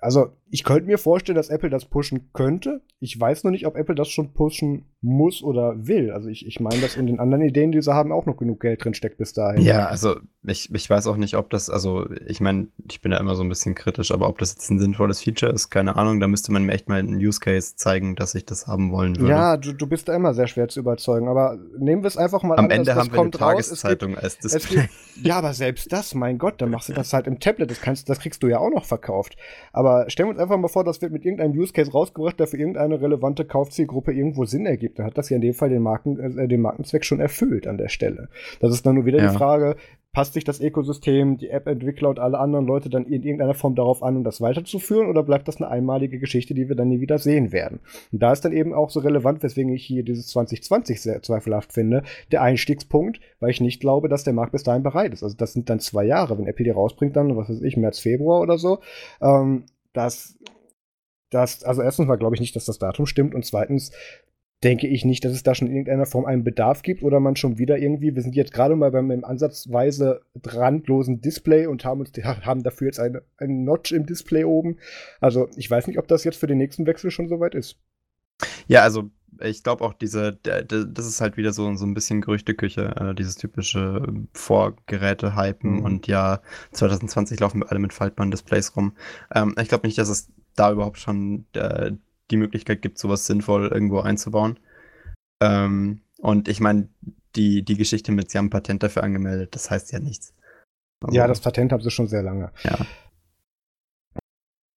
also ich könnte mir vorstellen, dass Apple das pushen könnte. Ich weiß noch nicht, ob Apple das schon pushen muss oder will. Also ich, ich meine, dass in den anderen Ideen, die sie haben, auch noch genug Geld drin steckt bis dahin. Ja, also ich, ich weiß auch nicht, ob das, also ich meine, ich bin ja immer so ein bisschen kritisch, aber ob das jetzt ein sinnvolles Feature ist, keine Ahnung. Da müsste man mir echt mal einen Use Case zeigen, dass ich das haben wollen würde. Ja, du, du bist da immer sehr schwer zu überzeugen. Aber nehmen wir es einfach mal Am an. Am Ende haben wir eine Tageszeitung gibt, als Display. Gibt, ja, aber selbst das, mein Gott, dann machst du das halt im Tablet. Das, kannst, das kriegst du ja auch noch verkauft. Aber stellen wir uns einfach mal vor, das wird mit irgendeinem Use Case rausgebracht, der für irgendeine relevante Kaufzielgruppe irgendwo Sinn ergibt. Dann hat das ja in dem Fall den, Marken, äh, den Markenzweck schon erfüllt an der Stelle. Das ist dann nur wieder ja. die Frage, passt sich das Ökosystem, die App-Entwickler und alle anderen Leute dann in irgendeiner Form darauf an, um das weiterzuführen, oder bleibt das eine einmalige Geschichte, die wir dann nie wieder sehen werden? Und da ist dann eben auch so relevant, weswegen ich hier dieses 2020 sehr zweifelhaft finde, der Einstiegspunkt, weil ich nicht glaube, dass der Markt bis dahin bereit ist. Also das sind dann zwei Jahre, wenn Apple die rausbringt, dann, was weiß ich, März, Februar oder so. Ähm, das dass, also erstens mal glaube ich nicht, dass das Datum stimmt und zweitens denke ich nicht, dass es da schon in irgendeiner Form einen Bedarf gibt oder man schon wieder irgendwie, wir sind jetzt gerade mal beim ansatzweise randlosen Display und haben uns haben dafür jetzt eine, einen Notch im Display oben. Also ich weiß nicht, ob das jetzt für den nächsten Wechsel schon soweit ist. Ja, also ich glaube auch diese, das ist halt wieder so, so ein bisschen Gerüchteküche, äh, dieses typische Vorgeräte-Hypen mhm. und ja, 2020 laufen wir alle mit faltbaren Displays rum. Ähm, ich glaube nicht, dass es da überhaupt schon äh, die Möglichkeit gibt, sowas sinnvoll irgendwo einzubauen. Ähm, und ich meine, die, die Geschichte mit, sie haben ein Patent dafür angemeldet, das heißt ja nichts. Also, ja, das Patent haben sie schon sehr lange. Ja.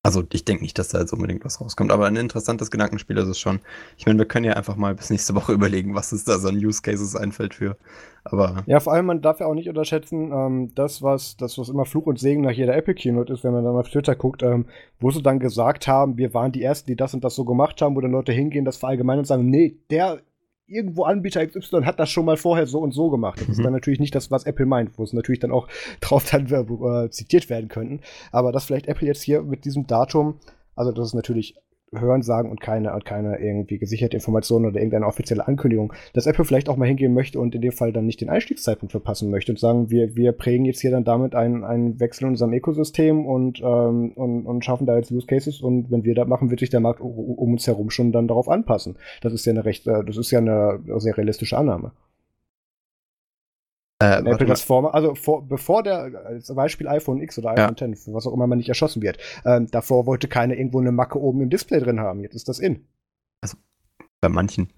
Also ich denke nicht, dass da jetzt unbedingt was rauskommt, aber ein interessantes Gedankenspiel ist es schon. Ich meine, wir können ja einfach mal bis nächste Woche überlegen, was es da so an Use Cases einfällt für. Aber ja, vor allem, man darf ja auch nicht unterschätzen, ähm, das, was, das, was immer Fluch und Segen nach jeder Apple Keynote ist, wenn man dann auf Twitter guckt, ähm, wo sie dann gesagt haben, wir waren die Ersten, die das und das so gemacht haben, wo dann Leute hingehen, das verallgemeinern und sagen, nee, der irgendwo Anbieter XY hat das schon mal vorher so und so gemacht. Das mhm. ist dann natürlich nicht das, was Apple meint, wo es natürlich dann auch drauf dann äh, zitiert werden könnten. Aber dass vielleicht Apple jetzt hier mit diesem Datum, also das ist natürlich Hören sagen und keine, keine irgendwie gesicherte Information oder irgendeine offizielle Ankündigung, dass Apple vielleicht auch mal hingehen möchte und in dem Fall dann nicht den Einstiegszeitpunkt verpassen möchte und sagen, wir, wir prägen jetzt hier dann damit einen, einen Wechsel in unserem Ökosystem und, ähm, und, und schaffen da jetzt Use Cases und wenn wir das machen, wird sich der Markt um uns herum schon dann darauf anpassen. Das ist ja eine recht, äh, das ist ja eine sehr realistische Annahme. Äh, vor, also vor, bevor der, als Beispiel iPhone X oder iPhone ja. 10, was auch immer man nicht erschossen wird, ähm, davor wollte keiner irgendwo eine Macke oben im Display drin haben. Jetzt ist das in. Also bei manchen.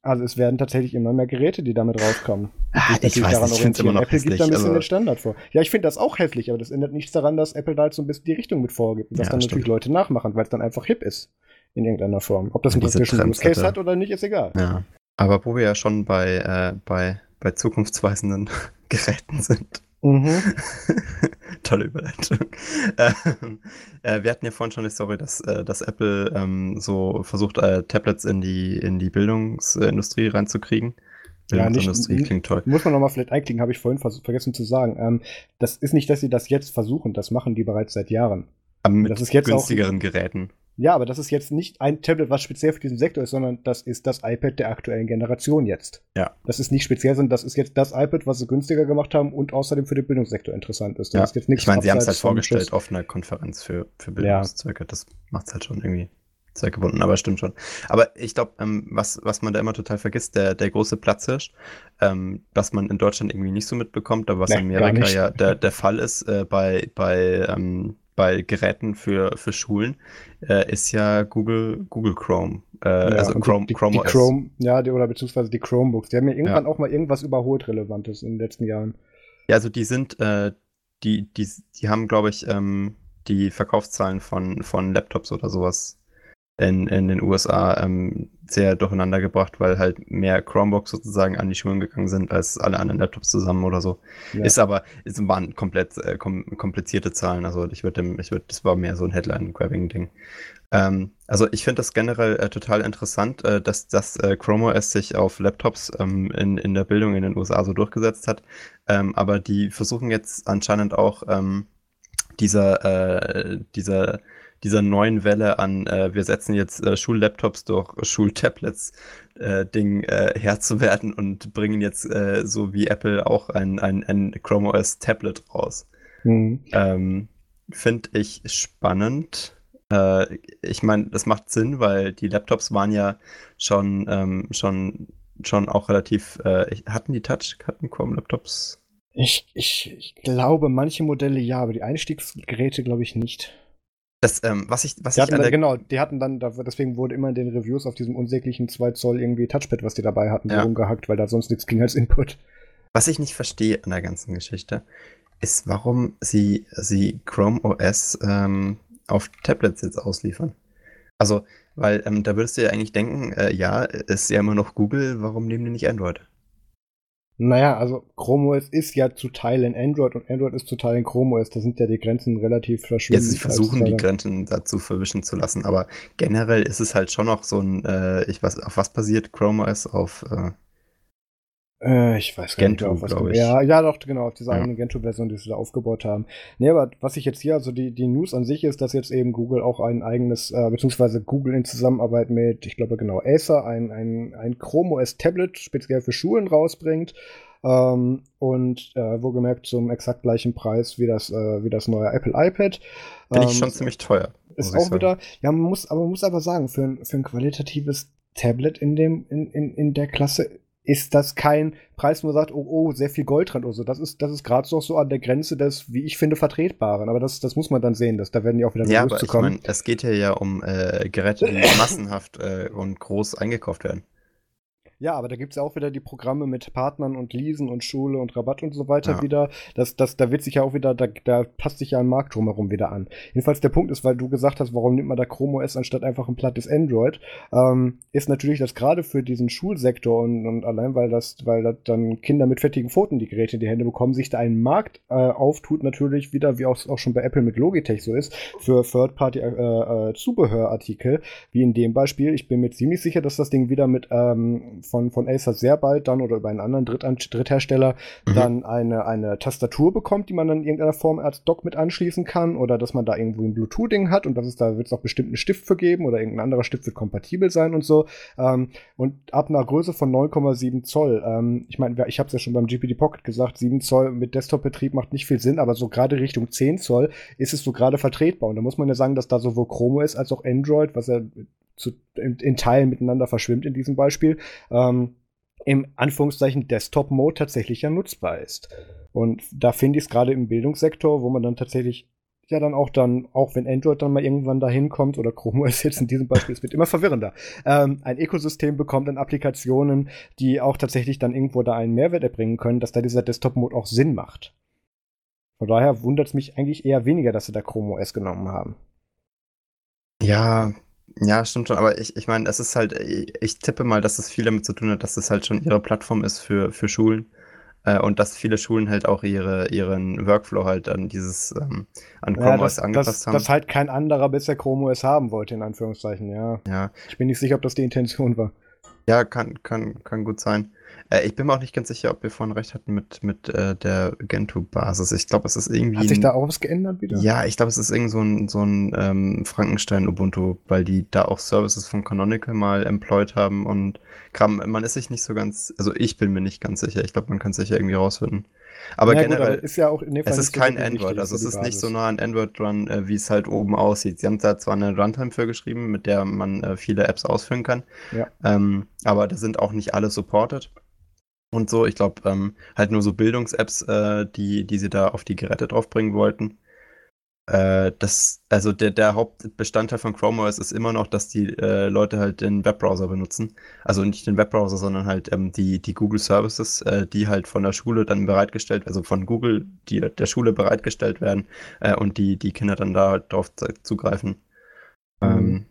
Also es werden tatsächlich immer mehr Geräte, die damit rauskommen. Ah, ich weiß daran nicht, ich immer noch Apple hässlich, gibt da ein bisschen also den Standard vor. Ja, ich finde das auch hässlich, aber das ändert nichts daran, dass Apple da halt so ein bisschen die Richtung mit vorgibt und dass ja, dann stimmt. natürlich Leute nachmachen, weil es dann einfach hip ist. In irgendeiner Form. Ob das einen praktischen Use Case hat oder nicht, ist egal. Ja. Aber wo wir ja schon bei, äh, bei bei zukunftsweisenden Geräten sind. Mhm. Tolle Überleitung. Ähm, äh, wir hatten ja vorhin schon die Story, dass, äh, dass Apple ähm, so versucht, äh, Tablets in die, in die Bildungsindustrie reinzukriegen. Bildungsindustrie ja, nicht, klingt toll. Muss man nochmal vielleicht einklicken, habe ich vorhin vergessen zu sagen. Ähm, das ist nicht, dass sie das jetzt versuchen, das machen die bereits seit Jahren. Aber mit das ist jetzt günstigeren auch, Geräten. Ja, aber das ist jetzt nicht ein Tablet, was speziell für diesen Sektor ist, sondern das ist das iPad der aktuellen Generation jetzt. Ja. Das ist nicht speziell, sondern das ist jetzt das iPad, was sie günstiger gemacht haben und außerdem für den Bildungssektor interessant ist. Das ja. ist jetzt nichts ich meine, sie haben es halt vorgestellt auf einer Konferenz für, für Bildungszwecke. Ja. Das macht es halt schon irgendwie zweckgebunden, aber stimmt schon. Aber ich glaube, ähm, was, was man da immer total vergisst, der, der große Platzhirsch, ähm, was man in Deutschland irgendwie nicht so mitbekommt, aber was nee, in Amerika ja der, der Fall ist, äh, bei, bei ähm, bei Geräten für, für Schulen äh, ist ja Google, Google Chrome. Äh, ja, also Chrome, die, Chrome, die Chrome ja, die, oder beziehungsweise die Chromebooks. Die haben ja irgendwann ja. auch mal irgendwas überholt Relevantes in den letzten Jahren. Ja, also die sind, äh, die, die, die haben, glaube ich, ähm, die Verkaufszahlen von, von Laptops oder sowas in, in den USA ähm, sehr durcheinander gebracht, weil halt mehr Chromebooks sozusagen an die Schulen gegangen sind als alle anderen Laptops zusammen oder so. Ja. Ist aber, es waren komplett äh, kom komplizierte Zahlen. Also ich würde, ich würde, das war mehr so ein Headline-Grabbing-Ding. Ähm, also ich finde das generell äh, total interessant, äh, dass das äh, Chrome OS sich auf Laptops ähm, in, in der Bildung in den USA so durchgesetzt hat. Ähm, aber die versuchen jetzt anscheinend auch ähm, dieser, äh, dieser dieser neuen Welle an, äh, wir setzen jetzt äh, Schullaptops durch Schultablets äh, Ding äh, Herr zu werden und bringen jetzt äh, so wie Apple auch ein, ein, ein Chrome OS Tablet raus. Mhm. Ähm, Finde ich spannend. Äh, ich meine, das macht Sinn, weil die Laptops waren ja schon, ähm, schon, schon auch relativ, äh, hatten die Touch, hatten Chrome-Laptops? Ich, ich, ich glaube, manche Modelle ja, aber die Einstiegsgeräte glaube ich nicht. Das, ähm, was ich, was die ich dann, genau, die hatten dann, deswegen wurde immer in den Reviews auf diesem unsäglichen 2 Zoll irgendwie Touchpad, was die dabei hatten, ja. rumgehackt, weil da sonst nichts ging als Input. Was ich nicht verstehe an der ganzen Geschichte, ist, warum sie, sie Chrome OS ähm, auf Tablets jetzt ausliefern. Also, weil ähm, da würdest du ja eigentlich denken, äh, ja, ist ja immer noch Google, warum nehmen die nicht Android? Naja, also Chrome OS ist ja zu Teilen Android und Android ist zu Teilen Chrome OS. Da sind ja die Grenzen relativ verschwindend. Ja, sie versuchen die Grenzen dazu verwischen zu lassen, aber generell ist es halt schon noch so ein, äh, ich weiß, auf was basiert Chrome OS? Auf äh, äh, ich weiß gar Gentoo, nicht, auf was ich. Ja, ja, doch, genau, auf dieser ja. eigene Gentoo-Version, die sie da aufgebaut haben. Nee, aber was ich jetzt hier, also die, die News an sich ist, dass jetzt eben Google auch ein eigenes, äh, beziehungsweise Google in Zusammenarbeit mit, ich glaube genau, Acer, ein, ein, ein Chrome OS Tablet speziell für Schulen rausbringt. Ähm, und äh, wohlgemerkt zum exakt gleichen Preis wie das, äh, wie das neue Apple iPad. Finde ähm, ich schon ziemlich teuer. Ist auch wieder, ja, man muss, aber man muss aber sagen, für ein, für ein qualitatives Tablet in dem, in, in, in der Klasse ist das kein Preis, wo man sagt, oh, oh, sehr viel Gold dran oder so. Das ist, das ist gerade so, so an der Grenze des, wie ich finde, Vertretbaren. Aber das, das muss man dann sehen. Dass, da werden die auch wieder ja, aber. Ich mein, es geht hier ja um äh, Geräte, die massenhaft äh, und groß eingekauft werden. Ja, aber da gibt es ja auch wieder die Programme mit Partnern und Leasen und Schule und Rabatt und so weiter ja. wieder. Das, das, da wird sich ja auch wieder, da, da passt sich ja ein Markt drumherum wieder an. Jedenfalls der Punkt ist, weil du gesagt hast, warum nimmt man da Chrome OS anstatt einfach ein plattes Android, ähm, ist natürlich, dass gerade für diesen Schulsektor und, und allein weil das, weil das dann Kinder mit fettigen Pfoten die Geräte in die Hände bekommen, sich da ein Markt äh, auftut, natürlich wieder, wie auch, auch schon bei Apple mit Logitech so ist, für Third-Party-Zubehörartikel, äh, äh, wie in dem Beispiel. Ich bin mir ziemlich sicher, dass das Ding wieder mit ähm, von, von Acer sehr bald dann oder über einen anderen Drittan Dritthersteller mhm. dann eine, eine Tastatur bekommt, die man dann in irgendeiner Form als Dock mit anschließen kann oder dass man da irgendwo ein Bluetooth-Ding hat und dass es da wird es auch bestimmt einen Stift für geben oder irgendein anderer Stift wird kompatibel sein und so. Ähm, und ab einer Größe von 9,7 Zoll. Ähm, ich meine, ich habe es ja schon beim GPD Pocket gesagt, 7 Zoll mit Desktop-Betrieb macht nicht viel Sinn, aber so gerade Richtung 10 Zoll ist es so gerade vertretbar. Und da muss man ja sagen, dass da sowohl Chrome ist als auch Android, was ja zu, in, in, Teilen miteinander verschwimmt in diesem Beispiel, ähm, im Anführungszeichen Desktop-Mode tatsächlich ja nutzbar ist. Und da finde ich es gerade im Bildungssektor, wo man dann tatsächlich ja dann auch dann, auch wenn Android dann mal irgendwann dahin kommt oder Chrome OS jetzt in diesem Beispiel, es wird immer verwirrender, ähm, ein Ökosystem bekommt an Applikationen, die auch tatsächlich dann irgendwo da einen Mehrwert erbringen können, dass da dieser Desktop-Mode auch Sinn macht. Von daher wundert es mich eigentlich eher weniger, dass sie da Chrome OS genommen haben. Ja, ja, stimmt schon, aber ich, ich meine, es ist halt, ich tippe mal, dass es viel damit zu tun hat, dass es halt schon ihre Plattform ist für, für Schulen äh, und dass viele Schulen halt auch ihre, ihren Workflow halt an dieses, ähm, an Chrome ja, OS angepasst das, haben. Dass halt kein anderer bisher Chrome OS haben wollte, in Anführungszeichen, ja. Ja. Ich bin nicht sicher, ob das die Intention war. Ja, kann, kann, kann gut sein. Äh, ich bin mir auch nicht ganz sicher, ob wir vorhin recht hatten mit, mit äh, der Gentoo-Basis. Ich glaube, es ist irgendwie. Hat sich da auch was geändert wieder? Ja, ich glaube, es ist irgend so ein, so ein ähm, Frankenstein-Ubuntu, weil die da auch Services von Canonical mal employed haben und Kram, man ist sich nicht so ganz, also ich bin mir nicht ganz sicher. Ich glaube, man kann es sicher irgendwie rausfinden. Aber ja, generell, gut, ist ja auch in dem Fall es ist kein Android, also es ist nicht so nah an Android dran, äh, wie es halt oben aussieht. Sie haben da zwar eine Runtime für geschrieben, mit der man äh, viele Apps ausführen kann, ja. ähm, aber da sind auch nicht alle supported und so. Ich glaube, ähm, halt nur so Bildungs-Apps, äh, die, die sie da auf die Geräte draufbringen wollten. Äh, das, also der, der Hauptbestandteil von Chrome OS ist immer noch, dass die äh, Leute halt den Webbrowser benutzen. Also nicht den Webbrowser, sondern halt ähm, die, die Google Services, äh, die halt von der Schule dann bereitgestellt, also von Google, die der Schule bereitgestellt werden äh, und die, die Kinder dann da drauf zugreifen. Mhm. Ähm,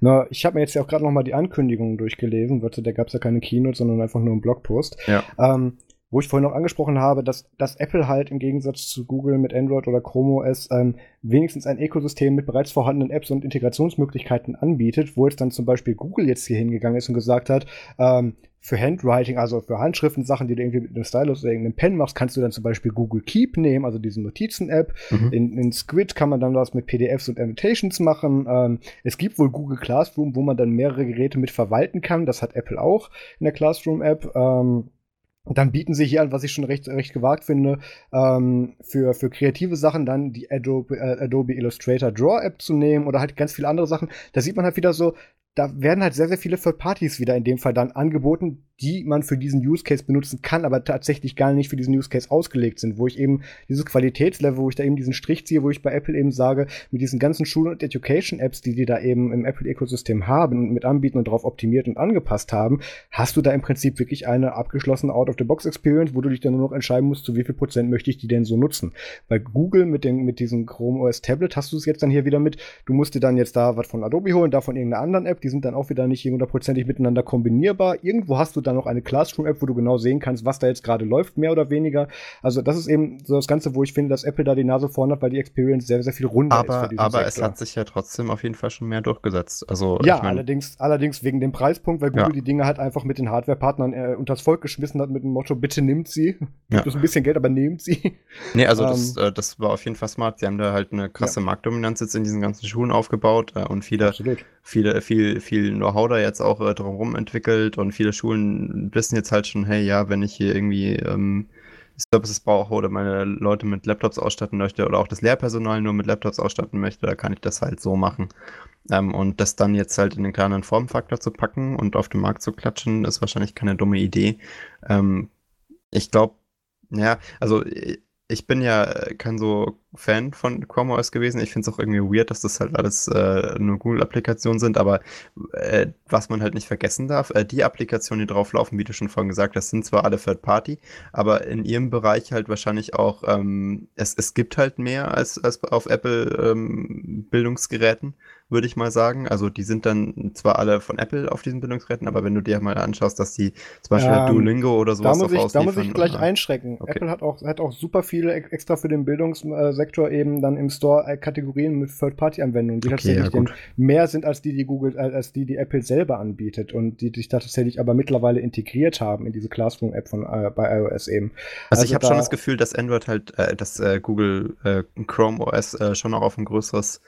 Na, ich habe mir jetzt ja auch gerade noch mal die Ankündigungen durchgelesen. Warte, da gab es ja keine Keynote, sondern einfach nur einen Blogpost. Ja. Ähm, wo ich vorhin noch angesprochen habe, dass, dass Apple halt im Gegensatz zu Google mit Android oder Chrome OS ähm, wenigstens ein Ökosystem mit bereits vorhandenen Apps und Integrationsmöglichkeiten anbietet, wo jetzt dann zum Beispiel Google jetzt hier hingegangen ist und gesagt hat, ähm, für Handwriting, also für Handschriften-Sachen, die du irgendwie mit einem Stylus oder irgendeinem Pen machst, kannst du dann zum Beispiel Google Keep nehmen, also diese Notizen-App. Mhm. In, in Squid kann man dann was mit PDFs und Annotations machen. Ähm, es gibt wohl Google Classroom, wo man dann mehrere Geräte mit verwalten kann. Das hat Apple auch in der Classroom-App. Ähm, dann bieten sie hier an, was ich schon recht, recht gewagt finde, ähm, für, für kreative Sachen dann die Adobe, äh, Adobe Illustrator Draw App zu nehmen oder halt ganz viele andere Sachen. Da sieht man halt wieder so, da werden halt sehr, sehr viele Third Parties wieder in dem Fall dann angeboten, die man für diesen Use Case benutzen kann, aber tatsächlich gar nicht für diesen Use Case ausgelegt sind, wo ich eben dieses Qualitätslevel, wo ich da eben diesen Strich ziehe, wo ich bei Apple eben sage, mit diesen ganzen Schul- und Education-Apps, die die da eben im Apple-Ökosystem haben und mit anbieten und darauf optimiert und angepasst haben, hast du da im Prinzip wirklich eine abgeschlossene Out-of-the-Box-Experience, wo du dich dann nur noch entscheiden musst, zu wie viel Prozent möchte ich die denn so nutzen. Bei Google mit, dem, mit diesem Chrome OS Tablet hast du es jetzt dann hier wieder mit, du musst dir dann jetzt da was von Adobe holen, da von irgendeiner anderen App, die sind dann auch wieder nicht hundertprozentig miteinander kombinierbar. Irgendwo hast du dann noch eine Classroom-App, wo du genau sehen kannst, was da jetzt gerade läuft, mehr oder weniger. Also das ist eben so das Ganze, wo ich finde, dass Apple da die Nase vorne hat, weil die Experience sehr, sehr viel runder aber, ist. aber Sektor. es hat sich ja trotzdem auf jeden Fall schon mehr durchgesetzt. Also, ja, ich mein, allerdings, allerdings wegen dem Preispunkt, weil Google ja. die Dinge halt einfach mit den Hardware-Partnern äh, unters Volk geschmissen hat mit dem Motto, bitte nimmt sie. Gibt ja. ein bisschen Geld, aber nehmt sie. Nee, also ähm, das, äh, das war auf jeden Fall smart. Sie haben da halt eine krasse ja. Marktdominanz jetzt in diesen ganzen Schulen aufgebaut äh, und viele, viele, viel, viel Know-how da jetzt auch äh, drumherum entwickelt und viele Schulen wissen jetzt halt schon, hey, ja, wenn ich hier irgendwie ähm, Services brauche oder meine Leute mit Laptops ausstatten möchte oder auch das Lehrpersonal nur mit Laptops ausstatten möchte, da kann ich das halt so machen. Ähm, und das dann jetzt halt in den kleinen Formfaktor zu packen und auf den Markt zu klatschen, ist wahrscheinlich keine dumme Idee. Ähm, ich glaube, ja, also äh, ich bin ja kein so Fan von Chrome OS gewesen. Ich finde es auch irgendwie weird, dass das halt alles äh, nur Google-Applikationen sind, aber äh, was man halt nicht vergessen darf, äh, die Applikationen, die drauf laufen, wie du schon vorhin gesagt hast, sind zwar alle Third-Party, aber in ihrem Bereich halt wahrscheinlich auch, ähm, es, es gibt halt mehr als, als auf Apple ähm, Bildungsgeräten würde ich mal sagen. Also die sind dann zwar alle von Apple auf diesen Bildungsgeräten, aber wenn du dir mal anschaust, dass die zum Beispiel ähm, Duolingo oder sowas da muss ich, Da muss ich gleich einschrecken. Okay. Apple hat auch, hat auch super viele extra für den Bildungssektor eben dann im Store äh, Kategorien mit Third-Party-Anwendungen, die okay, tatsächlich ja, mehr sind als die, die Google, äh, als die, die Apple selber anbietet und die sich da tatsächlich aber mittlerweile integriert haben in diese Classroom-App von äh, bei iOS eben. Also, also ich habe schon das Gefühl, dass Android halt, äh, dass äh, Google äh, Chrome OS schon auch auf ein größeres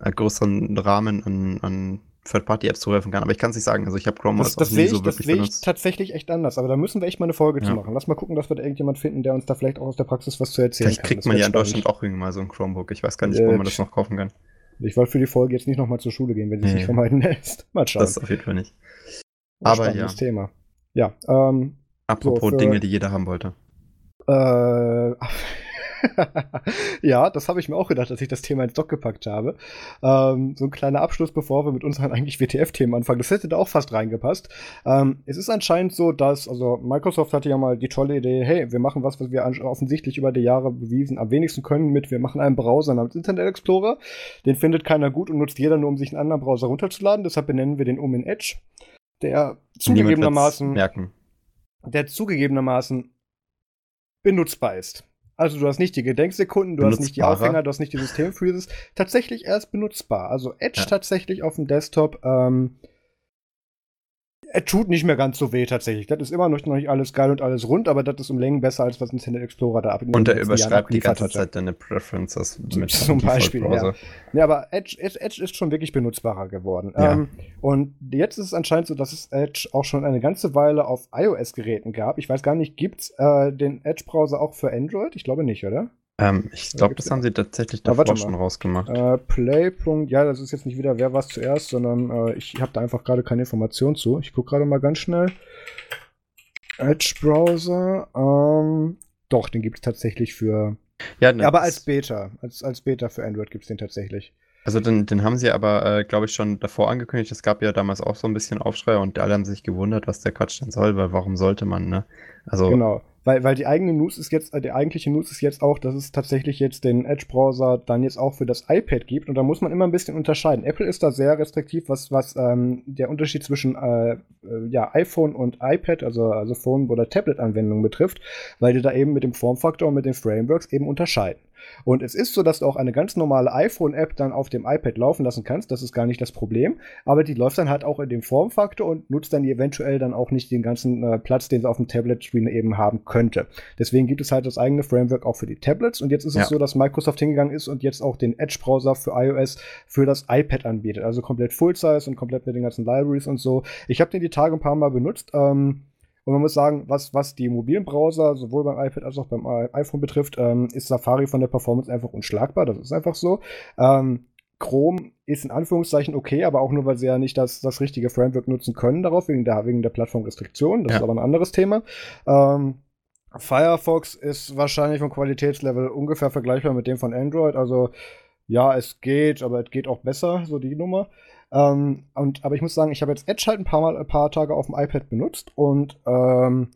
größeren Rahmen an, an Third-Party-Apps zugreifen kann. Aber ich kann es nicht sagen. Also ich habe Chrome das, das nie ich, so wirklich Das sehe ich tatsächlich echt anders. Aber da müssen wir echt mal eine Folge ja. zu machen. Lass mal gucken, dass wir da irgendjemand finden, der uns da vielleicht auch aus der Praxis was zu erzählen vielleicht kann. Vielleicht kriegt man ja in Deutschland auch irgendwann mal so ein Chromebook. Ich weiß gar nicht, wo man das noch kaufen kann. Ich wollte für die Folge jetzt nicht nochmal zur Schule gehen, wenn sie es nee. nicht vermeiden lässt. Mal schauen. Das auf jeden Fall nicht. Aber ja. Thema. Ja. Ähm, Apropos so für, Dinge, die jeder haben wollte. Äh, ja, das habe ich mir auch gedacht, als ich das Thema ins Dock gepackt habe. Ähm, so ein kleiner Abschluss, bevor wir mit unseren eigentlich WTF-Themen anfangen. Das hätte da auch fast reingepasst. Ähm, es ist anscheinend so, dass, also Microsoft hatte ja mal die tolle Idee, hey, wir machen was, was wir offensichtlich über die Jahre bewiesen am wenigsten können mit, wir machen einen Browser namens Internet Explorer. Den findet keiner gut und nutzt jeder nur, um sich einen anderen Browser runterzuladen. Deshalb benennen wir den um in Edge. Der zugegebenermaßen, merken. der zugegebenermaßen benutzbar ist. Also du hast nicht die Gedenksekunden, du hast nicht die Aufhänger, du hast nicht die Systemfreezes. Tatsächlich erst benutzbar. Also Edge ja. tatsächlich auf dem Desktop ähm, er tut nicht mehr ganz so weh tatsächlich. Das ist immer noch nicht alles geil und alles rund, aber das ist um Längen besser, als was Internet Explorer da ab. Und er überschreibt die ganze Zeit deine Preferences mit Zum Beispiel, ja. ja. aber Edge, Edge ist schon wirklich benutzbarer geworden. Ja. Ähm, und jetzt ist es anscheinend so, dass es Edge auch schon eine ganze Weile auf iOS-Geräten gab. Ich weiß gar nicht, gibt's äh, den Edge-Browser auch für Android? Ich glaube nicht, oder? Ähm, ich glaube, das haben sie tatsächlich davor schon rausgemacht. Äh, Play. Ja, das ist jetzt nicht wieder, wer was zuerst, sondern äh, ich habe da einfach gerade keine Information zu. Ich gucke gerade mal ganz schnell. Edge Browser. Ähm, doch, den gibt es tatsächlich für. Ja, ne, aber als Beta. Als, als Beta für Android gibt es den tatsächlich. Also den, den haben sie aber, äh, glaube ich, schon davor angekündigt. Es gab ja damals auch so ein bisschen Aufschrei und alle haben sich gewundert, was der Quatsch denn soll, weil warum sollte man, ne? Also genau. Weil, weil die eigene News ist jetzt, äh, die eigentliche News ist jetzt auch, dass es tatsächlich jetzt den Edge-Browser dann jetzt auch für das iPad gibt. Und da muss man immer ein bisschen unterscheiden. Apple ist da sehr restriktiv, was, was ähm, der Unterschied zwischen äh, äh, ja, iPhone und iPad, also, also Phone- oder Tablet-Anwendungen betrifft, weil die da eben mit dem Formfaktor und mit den Frameworks eben unterscheiden. Und es ist so, dass du auch eine ganz normale iPhone-App dann auf dem iPad laufen lassen kannst. Das ist gar nicht das Problem. Aber die läuft dann halt auch in dem Formfaktor und nutzt dann eventuell dann auch nicht den ganzen äh, Platz, den sie auf dem Tablet-Screen eben haben könnte. Deswegen gibt es halt das eigene Framework auch für die Tablets. Und jetzt ist ja. es so, dass Microsoft hingegangen ist und jetzt auch den Edge-Browser für iOS für das iPad anbietet. Also komplett Full-Size und komplett mit den ganzen Libraries und so. Ich habe den die Tage ein paar Mal benutzt. Ähm, und man muss sagen, was, was die mobilen Browser sowohl beim iPad als auch beim iPhone betrifft, ähm, ist Safari von der Performance einfach unschlagbar. Das ist einfach so. Ähm, Chrome ist in Anführungszeichen okay, aber auch nur, weil sie ja nicht das, das richtige Framework nutzen können darauf, wegen der, wegen der Plattformrestriktion. Das ja. ist aber ein anderes Thema. Ähm, Firefox ist wahrscheinlich vom Qualitätslevel ungefähr vergleichbar mit dem von Android. Also ja, es geht, aber es geht auch besser, so die Nummer. Ähm, und, aber ich muss sagen, ich habe jetzt Edge halt ein paar Mal, ein paar Tage auf dem iPad benutzt und ähm,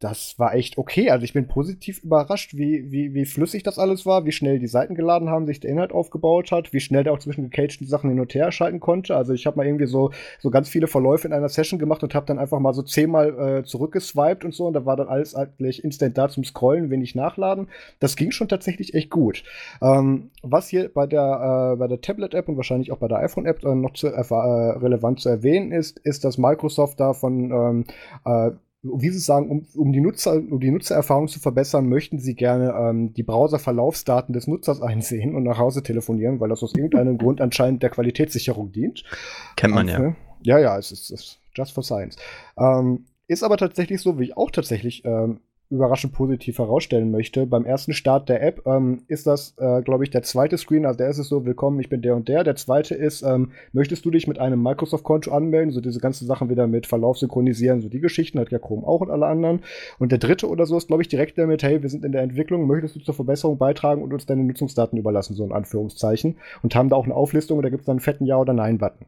das war echt okay. Also ich bin positiv überrascht, wie, wie, wie flüssig das alles war, wie schnell die Seiten geladen haben, sich der Inhalt aufgebaut hat, wie schnell der auch zwischen gecagten Sachen hin und her schalten konnte. Also ich habe mal irgendwie so, so ganz viele Verläufe in einer Session gemacht und habe dann einfach mal so zehnmal äh, zurückgeswiped und so und da war dann alles eigentlich instant da zum Scrollen, wenig nachladen. Das ging schon tatsächlich echt gut. Ähm, was hier bei der, äh, bei der Tablet-App und wahrscheinlich auch bei der iPhone-App äh, noch zu, äh, relevant zu erwähnen ist, ist, dass Microsoft da von ähm, äh, wie Sie sagen, um, um, die Nutzer, um die Nutzererfahrung zu verbessern, möchten Sie gerne ähm, die Browser-Verlaufsdaten des Nutzers einsehen und nach Hause telefonieren, weil das aus irgendeinem Grund anscheinend der Qualitätssicherung dient. Kennt man ja. Ja, ja, es ist, es ist just for science. Ähm, ist aber tatsächlich so, wie ich auch tatsächlich ähm, überraschend positiv herausstellen möchte. Beim ersten Start der App ähm, ist das, äh, glaube ich, der zweite Screen. Also der ist es so, willkommen, ich bin der und der. Der zweite ist, ähm, möchtest du dich mit einem Microsoft-Konto anmelden? So diese ganzen Sachen wieder mit Verlauf synchronisieren, so die Geschichten hat ja Chrome auch und alle anderen. Und der dritte oder so ist, glaube ich, direkt damit, hey, wir sind in der Entwicklung, möchtest du zur Verbesserung beitragen und uns deine Nutzungsdaten überlassen, so in Anführungszeichen. Und haben da auch eine Auflistung und da gibt es dann einen fetten Ja- oder Nein-Button.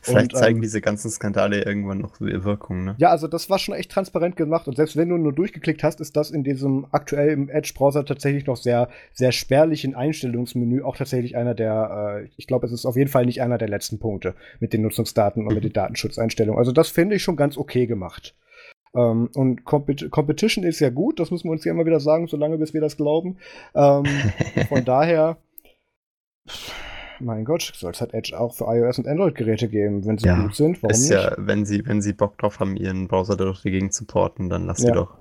Vielleicht und, zeigen ähm, diese ganzen Skandale irgendwann noch Wirkung, ne? Ja, also das war schon echt transparent gemacht und selbst wenn du nur durchgeklickt hast, ist das in diesem aktuellen Edge-Browser tatsächlich noch sehr, sehr spärlichen Einstellungsmenü auch tatsächlich einer der, äh, ich glaube, es ist auf jeden Fall nicht einer der letzten Punkte mit den Nutzungsdaten und mit den Datenschutzeinstellungen. Also das finde ich schon ganz okay gemacht. Ähm, und Compet Competition ist ja gut, das müssen wir uns ja immer wieder sagen, solange bis wir das glauben. Ähm, von daher mein Gott, soll es halt Edge auch für iOS und Android-Geräte geben, wenn sie ja, gut sind. Warum ist nicht? ja, wenn sie, wenn sie Bock drauf haben, ihren Browser durch die Gegend zu porten, dann lass ja. sie doch.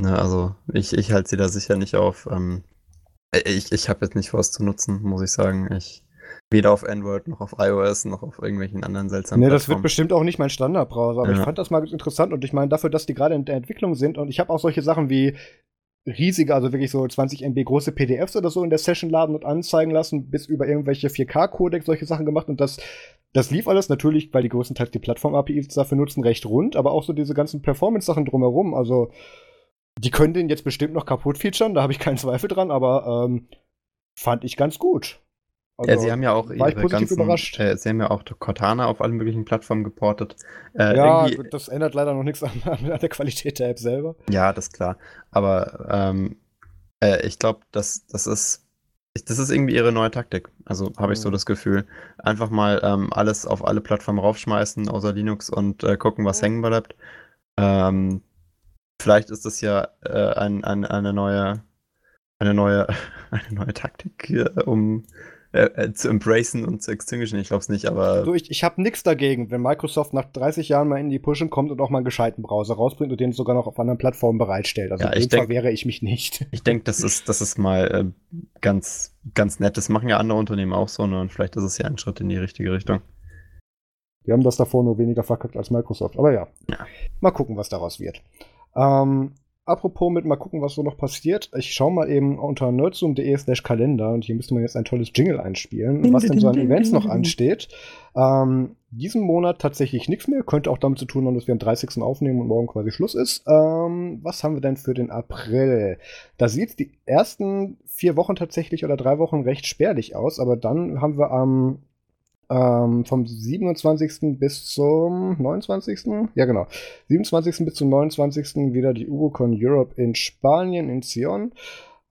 Na, ne, also, ich, ich halte sie da sicher nicht auf. Ähm, ich ich habe jetzt nicht vor, es zu nutzen, muss ich sagen. Ich weder auf Android noch auf iOS noch auf irgendwelchen anderen seltsamen Nee, das wird bestimmt auch nicht mein Standardbrowser, aber ja. ich fand das mal interessant und ich meine dafür, dass die gerade in der Entwicklung sind und ich habe auch solche Sachen wie riesige, also wirklich so 20 MB große PDFs oder so in der Session laden und anzeigen lassen, bis über irgendwelche 4K-Codecs solche Sachen gemacht und das, das lief alles natürlich, weil die größtenteils die Plattform-APIs dafür nutzen, recht rund, aber auch so diese ganzen Performance-Sachen drumherum, also die können den jetzt bestimmt noch kaputt featuren, da habe ich keinen Zweifel dran, aber ähm, fand ich ganz gut. Also, ja, sie haben ja auch ihre ganzen, überrascht. Äh, sie haben ja auch Cortana auf allen möglichen Plattformen geportet. Äh, ja, das ändert leider noch nichts an, an, der Qualität der App selber. Ja, das ist klar. Aber ähm, äh, ich glaube, das, das ist das ist irgendwie ihre neue Taktik. Also habe ich so mhm. das Gefühl. Einfach mal ähm, alles auf alle Plattformen raufschmeißen, außer Linux und äh, gucken, was hängen bleibt. Ähm, vielleicht ist das ja äh, ein, ein, eine neue, eine neue, eine neue Taktik, um äh, äh, zu embracen und zu extinguishen. Ich glaube es nicht, aber. Du, ich, ich habe nichts dagegen, wenn Microsoft nach 30 Jahren mal in die Pushen kommt und auch mal einen gescheiten Browser rausbringt und den sogar noch auf anderen Plattformen bereitstellt. Also ja, in dem denk, Fall wäre ich mich nicht. Ich denke, das ist, das ist mal äh, ganz, ganz nett. Das machen ja andere Unternehmen auch so, ne? Und vielleicht ist es ja ein Schritt in die richtige Richtung. Die haben das davor nur weniger verkackt als Microsoft. Aber ja. ja. Mal gucken, was daraus wird. Ähm, Apropos mit mal gucken, was so noch passiert. Ich schaue mal eben unter nerdzoom.de slash Kalender und hier müsste man jetzt ein tolles Jingle einspielen, was denn so an Events noch ansteht. Ähm, diesen Monat tatsächlich nichts mehr. Könnte auch damit zu tun haben, dass wir am 30. aufnehmen und morgen quasi Schluss ist. Ähm, was haben wir denn für den April? Da sieht die ersten vier Wochen tatsächlich oder drei Wochen recht spärlich aus, aber dann haben wir am ähm, vom 27. bis zum 29. Ja, genau. 27. bis zum 29. wieder die UboCon Europe in Spanien, in Sion.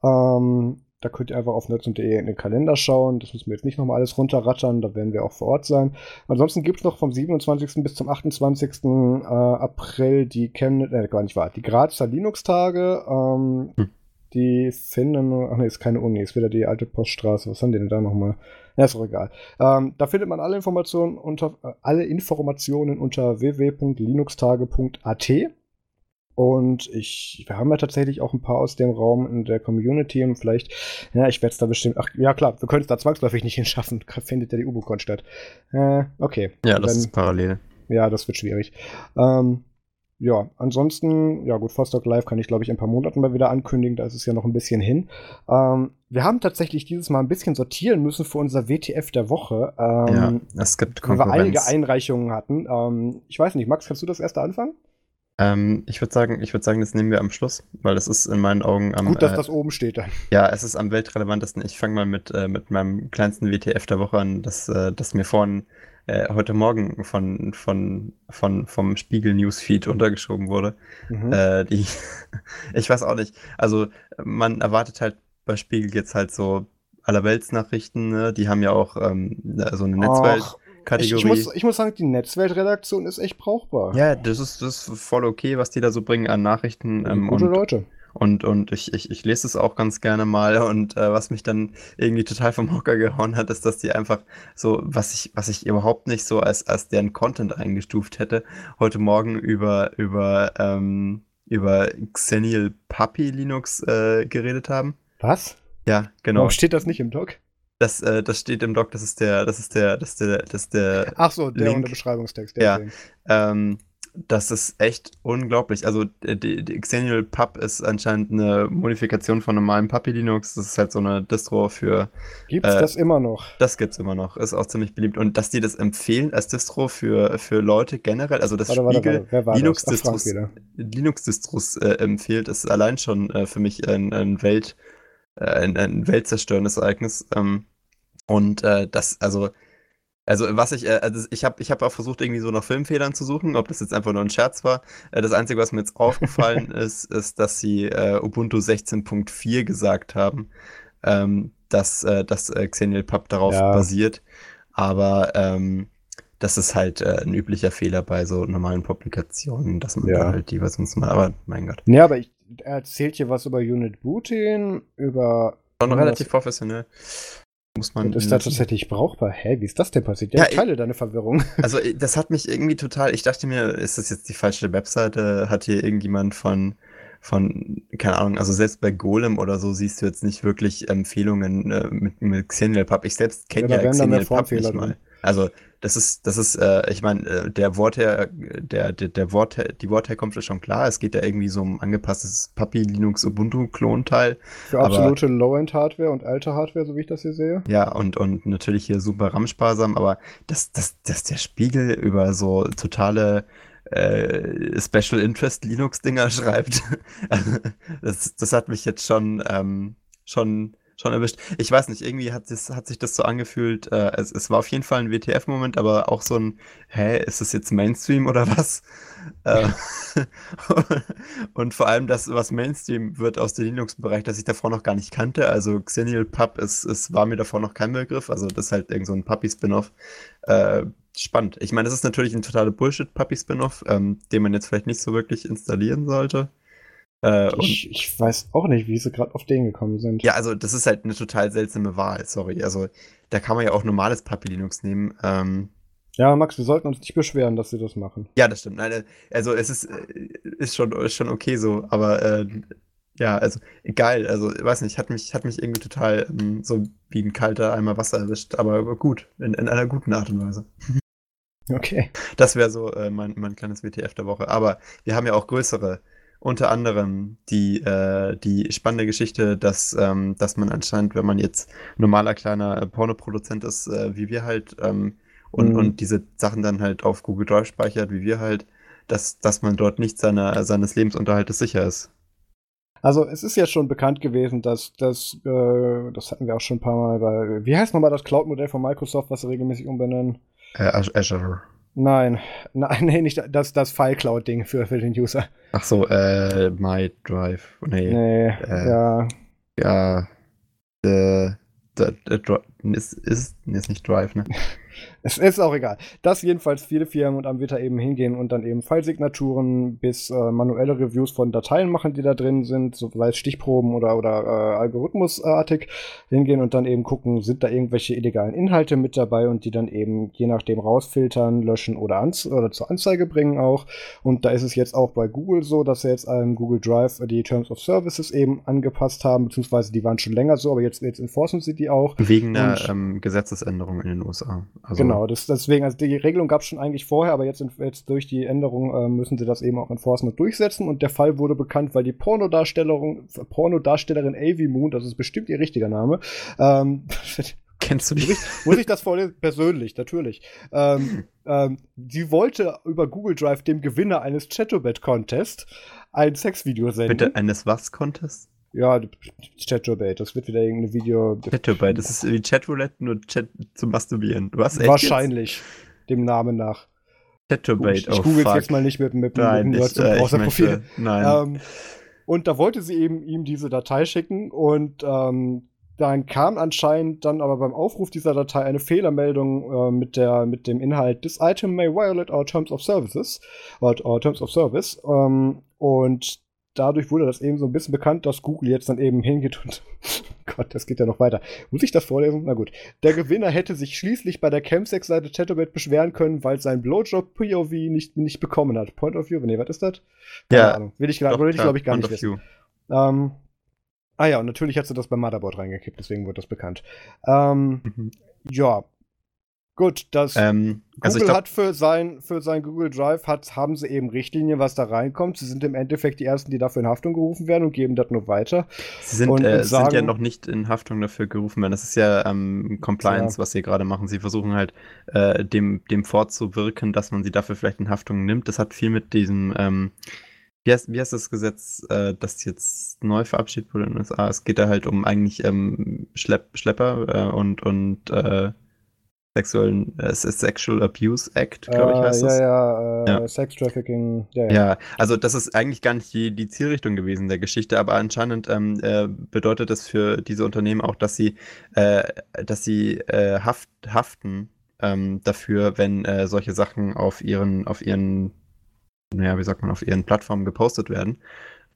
Ähm, da könnt ihr einfach auf nerds.de in den Kalender schauen. Das müssen wir jetzt nicht nochmal alles runterrattern, da werden wir auch vor Ort sein. Ansonsten gibt es noch vom 27. bis zum 28. Äh, April die Chemnitz, äh, gar nicht wahr, die Grazer Linux-Tage. Ähm, hm. Die finden, ach ne, ist keine Uni, ist wieder die alte Poststraße. Was haben die denn da nochmal? Ja, ist auch egal. Ähm, da findet man alle Informationen unter, äh, alle Informationen unter www.linuxtage.at. Und ich, wir haben ja tatsächlich auch ein paar aus dem Raum in der Community und vielleicht, ja, ich werde es da bestimmt, ach ja klar, wir können es da zwangsläufig nicht hinschaffen, findet ja die Ubocon statt. Äh, okay. Ja, das Dann, ist parallel. Ja, das wird schwierig. Ähm, ja, ansonsten, ja gut, Vostok Live kann ich glaube ich in ein paar Monaten mal wieder ankündigen, da ist es ja noch ein bisschen hin. Ähm, wir haben tatsächlich dieses Mal ein bisschen sortieren müssen für unser WTF der Woche. Ähm, ja, es gibt Konkurrenz. Weil wir einige Einreichungen hatten. Ähm, ich weiß nicht, Max, kannst du das erste anfangen? Ähm, ich würde sagen, ich würde sagen, das nehmen wir am Schluss, weil das ist in meinen Augen am. Gut, dass äh, das oben steht dann. Ja, es ist am weltrelevantesten. Ich fange mal mit, äh, mit meinem kleinsten WTF der Woche an, das, äh, das mir vorhin äh, heute Morgen von, von, von, vom Spiegel Newsfeed untergeschoben wurde. Mhm. Äh, die, ich weiß auch nicht. Also, man erwartet halt bei Spiegel jetzt halt so allerweltsnachrichten, ne? die haben ja auch ähm, so eine Netzwelt. Och Kategorie. Ich, ich, muss, ich muss sagen, die Netzweltredaktion ist echt brauchbar. Ja, das ist, das ist voll okay, was die da so bringen an Nachrichten. Ähm, gute und, Leute. Und, und ich, ich, ich lese es auch ganz gerne mal. Und äh, was mich dann irgendwie total vom Hocker gehauen hat, ist, dass die einfach so, was ich, was ich überhaupt nicht so als, als deren Content eingestuft hätte, heute Morgen über, über, ähm, über Xennial Puppy Linux äh, geredet haben. Was? Ja, genau. Warum steht das nicht im Doc? Das, äh, das steht im Doc, das ist der, das ist der, das ist der, das ist der. Ach so, der Link. unter Beschreibungstext. ja. Ähm, das ist echt unglaublich. Also äh, die, die Xenial Pub ist anscheinend eine Modifikation von normalem Puppy Linux. Das ist halt so eine Distro für. Gibt's äh, das immer noch? Das gibt's immer noch. Ist auch ziemlich beliebt. Und dass die das empfehlen als Distro für, für Leute generell, also das warte, Spiegel Linux Distros, Linux Distros äh, empfiehlt, ist allein schon äh, für mich ein, ein Welt äh, ein, ein weltzerstörendes Ereignis. Ähm, und äh, das, also, also was ich, äh, also ich habe ich hab auch versucht, irgendwie so nach Filmfehlern zu suchen, ob das jetzt einfach nur ein Scherz war. Äh, das Einzige, was mir jetzt aufgefallen ist, ist, dass sie äh, Ubuntu 16.4 gesagt haben, ähm, dass äh, das äh, Xenial Pub darauf ja. basiert. Aber ähm, das ist halt äh, ein üblicher Fehler bei so normalen Publikationen, dass man ja. da halt die Versions mal, aber mein Gott. Ja, aber ich, er erzählt hier was über Unit Booting, über. Schon relativ professionell. Muss man. Und ist das tatsächlich brauchbar? Hä, wie ist das denn passiert? Ja, ja ich teile deine Verwirrung. Also, das hat mich irgendwie total. Ich dachte mir, ist das jetzt die falsche Webseite? Hat hier irgendjemand von von, keine Ahnung, also selbst bei Golem oder so siehst du jetzt nicht wirklich Empfehlungen äh, mit, mit Xenial Pub. Ich selbst kenne ja, ja Xenial Pub nicht mal. Also das ist, das ist, äh, ich meine, äh, der Wort her, der, der, der Wort, die Wortherkunft ist schon klar. Es geht ja irgendwie so um angepasstes Puppy Linux Ubuntu Klonteil. Für absolute Low-End-Hardware und alte Hardware, so wie ich das hier sehe. Ja, und, und natürlich hier super RAM-sparsam, aber dass, dass, dass der Spiegel über so totale äh, Special Interest Linux-Dinger schreibt, das, das hat mich jetzt schon, ähm, schon schon erwischt. Ich weiß nicht, irgendwie hat, das, hat sich das so angefühlt. Äh, es, es war auf jeden Fall ein WTF-Moment, aber auch so ein, hä, ist das jetzt Mainstream oder was? Äh, und vor allem das, was Mainstream wird aus dem Linux-Bereich, das ich davor noch gar nicht kannte. Also Xenial Pub ist, ist, war mir davor noch kein Begriff. Also das ist halt irgend so ein Puppy-Spin-Off. Äh, spannend. Ich meine, das ist natürlich ein totaler Bullshit-Puppy-Spin-Off, ähm, den man jetzt vielleicht nicht so wirklich installieren sollte. Äh, ich, ich, weiß auch nicht, wie sie gerade auf den gekommen sind. Ja, also das ist halt eine total seltsame Wahl, sorry. Also da kann man ja auch normales Puppy Linux nehmen. Ähm, ja, Max, wir sollten uns nicht beschweren, dass sie das machen. Ja, das stimmt. Nein, äh, also es ist, äh, ist, schon, ist schon okay so, aber äh, ja, also geil. Also, ich weiß nicht, hat mich, hat mich irgendwie total ähm, so wie ein kalter Eimer Wasser erwischt, aber gut, in, in einer guten Art und Weise. Okay. Das wäre so äh, mein, mein kleines WTF der Woche. Aber wir haben ja auch größere unter anderem die, äh, die spannende Geschichte, dass, ähm, dass man anscheinend, wenn man jetzt normaler kleiner Pornoproduzent ist, äh, wie wir halt, ähm, und, mhm. und diese Sachen dann halt auf Google Drive speichert, wie wir halt, dass, dass man dort nicht seiner, seines Lebensunterhaltes sicher ist. Also es ist ja schon bekannt gewesen, dass das, äh, das hatten wir auch schon ein paar Mal bei, wie heißt nochmal das Cloud-Modell von Microsoft, was sie regelmäßig umbenennen? Äh, Azure. Nein, nein, nee, nicht das, das File-Cloud-Ding für, für den User. Ach so, äh, MyDrive. Nee. Nee, äh, ja. Ja, äh, ist, ist, ist nicht Drive, ne? Es ist auch egal. Das jedenfalls viele Firmen und da eben hingehen und dann eben Fallsignaturen bis äh, manuelle Reviews von Dateien machen, die da drin sind, so sei es Stichproben oder, oder äh, algorithmusartig hingehen und dann eben gucken, sind da irgendwelche illegalen Inhalte mit dabei und die dann eben je nachdem rausfiltern, löschen oder, ans oder zur Anzeige bringen auch. Und da ist es jetzt auch bei Google so, dass sie jetzt einem Google Drive die Terms of Services eben angepasst haben, beziehungsweise die waren schon länger so, aber jetzt, jetzt enforcen sie die auch. Wegen einer ähm, Gesetzesänderung in den USA. Also genau, das, deswegen, also die Regelung gab es schon eigentlich vorher, aber jetzt, jetzt durch die Änderung äh, müssen sie das eben auch enforcen und durchsetzen. Und der Fall wurde bekannt, weil die Pornodarstellerin, Pornodarstellerin Avi Moon, das ist bestimmt ihr richtiger Name, ähm, Kennst du die? Muss ich, muss ich das vorlesen? Persönlich, natürlich. Ähm, ähm, sie wollte über Google Drive dem Gewinner eines Chatobet-Contest ein Sexvideo senden. Bitte eines was Contest? Ja, Chatroulette, das wird wieder irgendein Video. Chatroulette, das ist wie Chatroulette, nur Chat zum Masturbieren. Du hast echt Wahrscheinlich, jetzt? dem Namen nach. Chatroulette, Ich, ich oh, google jetzt mal nicht mit, mit, nein, mit dem äh, Browserprofil. Nein. Ähm, und da wollte sie eben ihm diese Datei schicken und ähm, dann kam anscheinend dann aber beim Aufruf dieser Datei eine Fehlermeldung äh, mit, der, mit dem Inhalt This item may violate our terms of services our terms of service ähm, und dadurch wurde das eben so ein bisschen bekannt, dass Google jetzt dann eben hingeht und Gott, das geht ja noch weiter. Muss ich das vorlesen? Na gut. Der Gewinner hätte sich schließlich bei der Chemsex-Seite Chatobet beschweren können, weil sein Blowjob POV nicht, nicht bekommen hat. Point of View, nee, was ist das? Keine ja. Ahnung. Will ich, doch, will ich glaube ich, gar nicht wissen. Ähm, ah ja, und natürlich hat sie das beim Motherboard reingekippt, deswegen wurde das bekannt. Ähm, mhm. Ja, Gut, das ähm, also Google glaub, hat für sein, für sein Google Drive hat, haben sie eben Richtlinien, was da reinkommt. Sie sind im Endeffekt die ersten, die dafür in Haftung gerufen werden und geben das nur weiter. Sie sind, äh, sagen, sind ja noch nicht in Haftung dafür gerufen werden. Das ist ja ähm, Compliance, ja. was sie gerade machen. Sie versuchen halt äh, dem, dem vorzuwirken, dass man sie dafür vielleicht in Haftung nimmt. Das hat viel mit diesem ähm, wie heißt, wie heißt das Gesetz, äh, das jetzt neu verabschiedet wurde in den USA? Es geht da halt um eigentlich ähm, Schlepp, Schlepper äh, und, und äh, sexuellen äh, Sexual Abuse Act, glaube ich, heißt ja, das. Ja, äh, ja, Sex Trafficking. Ja, ja. ja, also das ist eigentlich gar nicht die, die Zielrichtung gewesen der Geschichte, aber anscheinend ähm, äh, bedeutet das für diese Unternehmen auch, dass sie, äh, dass sie äh, haft, haften ähm, dafür, wenn äh, solche Sachen auf ihren, auf ihren, naja, wie sagt man, auf ihren Plattformen gepostet werden.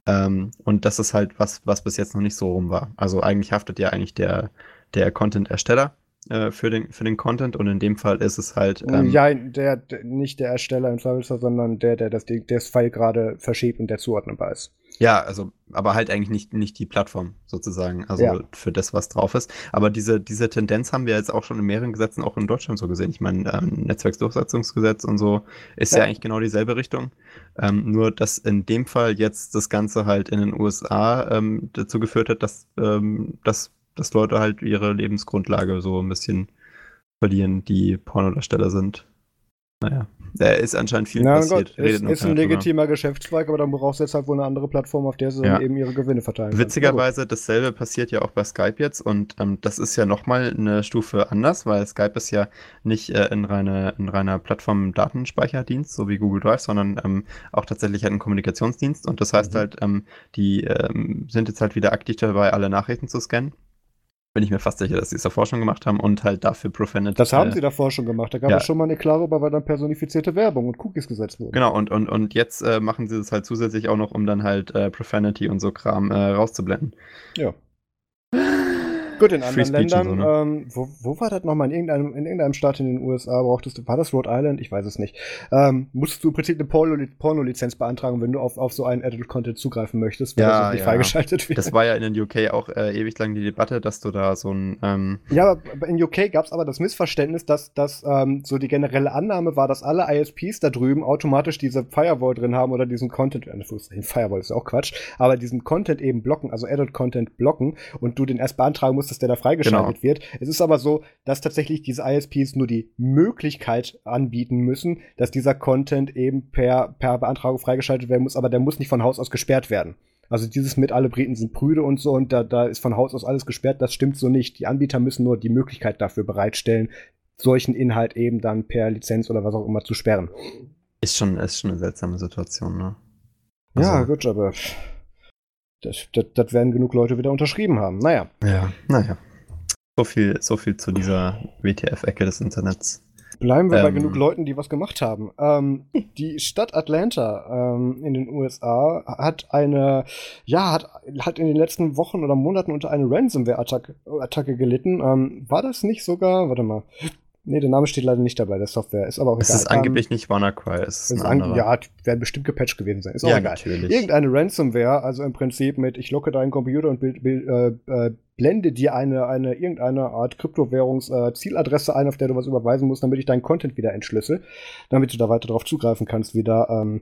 Ähm, und das ist halt was, was bis jetzt noch nicht so rum war. Also eigentlich haftet ja eigentlich der, der Content-Ersteller äh, für, den, für den Content und in dem Fall ist es halt. Ähm, ja, der, der, nicht der Ersteller im Zweifelsfall, sondern der, der das, das File gerade verschiebt und der zuordnenbar ist. Ja, also, aber halt eigentlich nicht, nicht die Plattform sozusagen, also ja. für das, was drauf ist. Aber diese, diese Tendenz haben wir jetzt auch schon in mehreren Gesetzen auch in Deutschland so gesehen. Ich meine, ähm, Netzwerksdurchsetzungsgesetz und so ist ja. ja, eigentlich genau dieselbe Richtung. Ähm, nur, dass in dem Fall jetzt das Ganze halt in den USA ähm, dazu geführt hat, dass, ähm, dass Leute halt ihre Lebensgrundlage so ein bisschen verlieren, die Pornodarsteller sind. Naja, da ist anscheinend viel Na, passiert. Gott, ist, ist ein legitimer drüber. Geschäftszweig, aber dann brauchst du jetzt halt wohl eine andere Plattform, auf der sie ja. eben ihre Gewinne verteilen. Witzigerweise, dasselbe passiert ja auch bei Skype jetzt und ähm, das ist ja nochmal eine Stufe anders, weil Skype ist ja nicht äh, in, reine, in reiner Plattform-Datenspeicherdienst, so wie Google Drive, sondern ähm, auch tatsächlich halt ein Kommunikationsdienst und das heißt mhm. halt, ähm, die ähm, sind jetzt halt wieder aktiv dabei, alle Nachrichten zu scannen bin ich mir fast sicher, dass sie es davor schon gemacht haben und halt dafür Profanity. Das haben äh, sie davor schon gemacht. Da gab ja. es schon mal eine Klare, weil dann personifizierte Werbung und Cookies gesetzt wurden. Genau, und, und, und jetzt äh, machen sie das halt zusätzlich auch noch, um dann halt äh, Profanity und so Kram äh, rauszublenden. Ja. Gut, in anderen Ländern, so, ne? ähm, wo, wo war das nochmal? In irgendeinem, in irgendeinem Staat in den USA brauchtest du, war das Rhode Island? Ich weiß es nicht. Ähm, musstest du im Prinzip eine Porno-Lizenz beantragen, wenn du auf, auf so einen Adult-Content zugreifen möchtest, wenn ja, das nicht ja. freigeschaltet wird. Das war ja in den UK auch äh, ewig lang die Debatte, dass du da so ein. Ähm ja, aber in UK gab es aber das Missverständnis, dass, dass ähm, so die generelle Annahme war, dass alle ISPs da drüben automatisch diese Firewall drin haben oder diesen Content, in Firewall ist auch Quatsch, aber diesen Content eben blocken, also Adult-Content blocken und du den erst beantragen musst, dass der da freigeschaltet genau. wird. Es ist aber so, dass tatsächlich diese ISPs nur die Möglichkeit anbieten müssen, dass dieser Content eben per, per Beantragung freigeschaltet werden muss, aber der muss nicht von Haus aus gesperrt werden. Also dieses mit alle Briten sind Brüde und so und da, da ist von Haus aus alles gesperrt, das stimmt so nicht. Die Anbieter müssen nur die Möglichkeit dafür bereitstellen, solchen Inhalt eben dann per Lizenz oder was auch immer zu sperren. Ist schon, ist schon eine seltsame Situation, ne? Also, ja, gut, aber das, das, das werden genug Leute wieder unterschrieben haben. Naja. Ja, naja. So viel, so viel zu dieser WTF-Ecke des Internets. Bleiben wir ähm, bei genug Leuten, die was gemacht haben. Ähm, die Stadt Atlanta ähm, in den USA hat eine, ja, hat, hat in den letzten Wochen oder Monaten unter eine Ransomware-Attacke Attacke gelitten. Ähm, war das nicht sogar, warte mal, Nee, der Name steht leider nicht dabei, der Software. Ist aber auch es egal. Es ist angeblich um, nicht WannaCry, es ist, ist ein Ja, werden bestimmt gepatcht gewesen sein. Ist auch ja, egal. Natürlich. Irgendeine Ransomware, also im Prinzip mit, ich locke deinen Computer und bild, bild, äh, äh, blende dir eine, eine irgendeine Art Kryptowährungs-Zieladresse äh, ein, auf der du was überweisen musst, damit ich deinen Content wieder entschlüssel, damit du da weiter drauf zugreifen kannst, wieder. Ähm,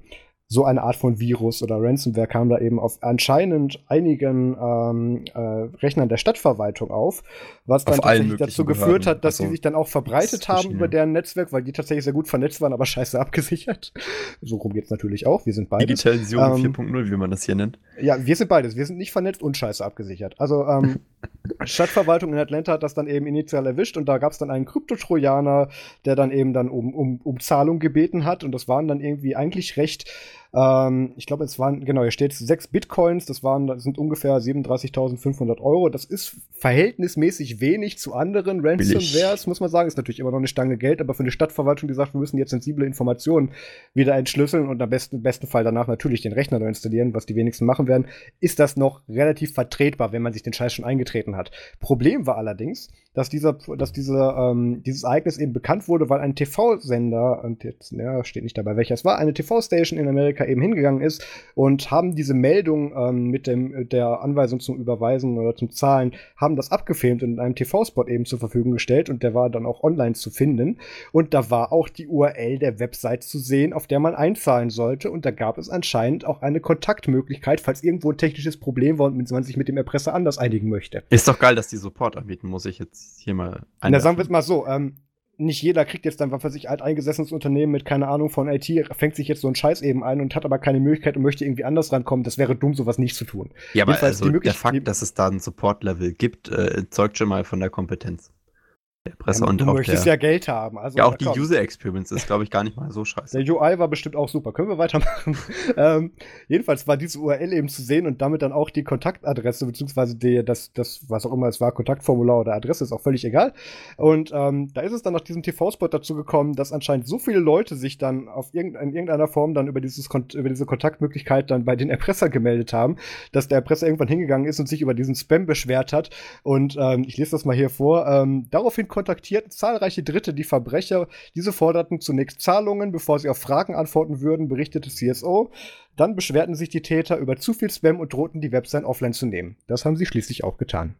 so eine Art von Virus oder Ransomware kam da eben auf anscheinend einigen ähm, äh, Rechnern der Stadtverwaltung auf, was dann tatsächlich dazu geführt hat, dass also, sie sich dann auch verbreitet haben über deren Netzwerk, weil die tatsächlich sehr gut vernetzt waren, aber scheiße abgesichert. So rum geht's natürlich auch. Wir sind beide. Digitalisierung ähm, 4.0, wie man das hier nennt. Ja, wir sind beides. Wir sind nicht vernetzt und scheiße abgesichert. Also ähm, Stadtverwaltung in Atlanta hat das dann eben initial erwischt und da gab es dann einen Kryptotrojaner, der dann eben dann um, um, um Zahlung gebeten hat und das waren dann irgendwie eigentlich recht ähm, ich glaube, es waren, genau, hier steht sechs Bitcoins, das waren, das sind ungefähr 37.500 Euro. Das ist verhältnismäßig wenig zu anderen Ransomwares, muss man sagen. Ist natürlich immer noch eine Stange Geld, aber für eine Stadtverwaltung, die sagt, wir müssen jetzt sensible Informationen wieder entschlüsseln und am besten, besten Fall danach natürlich den Rechner neu installieren, was die wenigsten machen werden, ist das noch relativ vertretbar, wenn man sich den Scheiß schon eingetreten hat. Problem war allerdings, dass dieser, dass diese, ähm, dieses Ereignis eben bekannt wurde, weil ein TV-Sender, und jetzt, ja, steht nicht dabei, welcher es war, eine TV-Station in Amerika eben hingegangen ist und haben diese Meldung ähm, mit dem, der Anweisung zum Überweisen oder zum Zahlen, haben das abgefilmt und in einem TV-Spot eben zur Verfügung gestellt und der war dann auch online zu finden. Und da war auch die URL der Website zu sehen, auf der man einzahlen sollte. Und da gab es anscheinend auch eine Kontaktmöglichkeit, falls irgendwo ein technisches Problem war und man sich mit dem Erpresser anders einigen möchte. Ist doch geil, dass die Support anbieten, muss ich jetzt hier mal ein. Na, sagen wir es mal so, ähm, nicht jeder kriegt jetzt dann, was weiß ich, alteingesessenes Unternehmen mit keine Ahnung von IT, fängt sich jetzt so einen Scheiß eben ein und hat aber keine Möglichkeit und möchte irgendwie anders rankommen. Das wäre dumm, sowas nicht zu tun. Ja, aber also der Fakt, dass es da ein Support-Level gibt, äh, zeugt schon mal von der Kompetenz der Presse ja, und du auch möchtest der, ja Geld haben. Also, ja, auch die komm. User Experience ist, glaube ich, gar nicht mal so scheiße. Der UI war bestimmt auch super. Können wir weitermachen? ähm, jedenfalls war diese URL eben zu sehen und damit dann auch die Kontaktadresse, beziehungsweise die, das, das, was auch immer es war, Kontaktformular oder Adresse, ist auch völlig egal. Und ähm, da ist es dann nach diesem TV-Spot dazu gekommen, dass anscheinend so viele Leute sich dann auf irgendein, in irgendeiner Form dann über, dieses, über diese Kontaktmöglichkeit dann bei den Erpresser gemeldet haben, dass der Erpresser irgendwann hingegangen ist und sich über diesen Spam beschwert hat. Und ähm, ich lese das mal hier vor. Ähm, daraufhin kontaktierten zahlreiche Dritte die Verbrecher. Diese forderten zunächst Zahlungen, bevor sie auf Fragen antworten würden, berichtete CSO. Dann beschwerten sich die Täter über zu viel Spam und drohten, die Website offline zu nehmen. Das haben sie schließlich auch getan.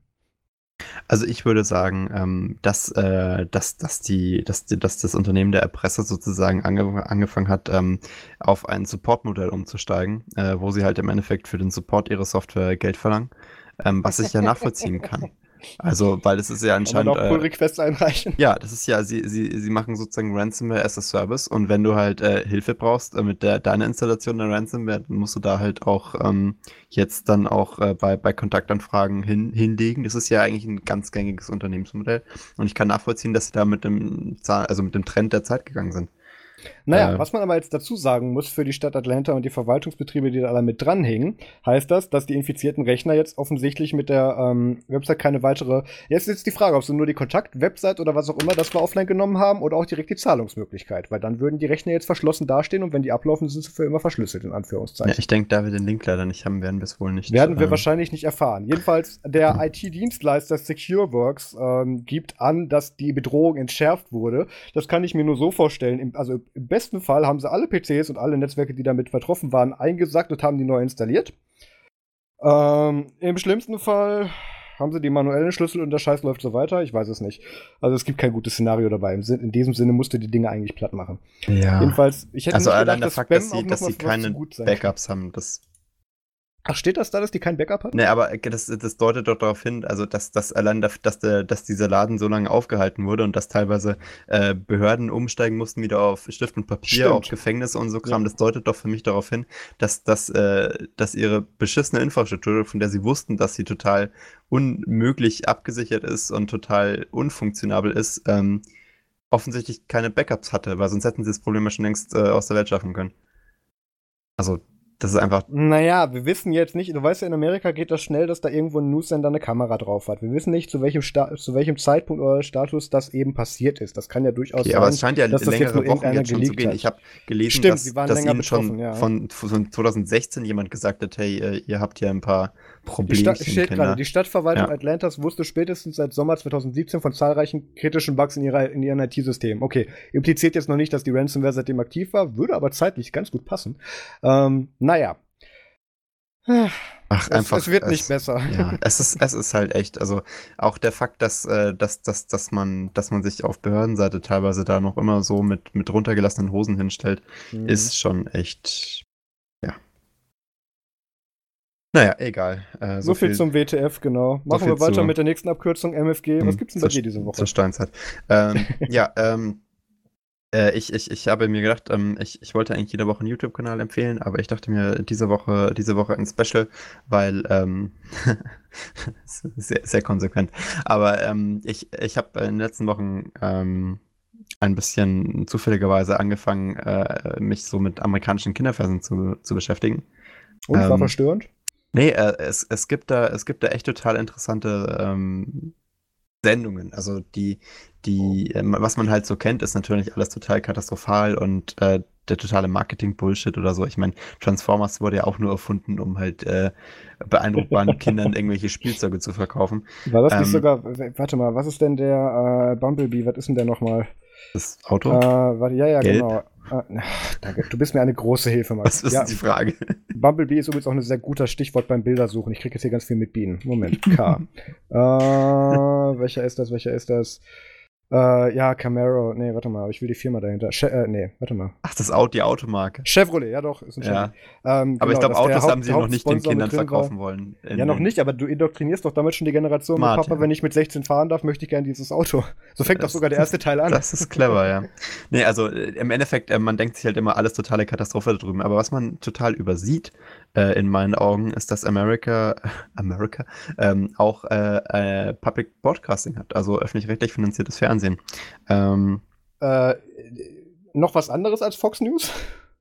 Also ich würde sagen, ähm, dass, äh, dass, dass, die, dass, die, dass das Unternehmen der Erpresser sozusagen ange angefangen hat, ähm, auf ein Supportmodell umzusteigen, äh, wo sie halt im Endeffekt für den Support ihrer Software Geld verlangen, ähm, was ich ja nachvollziehen kann. Also, weil es ist ja anscheinend. Kann man auch Pull-Requests einreichen. Ja, das ist ja, sie, sie, sie machen sozusagen Ransomware as a Service und wenn du halt äh, Hilfe brauchst äh, mit der, deiner Installation der Ransomware, dann musst du da halt auch ähm, jetzt dann auch äh, bei, bei Kontaktanfragen hin, hinlegen. Das ist ja eigentlich ein ganz gängiges Unternehmensmodell und ich kann nachvollziehen, dass sie da mit dem, also mit dem Trend der Zeit gegangen sind. Naja, äh, was man aber jetzt dazu sagen muss für die Stadt Atlanta und die Verwaltungsbetriebe, die da alle mit dranhängen, heißt das, dass die infizierten Rechner jetzt offensichtlich mit der ähm, Website keine weitere. Jetzt ist die Frage, ob sie nur die Kontakt-Website oder was auch immer das wir offline genommen haben oder auch direkt die Zahlungsmöglichkeit, weil dann würden die Rechner jetzt verschlossen dastehen und wenn die ablaufen, sind sie für immer verschlüsselt, in Anführungszeichen. Ja, ich denke, da wir den Link leider nicht haben, werden wir es wohl nicht. Werden wir ähm, wahrscheinlich nicht erfahren. Jedenfalls, der mhm. IT-Dienstleister SecureWorks ähm, gibt an, dass die Bedrohung entschärft wurde. Das kann ich mir nur so vorstellen. also im besten Fall haben sie alle PCs und alle Netzwerke, die damit betroffen waren, eingesackt und haben die neu installiert. Ähm, Im schlimmsten Fall haben sie die manuellen Schlüssel und der Scheiß läuft so weiter? Ich weiß es nicht. Also es gibt kein gutes Szenario dabei. In diesem Sinne musste die Dinge eigentlich platt machen. Ja. Jedenfalls, ich hätte also nicht allein gedacht, der Fakt, dass sie, dass sie keine Backups haben, das Ach, steht das da, dass die kein Backup hatten? Nee, aber das, das deutet doch darauf hin, also dass, dass allein, dass, dass, der, dass dieser Laden so lange aufgehalten wurde und dass teilweise äh, Behörden umsteigen mussten wieder auf Stift und Papier, Stimmt. auf Gefängnisse und so Kram. Ja. Das deutet doch für mich darauf hin, dass, dass, äh, dass ihre beschissene Infrastruktur, von der sie wussten, dass sie total unmöglich abgesichert ist und total unfunktionabel ist, ähm, offensichtlich keine Backups hatte, weil sonst hätten sie das Problem ja schon längst äh, aus der Welt schaffen können. Also, das ist einfach Naja, wir wissen jetzt nicht, du weißt ja, in Amerika geht das schnell, dass da irgendwo ein Newsender eine Kamera drauf hat. Wir wissen nicht, zu welchem, Sta zu welchem Zeitpunkt oder Status das eben passiert ist. Das kann ja durchaus Okay, sein. aber es scheint ja dass das längere nur Wochen jetzt schon zu gehen. hat. Ich habe gelesen, Stimmt, dass, dass ihnen schon ja. von, von 2016 jemand gesagt hat, hey, äh, ihr habt ja ein paar Die. Stadt, steht gerade, die Stadtverwaltung Ja. Atlantas wusste spätestens seit Sommer 2017 von zahlreichen kritischen Bugs in, ihrer, in ihren IT-Systemen. Okay, impliziert jetzt noch nicht, dass die Ransomware seitdem aktiv war, würde aber zeitlich ganz gut passen. Ähm, naja. Ach, Es, einfach. es wird nicht besser. Ja, es ist, es ist halt echt, also auch der Fakt, dass, äh, dass, dass, dass, man, dass man sich auf Behördenseite teilweise da noch immer so mit, mit runtergelassenen Hosen hinstellt, Mhm. ist schon echt. Naja, egal. Äh, so, viel, zum WTF, genau. Machen viel wir weiter zu- mit der nächsten Abkürzung, MFG. Was Hm, gibt's denn bei dir diese Woche? Zur Steinzeit. Ähm, ja, ähm, äh, ich, ich, ich habe mir gedacht, ähm, ich, ich wollte eigentlich jede Woche einen YouTube-Kanal empfehlen, aber ich dachte mir, diese Woche, diese Woche ein Special, weil ähm, sehr, sehr konsequent. Aber ähm, ich, ich habe in den letzten Wochen ähm, ein bisschen zufälligerweise angefangen, äh, mich so mit amerikanischen Kinderfernsehen zu, zu beschäftigen. Und war ähm, verstörend? Nee, äh, es, es gibt da, es gibt da echt total interessante ähm, Sendungen. Also die, die, ähm, was man halt so kennt, ist natürlich alles total katastrophal und äh, der totale Marketing-Bullshit oder so. Ich meine, Transformers wurde ja auch nur erfunden, um halt äh, beeindruckbaren Kindern irgendwelche Spielzeuge zu verkaufen. War das nicht ähm, sogar, w- warte mal, was ist denn der äh, Bumblebee, was ist denn der nochmal? Das Auto? Äh, warte, ja, ja, Gelb? genau. Äh, danke, du bist mir eine große Hilfe, Max. was ist ja, die Frage? Bumblebee ist übrigens auch ein sehr guter Stichwort beim Bildersuchen. Ich kriege jetzt hier ganz viel mit Bienen. Moment, K. äh, welcher ist das, welcher ist das? Äh, ja, Camaro. Nee, warte mal, ich will die Firma dahinter. Che äh, nee, warte mal. Ach, das Auto, die Automarke. Chevrolet, ja doch, ist ein Ja. Chevrolet. Ähm, Aber ich genau, glaube, Autos Haupt- haben sie noch nicht den Kindern drin war. verkaufen wollen. Ja, noch nicht, aber du indoktrinierst doch damit schon die Generation Smart, Papa, ja. wenn ich mit 16 fahren darf, möchte ich gerne dieses Auto. So fängt doch Das- sogar der erste Teil an. Das ist clever, ja. Nee, also äh, im Endeffekt, äh, man denkt sich halt immer alles totale Katastrophe da drüben. Aber was man total übersieht, äh, in meinen Augen, ist, dass America, America, ähm, auch äh, äh, Public Broadcasting hat, also öffentlich-rechtlich finanziertes Fernsehen. Ähm, Äh, noch was anderes als Fox News?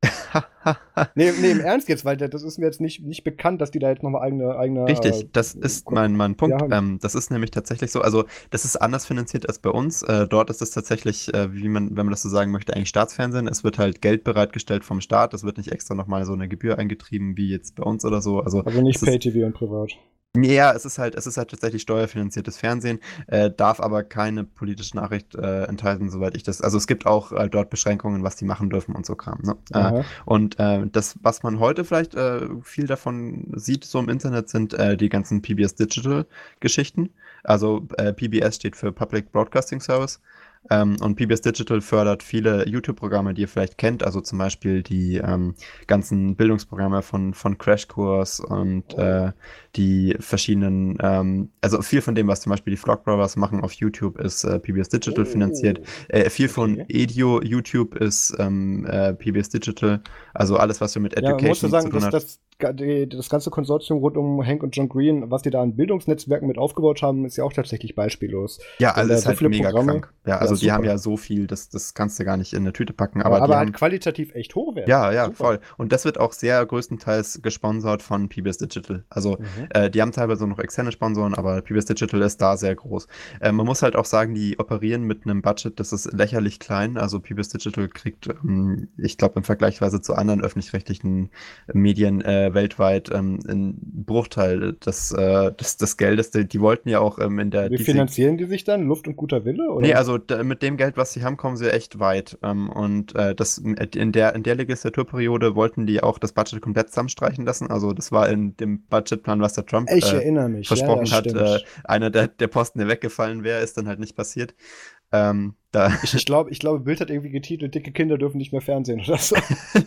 nee, nee, im Ernst jetzt, weil das ist mir jetzt nicht, nicht bekannt, dass die da jetzt nochmal eigene, eigene. Richtig, äh, das ist Gott. mein, mein Punkt. Ja. Ähm, das ist nämlich tatsächlich so. Also, das ist anders finanziert als bei uns. Äh, dort ist es tatsächlich, äh, wie man, wenn man das so sagen möchte, eigentlich Staatsfernsehen. Es wird halt Geld bereitgestellt vom Staat. Es wird nicht extra nochmal so eine Gebühr eingetrieben wie jetzt bei uns oder so. Also, Also nicht ist- Pay-TV und privat. Ja, es ist halt, es ist halt tatsächlich steuerfinanziertes Fernsehen, äh, darf aber keine politische Nachricht äh, enthalten, soweit ich das. Also es gibt auch äh, dort Beschränkungen, was die machen dürfen und so Kram. Ne? Äh, Aha. und äh, das, was man heute vielleicht äh, viel davon sieht, so im Internet, sind äh, die ganzen PBS Digital Geschichten. Also äh, PBS steht für Public Broadcasting Service. Ähm, und PBS Digital fördert viele YouTube-Programme, die ihr vielleicht kennt, also zum Beispiel die ähm, ganzen Bildungsprogramme von, von Crashkurs und äh, die verschiedenen, ähm, also viel von dem, was zum Beispiel die Vlog Brothers machen auf YouTube, ist äh, PBS Digital finanziert. Äh, viel von. Edio YouTube ist ähm, äh, PBS Digital, also alles, was wir mit Ja, man muss Education ja zu sagen, tun hat. das, ga- die, das ganze Konsortium rund um Hank und John Green, was die da an Bildungsnetzwerken mit aufgebaut haben, ist ja auch tatsächlich beispiellos. ja, also da ist so halt viele mega Programme- krank. Ja, also die super. haben ja so viel, das, das kannst du gar nicht in eine Tüte packen, Aber, aber, aber die halt haben, qualitativ echt hochwertig. Ja, ja, Super. voll. Und das wird auch sehr größtenteils gesponsert von PBS Digital. Also Mhm. äh, die haben teilweise noch externe Sponsoren, aber PBS Digital ist da sehr groß. Äh, man muss halt auch sagen, die operieren mit einem Budget, das ist lächerlich klein. Also PBS Digital kriegt, ähm, ich glaube, im Vergleichsweise zu anderen öffentlich-rechtlichen Medien äh, weltweit ähm, einen Bruchteil des, äh, des, des Geldes. Die, die wollten ja auch ähm, in der Wie finanzieren die sich dann? Luft und guter Wille? Oder? Nee, also mit dem Geld, was sie haben, kommen sie echt weit. Ähm, und äh, das, in, der, in der Legislaturperiode wollten die auch das Budget komplett zusammenstreichen lassen. Also das war in dem Budgetplan, was der Trump ich äh, erinnere mich. versprochen ja, hat. Äh, einer der, der Posten, der weggefallen wäre, ist dann halt nicht passiert. Ähm, Äh, ich, ich glaube, ich glaube, Bild hat irgendwie getitelt, dicke Kinder dürfen nicht mehr Fernsehen oder so.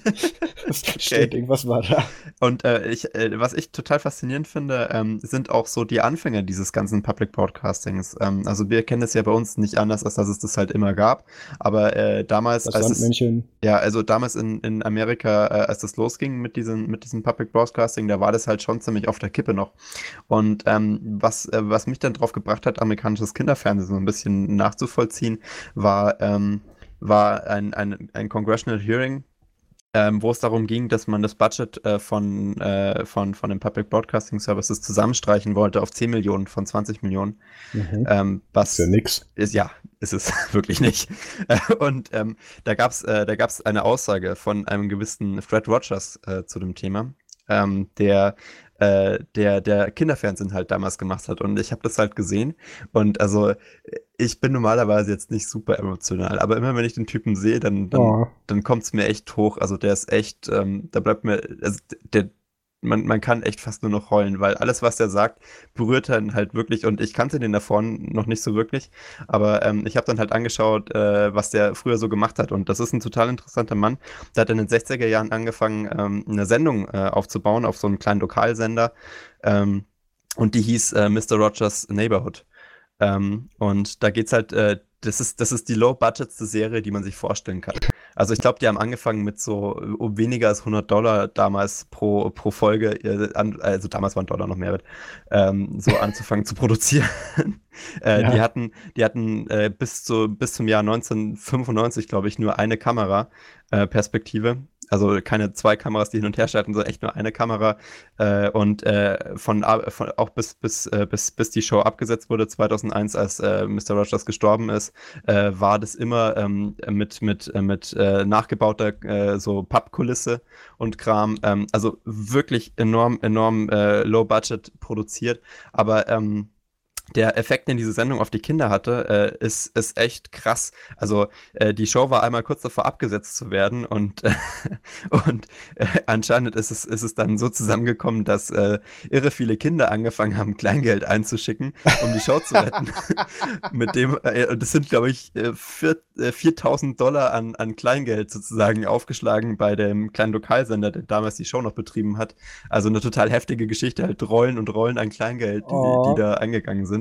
das steht, okay. irgendwas war da. Und äh, ich, äh, was ich total faszinierend finde, ähm, sind auch so die Anfänge dieses ganzen Public Broadcastings. Ähm, also wir kennen es ja bei uns nicht anders, als dass es das halt immer gab. Aber äh, damals, das als es, ja, also damals in, in Amerika, äh, als das losging mit diesem, mit diesem Public Broadcasting, da war das halt schon ziemlich auf der Kippe noch. Und ähm, was, äh, was mich dann drauf gebracht hat, amerikanisches Kinderfernsehen so ein bisschen nachzuvollziehen, war, ähm, war ein, ein, ein Congressional Hearing ähm, wo es darum ging, dass man das Budget äh, von, äh, von, von den Public Broadcasting Services zusammenstreichen wollte auf 10 Millionen von 20 Millionen. Mhm. Ähm, was ist ja nix. Ist, ja, ist es wirklich nicht. Und ähm, da gab es äh, eine Aussage von einem gewissen Fred Rogers äh, zu dem Thema, ähm, der äh, der, der Kinderfernsehen halt damals gemacht hat. Und ich habe das halt gesehen. Und also ich bin normalerweise jetzt nicht super emotional, aber immer wenn ich den Typen sehe, dann, dann, oh. dann kommt es mir echt hoch. Also der ist echt, ähm, da bleibt mir, also der, man, man kann echt fast nur noch heulen, weil alles, was er sagt, berührt dann halt wirklich. Und ich kannte den davon noch nicht so wirklich. Aber ähm, ich habe dann halt angeschaut, äh, was der früher so gemacht hat. Und das ist ein total interessanter Mann. Der hat in den 60er Jahren angefangen, ähm, eine Sendung äh, aufzubauen auf so einem kleinen Lokalsender. Ähm, und die hieß äh, Mr. Rogers Neighborhood. Ähm, und da geht's halt, äh, das ist, das ist die low-budgetste Serie, die man sich vorstellen kann. Also ich glaube, die haben angefangen mit so um weniger als 100 Dollar damals pro, pro Folge, äh, also damals waren Dollar noch mehr wert, ähm, so anzufangen zu produzieren. äh, ja. Die hatten, die hatten äh, bis, zu, bis zum Jahr 1995, glaube ich, nur eine Kamera-Perspektive. Also keine zwei Kameras, die hin und her schalten, sondern echt nur eine Kamera. Äh, und äh, von, von, auch bis, bis, äh, bis, bis die Show abgesetzt wurde, 2001, als äh, Mr. Rogers gestorben ist, äh, war das immer ähm, mit, mit, äh, mit nachgebauter so Pappkulisse und Kram. Ähm, also wirklich enorm, enorm low budget produziert. Aber ähm, der Effekt, den diese Sendung auf die Kinder hatte, äh, ist, ist echt krass. Also äh, die Show war einmal kurz davor abgesetzt zu werden und, äh, und äh, anscheinend ist es, ist es dann so zusammengekommen, dass äh, irre viele Kinder angefangen haben, Kleingeld einzuschicken, um die Show zu retten. Mit dem, äh, das sind, glaube ich, 4000 Dollar an, an Kleingeld sozusagen aufgeschlagen bei dem kleinen Lokalsender, der damals die Show noch betrieben hat. Also eine total heftige Geschichte, halt Rollen und Rollen an Kleingeld, die, oh. die da eingegangen sind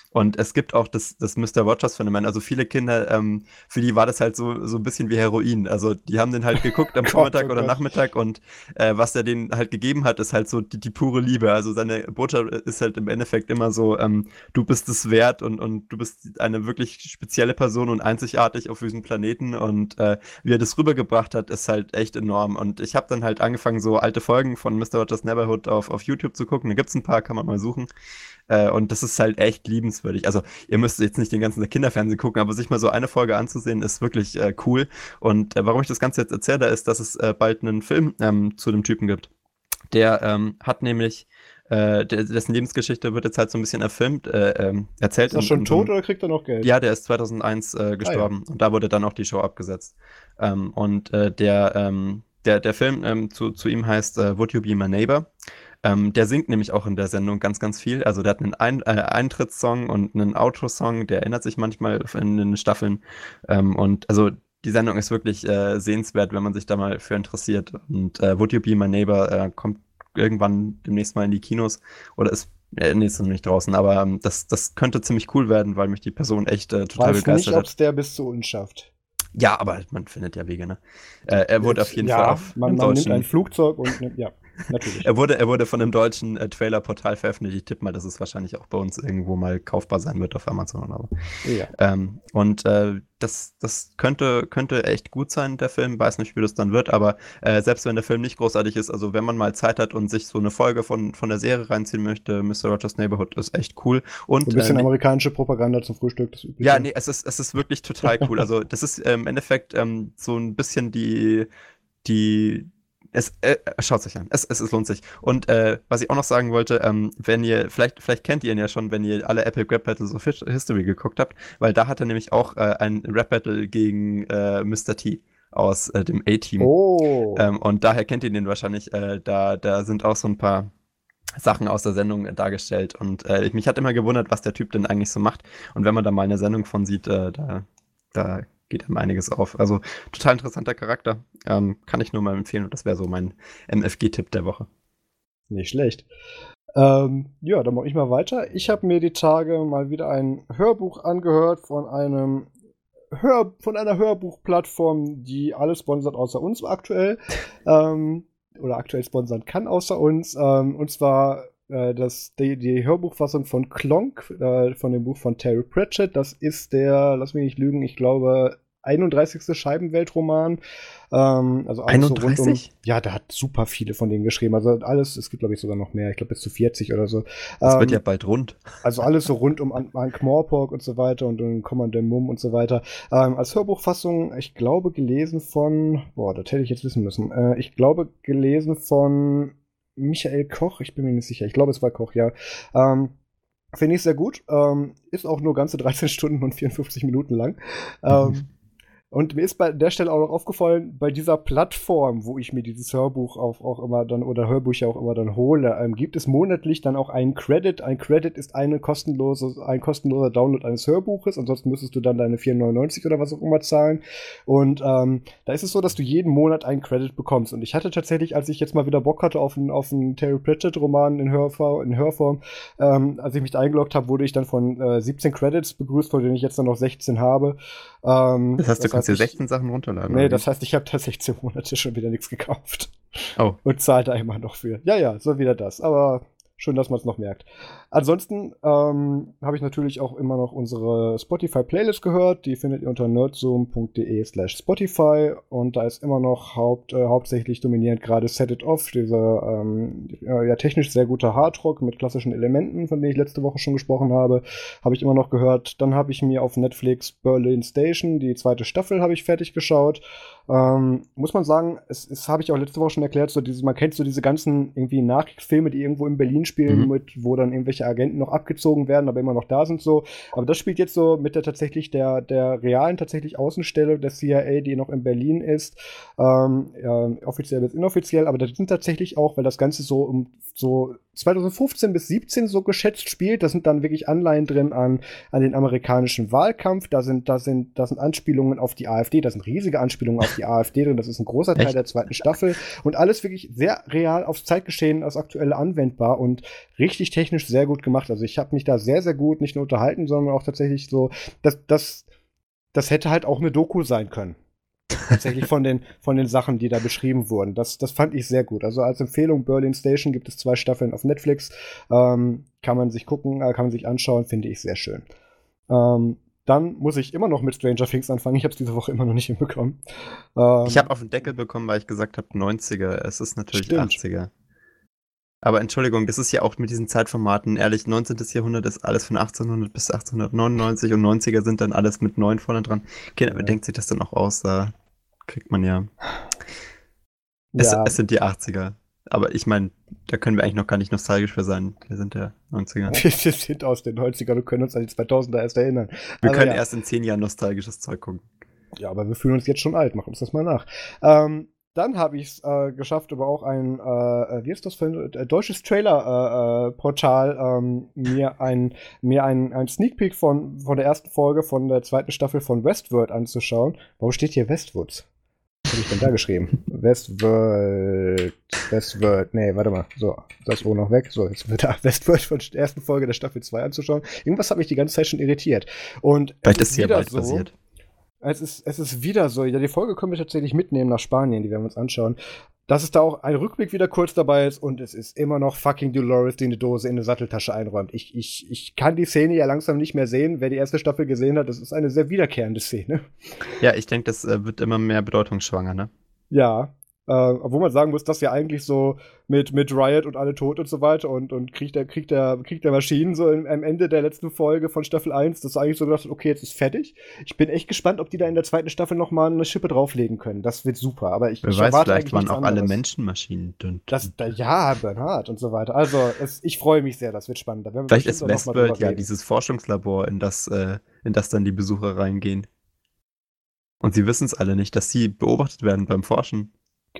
Und es gibt auch das, das Mr. Rogers-Phänomen. Also viele Kinder, ähm, für die war das halt so, so ein bisschen wie Heroin. Also die haben den halt geguckt am Vormittag oh oder Nachmittag und äh, was er denen halt gegeben hat, ist halt so die, die, pure Liebe. Also seine Botschaft ist halt im Endeffekt immer so, ähm, du bist es wert und, und du bist eine wirklich spezielle Person und einzigartig auf diesem Planeten. Und äh, wie er das rübergebracht hat, ist halt echt enorm. Und ich habe dann halt angefangen, so alte Folgen von Mr. Rogers Neighborhood auf, auf YouTube zu gucken. Da gibt es ein paar, kann man mal suchen. Äh, und das ist halt echt liebenswürdig. Also ihr müsst jetzt nicht den ganzen Kinderfernsehen gucken, aber sich mal so eine Folge anzusehen, ist wirklich äh, cool. Und äh, warum ich das Ganze jetzt erzähle, ist, dass es äh, bald einen Film ähm, zu dem Typen gibt. Der ähm, hat nämlich äh, dessen Lebensgeschichte wird jetzt halt so ein bisschen erfilmt, äh, ähm, erzählt. Ist er schon in, tot oder kriegt er noch Geld? Ja, der ist 2001 äh, gestorben ah, ja. und da wurde dann auch die Show abgesetzt. Ähm, und äh, der, ähm, der, der Film ähm, zu, zu ihm heißt äh, Would You Be My Neighbor? Ähm, der singt nämlich auch in der Sendung ganz, ganz viel. Also der hat einen Ein äh, Eintrittssong und einen Outro-Song, der erinnert sich manchmal in den Staffeln. Ähm, und also die Sendung ist wirklich äh, sehenswert, wenn man sich da mal für interessiert. Und äh, Would You Be My Neighbor äh, kommt irgendwann demnächst mal in die Kinos oder ist äh, nee, ist noch nicht draußen, aber ähm, das, das könnte ziemlich cool werden, weil mich die Person echt äh, total Weiß begeistert nicht, ob es der bis zu uns schafft. Ja, aber man findet ja Wege, ne? Äh, er wurde auf jeden ja, Fall auf man, man nimmt ein Flugzeug und nimmt, ja. Natürlich. er, wurde, er wurde von einem deutschen äh, Trailer-Portal veröffentlicht. Ich tippe mal, dass es wahrscheinlich auch bei uns irgendwo mal kaufbar sein wird auf Amazon. Aber. Ja. Ähm, und äh, das, das könnte, könnte echt gut sein, der Film. Weiß nicht, wie das dann wird, aber äh, selbst wenn der Film nicht großartig ist, also wenn man mal Zeit hat und sich so eine Folge von, von der Serie reinziehen möchte, Mr. Rogers Neighborhood ist echt cool. Und, ein bisschen äh, amerikanische Propaganda zum Frühstück. Das ja, nee, es ist, es ist wirklich total cool. also das ist äh, im Endeffekt ähm, so ein bisschen die, die, es, äh, schaut sich an. Es, es, es lohnt sich. Und äh, was ich auch noch sagen wollte, ähm, wenn ihr, vielleicht, vielleicht kennt ihr ihn ja schon, wenn ihr alle Epic Rap Battles of History geguckt habt, weil da hat er nämlich auch äh, ein Rap Battle gegen äh, Mr. T aus äh, dem A-Team. Oh. Ähm, und daher kennt ihr den wahrscheinlich. Äh, da, da sind auch so ein paar Sachen aus der Sendung dargestellt. Und mich hat immer gewundert, was der Typ denn eigentlich so macht. Und wenn man da mal eine Sendung von sieht, da da geht einem einiges auf. Also total interessanter Charakter. Ähm, kann ich nur mal empfehlen und das wäre so mein MFG-Tipp der Woche. Nicht schlecht. Ähm, ja, dann mache ich mal weiter. Ich habe mir die Tage mal wieder ein Hörbuch angehört von einem Hör von einer Hörbuchplattform, die alles sponsert außer uns aktuell. ähm, oder aktuell sponsern kann außer uns. Ähm, und zwar äh, das, die, die, Hörbuchfassung von Klonk, äh, von dem Buch von Terry Pratchett. Das ist der, lass mich nicht lügen, ich glaube, 31. Scheibenweltroman. Ähm, also alles 31? So rund um, ja, der hat super viele von denen geschrieben. Also alles, es gibt glaube ich sogar noch mehr. Ich glaube bis zu 40 oder so. Das ähm, wird ja bald rund. Also alles so rund um Ank Morpork und so weiter und um Commander Mumm und so weiter. Ähm, als Hörbuchfassung, ich glaube gelesen von, boah, das hätte ich jetzt wissen müssen. Äh, ich glaube gelesen von Michael Koch, ich bin mir nicht sicher. Ich glaube, es war Koch, ja. Ähm, Finde ich sehr gut. Ähm, ist auch nur ganze 13 Stunden und 54 Minuten lang. Ähm, mhm. Und mir ist bei der Stelle auch noch aufgefallen, bei dieser Plattform, wo ich mir dieses Hörbuch auch, auch immer dann oder Hörbücher auch immer dann hole, ähm, gibt es monatlich dann auch einen Credit. Ein Credit ist eine kostenlose, ein kostenloser Download eines Hörbuches. Ansonsten müsstest du dann deine 4,99 oder was auch immer zahlen. Und ähm, da ist es so, dass du jeden Monat einen Credit bekommst. Und ich hatte tatsächlich, als ich jetzt mal wieder Bock hatte auf einen, auf einen Terry Pratchett-Roman in, Hörform, in Hörform ähm, als ich mich da eingeloggt habe, wurde ich dann von äh, 17 Credits begrüßt, von denen ich jetzt dann noch 16 habe. Ähm, das heißt, du das kannst dir 16 Sachen runterladen. Nee, das heißt, ich habe da 16 Monate schon wieder nichts gekauft. Oh. Und zahlt da immer noch für. Ja, ja, so wieder das. Aber Schön, dass man es noch merkt. Ansonsten ähm, habe ich natürlich auch immer noch unsere Spotify-Playlist gehört. Die findet ihr unter nerdzoom.de slash Spotify. Und da ist immer noch haupt, äh, hauptsächlich dominierend gerade Set It Off, dieser ähm, ja, technisch sehr guter Hardrock mit klassischen Elementen, von denen ich letzte Woche schon gesprochen habe, habe ich immer noch gehört. Dann habe ich mir auf Netflix Berlin Station, die zweite Staffel, habe ich fertig geschaut. Ähm, muss man sagen, es, es habe ich auch letzte Woche schon erklärt, so diese, man kennt so diese ganzen irgendwie Nachkriegsfilme, die irgendwo in Berlin spielen, mhm. mit, wo dann irgendwelche Agenten noch abgezogen werden, aber immer noch da sind so. Aber das spielt jetzt so mit der tatsächlich der, der realen tatsächlich Außenstelle der CIA, die noch in Berlin ist. Ähm, ja, offiziell bis inoffiziell, aber das sind tatsächlich auch, weil das Ganze so um so 2015 bis 17 so geschätzt spielt. Da sind dann wirklich Anleihen drin an, an den amerikanischen Wahlkampf. Da sind, da sind, da sind Anspielungen auf die AfD. Da sind riesige Anspielungen auf die AfD drin. Das ist ein großer Teil Echt? der zweiten Staffel. Und alles wirklich sehr real aufs Zeitgeschehen, als aktuelle anwendbar und richtig technisch sehr gut gemacht. Also ich habe mich da sehr, sehr gut nicht nur unterhalten, sondern auch tatsächlich so, dass das, das hätte halt auch eine Doku sein können tatsächlich von den, von den Sachen, die da beschrieben wurden. Das, das fand ich sehr gut. Also als Empfehlung, Berlin Station gibt es zwei Staffeln auf Netflix. Ähm, kann man sich gucken, äh, kann man sich anschauen, finde ich sehr schön. Ähm, dann muss ich immer noch mit Stranger Things anfangen. Ich habe es diese Woche immer noch nicht hinbekommen. Ähm, ich habe auf den Deckel bekommen, weil ich gesagt habe 90er. Es ist natürlich stimmt. 80er. Aber Entschuldigung, das ist ja auch mit diesen Zeitformaten, ehrlich, 19. Jahrhundert ist alles von 1800 bis 1899 und 90er sind dann alles mit 9 vorne dran. Kinder, ja. denkt sich das dann auch aus? Da kriegt man ja. Es, ja. es sind die 80er. Aber ich meine, da können wir eigentlich noch gar nicht nostalgisch für sein. Wir sind der 90er. Wir sind aus den 90ern und können uns an die 2000er erst erinnern. Wir aber können ja. erst in 10 Jahren nostalgisches Zeug gucken. Ja, aber wir fühlen uns jetzt schon alt. Mach uns das mal nach. Ähm, dann habe ich es äh, geschafft, aber auch ein, äh, äh, wie ist das für ein äh, deutsches Trailer-Portal, äh, äh, ähm, mir ein, mir ein, ein Sneak Peek von, von der ersten Folge von der zweiten Staffel von Westworld anzuschauen. Warum steht hier Westwoods? Was habe ich denn da geschrieben? Westworld. Westworld. Nee, warte mal. So, das O noch weg. So, jetzt wird da Westworld von der ersten Folge der Staffel 2 anzuschauen. Irgendwas hat mich die ganze Zeit schon irritiert. Und Vielleicht ist hier bald so, passiert. Es ist, es ist wieder so. Ja, die Folge können wir tatsächlich mitnehmen nach Spanien, die werden wir uns anschauen. Dass es da auch ein Rückblick wieder kurz dabei ist und es ist immer noch fucking Dolores, die eine Dose in eine Satteltasche einräumt. Ich, ich, ich kann die Szene ja langsam nicht mehr sehen. Wer die erste Staffel gesehen hat, das ist eine sehr wiederkehrende Szene. Ja, ich denke, das äh, wird immer mehr bedeutungsschwanger, ne? Ja, äh, obwohl man sagen muss, dass ja eigentlich so mit, mit Riot und alle tot und so weiter und, und Krieg, der, Krieg, der, Krieg der Maschinen so im, am Ende der letzten Folge von Staffel 1, das eigentlich so gedacht okay, jetzt ist fertig. Ich bin echt gespannt, ob die da in der zweiten Staffel nochmal eine Schippe drauflegen können. Das wird super. Aber ich, Wer ich weiß, erwarte vielleicht waren auch anderes. alle Menschenmaschinen dünn. Das, da, ja, Bernhard und so weiter. Also es, ich freue mich sehr, das wird spannend. Da vielleicht ist Westworld ja dieses Forschungslabor, in das, äh, in das dann die Besucher reingehen. Und sie wissen es alle nicht, dass sie beobachtet werden beim Forschen.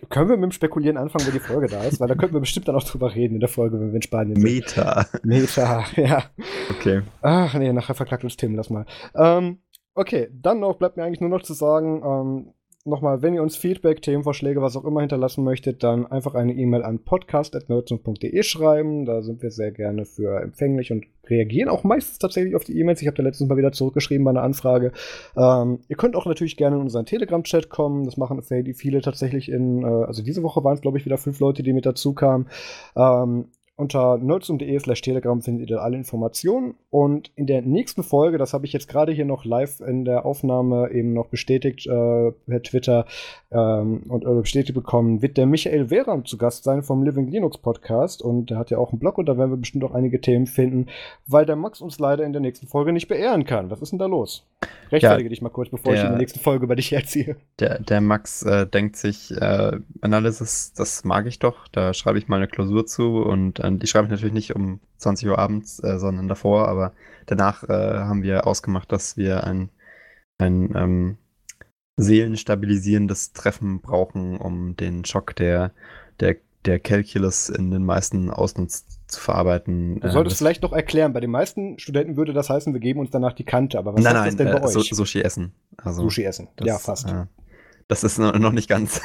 Können wir mit dem Spekulieren anfangen, wenn die Folge da ist? Weil da könnten wir bestimmt dann auch drüber reden in der Folge, wenn wir in Spanien sind. Meta. Meta, ja. Okay. Ach nee, nachher verklagt uns Tim, lass mal. Ähm, Okay, dann noch bleibt mir eigentlich nur noch zu sagen, ähm, nochmal, wenn ihr uns Feedback, Themenvorschläge, was auch immer hinterlassen möchtet, dann einfach eine E-Mail an podcast.nerdsum.de schreiben. Da sind wir sehr gerne für empfänglich und reagieren auch meistens tatsächlich auf die E-Mails. Ich habe da letztens mal wieder zurückgeschrieben bei einer Anfrage. Ähm, ihr könnt auch natürlich gerne in unseren Telegram-Chat kommen. Das machen viele tatsächlich in, äh, also diese Woche waren es, glaube ich, wieder fünf Leute, die mit dazu kamen. Ähm, unter nerdsum.de slash telegram findet ihr alle Informationen. Und in der nächsten Folge, das habe ich jetzt gerade hier noch live in der Aufnahme eben noch bestätigt äh, per Twitter ähm, und äh, bestätigt bekommen, wird der Michael Wehram zu Gast sein vom Living Linux Podcast. Und der hat ja auch einen Blog und da werden wir bestimmt auch einige Themen finden, weil der Max uns leider in der nächsten Folge nicht beehren kann. Was ist denn da los? Rechtfertige ja, dich mal kurz, bevor der, ich in der nächsten Folge über dich erziehe. Der, der Max äh, denkt sich, äh, Analysis, das mag ich doch, da schreibe ich mal eine Klausur zu und äh, die schreibe ich natürlich nicht um 20 Uhr abends, äh, sondern davor, aber danach äh, haben wir ausgemacht, dass wir ein, ein ähm, seelenstabilisierendes Treffen brauchen, um den Schock der, der, der Calculus in den meisten ausnutzt zu verarbeiten. Du solltest äh, vielleicht noch erklären, bei den meisten Studenten würde das heißen, wir geben uns danach die Kante, aber was nein, heißt nein, das denn bei äh, euch? Sushi essen. Also, Sushi essen, das, ja, fast. Äh, das ist noch nicht ganz,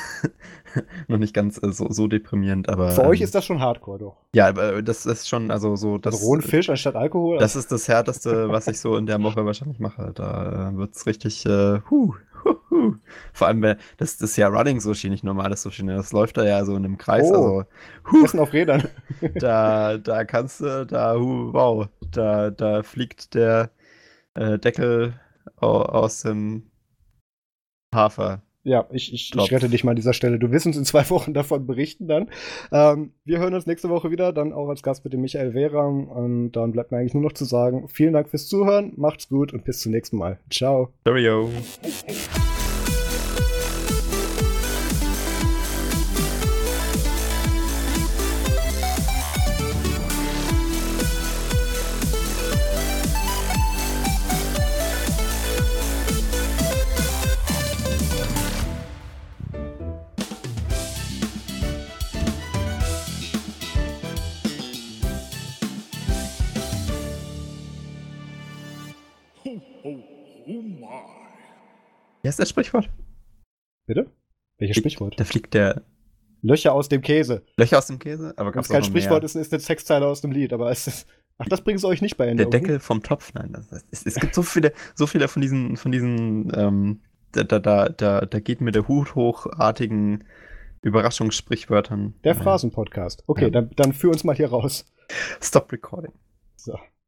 noch nicht ganz äh, so, so deprimierend, aber. Für ähm, euch ist das schon Hardcore, doch. Ja, aber das ist schon, also so. Das, also rohen Fisch anstatt Alkohol? Das ist das Härteste, was ich so in der Woche wahrscheinlich mache. Da äh, wird's richtig, äh, huh, vor allem, das, das ist ja Running Sushi, nicht normales Sushi. Ne? Das läuft da ja so in einem Kreis. Oh, also, huh, auf Rädern. da, da kannst du, da, huh, wow, da, da fliegt der äh, Deckel aus dem Hafer. Ja, ich, ich, ich, rette dich mal an dieser Stelle. Du wirst uns in zwei Wochen davon berichten dann. Ähm, wir hören uns nächste Woche wieder, dann auch als Gast mit dem Michael Wehram. Und dann bleibt mir eigentlich nur noch zu sagen, vielen Dank fürs Zuhören, macht's gut und bis zum nächsten Mal. Ciao. Cheerio. Wie heißt das Sprichwort? Bitte? Welches Sprichwort? Da fliegt der. Löcher aus dem Käse. Löcher aus dem Käse? Aber gab's kein Sprichwort, ist, ist eine Textzeile aus dem Lied, aber es ist. Ach, das bringen sie euch nicht bei Ende. Der Deckel vom Topf, nein. Das, das, es, es, gibt so viele, so viele von diesen, von diesen, ähm, da, da, da, da, da geht mir der Hut hochartigen Überraschungssprichwörtern. Der Phrasenpodcast. Okay, ja. dann, dann führ uns mal hier raus. Stop recording. So.